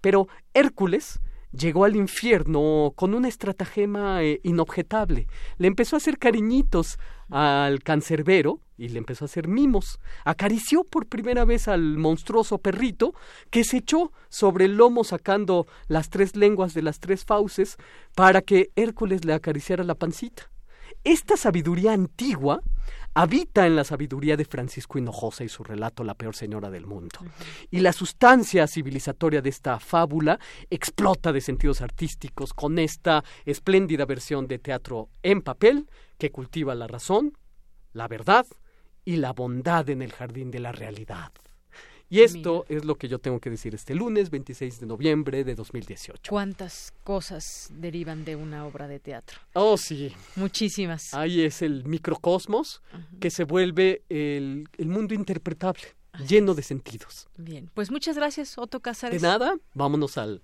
[SPEAKER 32] Pero Hércules llegó al infierno con una estratagema eh, inobjetable. Le empezó a hacer cariñitos al cancerbero y le empezó a hacer mimos. Acarició por primera vez al monstruoso perrito que se echó sobre el lomo sacando las tres lenguas de las tres fauces para que Hércules le acariciara la pancita. Esta sabiduría antigua habita en la sabiduría de Francisco Hinojosa y su relato La peor señora del mundo. Y la sustancia civilizatoria de esta fábula explota de sentidos artísticos con esta espléndida versión de teatro en papel que cultiva la razón, la verdad y la bondad en el jardín de la realidad. Y esto es lo que yo tengo que decir este lunes 26 de noviembre de 2018.
[SPEAKER 1] ¿Cuántas cosas derivan de una obra de teatro?
[SPEAKER 32] Oh, sí.
[SPEAKER 1] Muchísimas.
[SPEAKER 32] Ahí es el microcosmos que se vuelve el, mundo interpretable, lleno de sentidos.
[SPEAKER 1] Bien, pues muchas gracias, Otto Cázares.
[SPEAKER 32] De nada, vámonos al,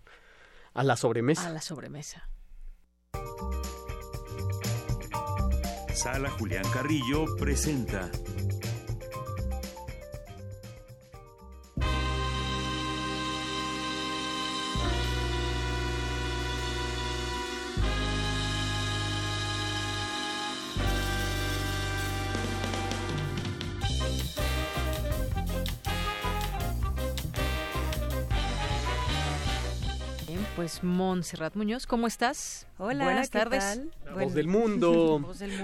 [SPEAKER 32] a la sobremesa.
[SPEAKER 1] A la sobremesa.
[SPEAKER 9] Sala Julián Carrillo presenta
[SPEAKER 1] pues Montserrat Muñoz, ¿cómo estás?
[SPEAKER 33] Hola,
[SPEAKER 1] buenas tardes.
[SPEAKER 32] Voz del mundo.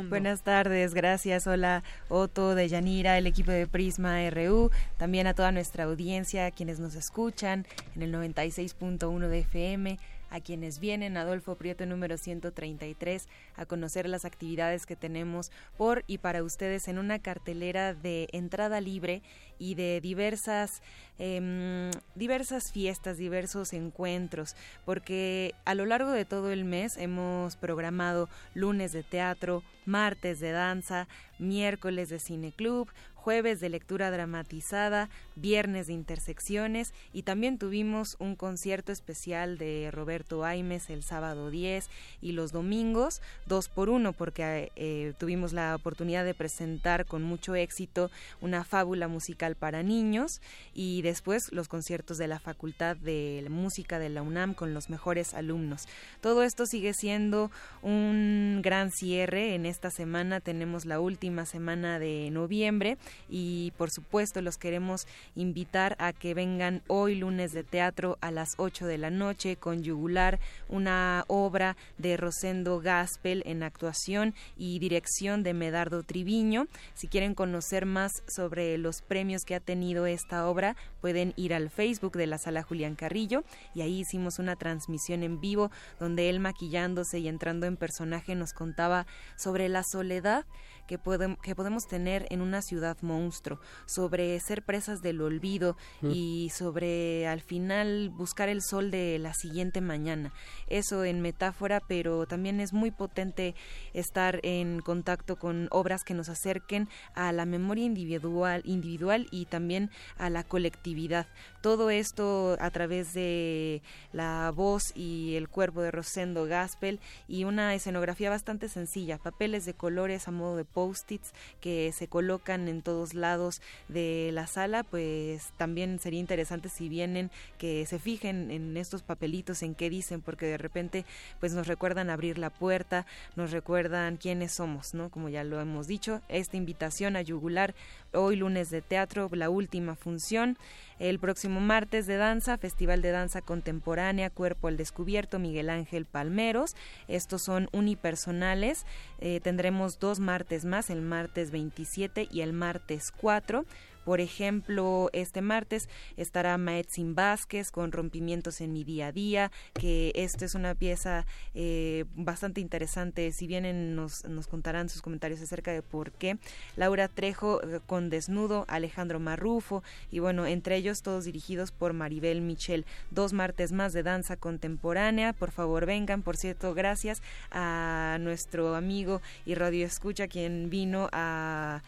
[SPEAKER 33] Buenas tardes, gracias. Hola, Otto, de Yanira, el equipo de Prisma RU, también a toda nuestra audiencia, quienes nos escuchan en el 96.1 de FM a quienes vienen, Adolfo Prieto número 133, a conocer las actividades que tenemos por y para ustedes en una cartelera de entrada libre y de diversas, em, diversas fiestas, diversos encuentros, porque a lo largo de todo el mes hemos programado lunes de teatro, martes de danza, miércoles de cineclub, jueves de lectura dramatizada, viernes de intersecciones y también tuvimos un concierto especial de Roberto Aimes el sábado 10 y los domingos dos por uno porque eh, tuvimos la oportunidad de presentar con mucho éxito una fábula musical para niños y después los conciertos de la Facultad de Música de la UNAM con los mejores alumnos. Todo esto sigue siendo un gran cierre. En esta semana tenemos la última semana de noviembre y por supuesto los queremos invitar a que vengan hoy lunes de teatro a las 8 de la noche con Yugular, una obra de Rosendo Gaspel en actuación y dirección de Medardo Triviño. Si quieren conocer más sobre los premios que ha tenido esta obra, pueden ir al Facebook de la Sala Julián Carrillo y ahí hicimos una transmisión en vivo donde él maquillándose y entrando en personaje nos contaba sobre la soledad que, que podemos tener en una ciudad monstruo, sobre ser presas del olvido mm. y sobre al final buscar el sol de la siguiente mañana. Eso en metáfora, pero también es muy potente estar en contacto con obras que nos acerquen a la memoria individual, individual y también a la colectividad. Todo esto a través de la voz y el cuerpo de Rosendo Gaspel y una escenografía bastante sencilla, papeles de colores a modo de post-its que se colocan en todos lados de la sala, pues también sería interesante si vienen que se fijen en estos papelitos, en qué dicen, porque de repente pues nos recuerdan abrir la puerta, nos recuerdan quiénes somos, ¿no? Como ya lo hemos dicho, esta invitación a yugular hoy lunes de teatro, la última función. El próximo martes de danza, Festival de Danza Contemporánea, Cuerpo al Descubierto, Miguel Ángel Palmeros. Estos son unipersonales. Eh, tendremos dos martes más, el martes 27 y el martes 4. Por ejemplo, este martes estará Maetzin Vázquez con Rompimientos en mi día a día, que esto es una pieza eh, bastante interesante. Si vienen, nos, nos contarán sus comentarios acerca de por qué. Laura Trejo eh, con Desnudo, Alejandro Marrufo, y bueno, entre ellos todos dirigidos por Maribel Michel. Dos martes más de danza contemporánea. Por favor, vengan. Por cierto, gracias a nuestro amigo y radio escucha quien vino a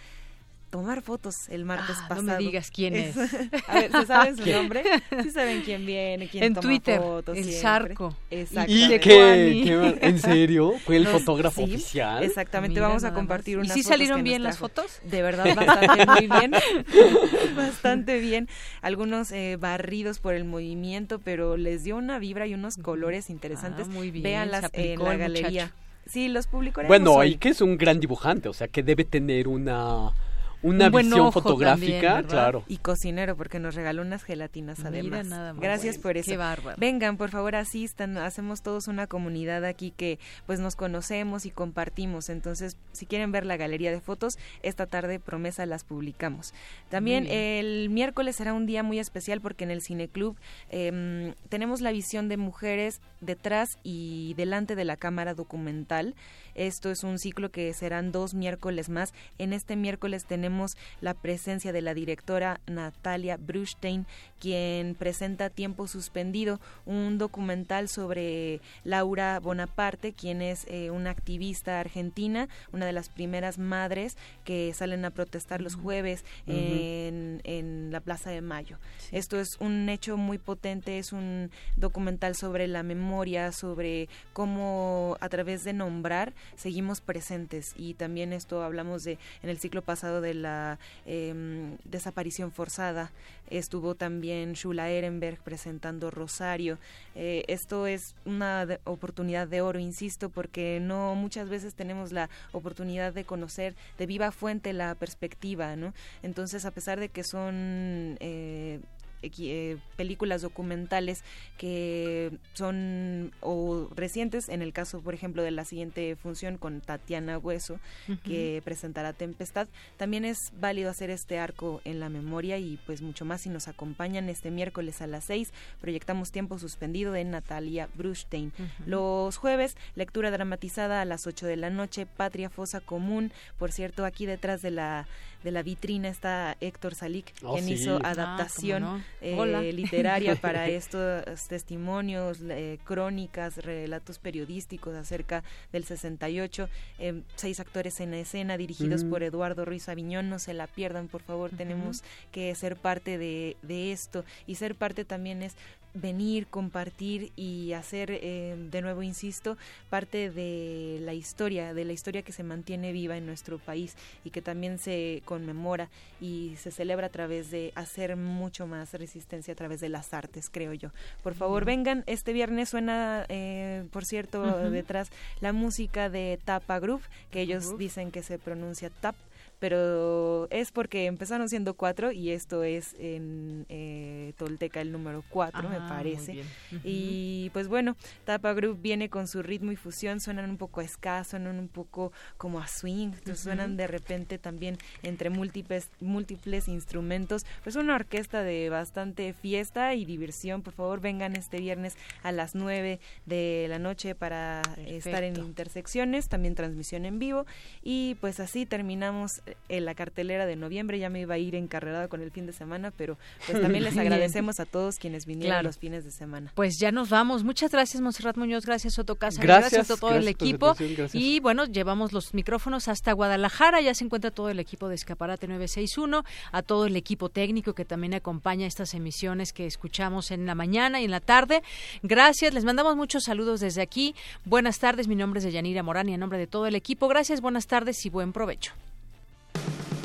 [SPEAKER 33] tomar fotos el martes pasado.
[SPEAKER 1] Ah, no me digas quién es.
[SPEAKER 33] a ver, ¿se saben su nombre? Sí saben quién viene, quién
[SPEAKER 1] en
[SPEAKER 33] toma
[SPEAKER 1] Twitter,
[SPEAKER 33] fotos.
[SPEAKER 1] el
[SPEAKER 33] siempre.
[SPEAKER 1] Zarco.
[SPEAKER 32] ¿Y qué, ¿En serio? ¿Fue el
[SPEAKER 33] Nos-
[SPEAKER 32] fotógrafo
[SPEAKER 33] sí,
[SPEAKER 32] oficial?
[SPEAKER 33] Exactamente,
[SPEAKER 1] Mira
[SPEAKER 33] vamos a compartir.
[SPEAKER 1] ¿Y
[SPEAKER 33] unas
[SPEAKER 1] sí
[SPEAKER 33] fotos
[SPEAKER 1] salieron bien las fotos?
[SPEAKER 33] De verdad, bastante muy bien. bastante bien. Algunos eh, barridos por el movimiento, pero les dio una vibra y unos colores interesantes.
[SPEAKER 1] Ah, muy bien,
[SPEAKER 33] Véanlas
[SPEAKER 1] aplicó
[SPEAKER 33] en la galería.
[SPEAKER 1] muchacho.
[SPEAKER 33] Sí, los publicaremos
[SPEAKER 32] Bueno,
[SPEAKER 33] hoy.
[SPEAKER 32] y que es un gran dibujante, o sea, que debe tener una, una
[SPEAKER 33] Un
[SPEAKER 32] visión fotográfica, claro.
[SPEAKER 33] Y cocinero, porque nos regaló unas gelatinas
[SPEAKER 1] Mira
[SPEAKER 33] además.
[SPEAKER 1] nada más.
[SPEAKER 33] Gracias
[SPEAKER 1] Bueno,
[SPEAKER 33] por eso.
[SPEAKER 1] qué bárbaro.
[SPEAKER 33] Vengan, por favor, asistan. Hacemos todos una comunidad aquí que pues nos conocemos y compartimos. Entonces, si quieren ver la galería de fotos, esta tarde promesa las publicamos. También el miércoles será un día muy especial porque en el Cineclub em, tenemos la visión de mujeres detrás y delante de la cámara documental. Esto es un ciclo que serán dos miércoles más. En este miércoles tenemos la presencia de la directora Natalia Brustein, quien presenta Tiempo Suspendido, un documental sobre Laura Bonaparte, quien es eh, una activista argentina, una de las primeras madres que salen a protestar los jueves en, en la Plaza de Mayo. Esto es un hecho muy potente, es un documental sobre la memoria, sobre cómo a través de nombrar seguimos presentes. Y también esto hablamos de en el ciclo pasado de la em, desaparición forzada. Estuvo también Shula Ehrenberg presentando Rosario. Eh, esto es una de- oportunidad de oro, insisto, porque no muchas veces tenemos la oportunidad de conocer de viva fuente la perspectiva, ¿no? Entonces, a pesar de que son eh, eh, películas documentales que son o recientes, en el caso, por ejemplo, de la siguiente función con Tatiana Hueso, que presentará Tempestad, también es válido hacer este arco en la memoria y pues mucho más si nos acompañan este miércoles a las 6, proyectamos Tiempo Suspendido de Natalia Brustein. Los jueves, lectura dramatizada a las 8 de la noche, Patria Fosa Común, por cierto, aquí detrás de la de la vitrina está Héctor Salic,
[SPEAKER 1] Oh,
[SPEAKER 33] quien
[SPEAKER 1] sí.
[SPEAKER 33] hizo
[SPEAKER 1] Ah,
[SPEAKER 33] adaptación
[SPEAKER 1] no.
[SPEAKER 33] eh, literaria para estos testimonios, eh, crónicas, relatos periodísticos acerca del 68, eh, seis actores en escena dirigidos
[SPEAKER 1] Mm.
[SPEAKER 33] por Eduardo Ruiz Aviñón, no se la pierdan, por favor, tenemos que ser parte de, de esto y ser parte también es venir, compartir y hacer, eh, de nuevo insisto, parte de la historia, de la historia que se mantiene viva en nuestro país y que también se conmemora y se celebra a través de hacer mucho más resistencia a través de las artes, creo yo. Por favor, vengan, este viernes suena, eh, por cierto, detrás la música de Tapa Group, que ellos dicen que se pronuncia Tap. Pero es porque empezaron siendo cuatro y esto es en eh, Tolteca el número cuatro, me
[SPEAKER 1] Ah,
[SPEAKER 33] parece. Y pues bueno, Tapa Group viene con su ritmo y fusión, suenan un poco a ska, suenan un poco como a swing, suenan de repente también entre múltiples, múltiples instrumentos. Pues una orquesta de bastante fiesta y diversión. Por favor, vengan este viernes a las 9 de la noche para estar en. Intersecciones, también transmisión en vivo. Y pues así terminamos eh, la cartelera de noviembre. Ya me iba a ir encarrerada con el fin de semana, pero pues también les agradecemos a todos quienes vinieron
[SPEAKER 1] Claro.
[SPEAKER 33] los fines de semana.
[SPEAKER 1] Pues ya nos vamos. Muchas gracias, Monserrat Muñoz. Gracias, Soto Casa.
[SPEAKER 33] Gracias,
[SPEAKER 1] a todo
[SPEAKER 33] gracias
[SPEAKER 1] el equipo. Y bueno, llevamos los micrófonos hasta Guadalajara. Ya se encuentra todo el equipo de Escaparate 961. A todo el equipo técnico que también acompaña estas emisiones que escuchamos en la mañana y en la tarde. Gracias. Les mandamos muchos saludos desde aquí. Buenas tardes. Mi nombre es Deyanira Morán y en nombre de todo el equipo. Gracias, buenas tardes y buen provecho.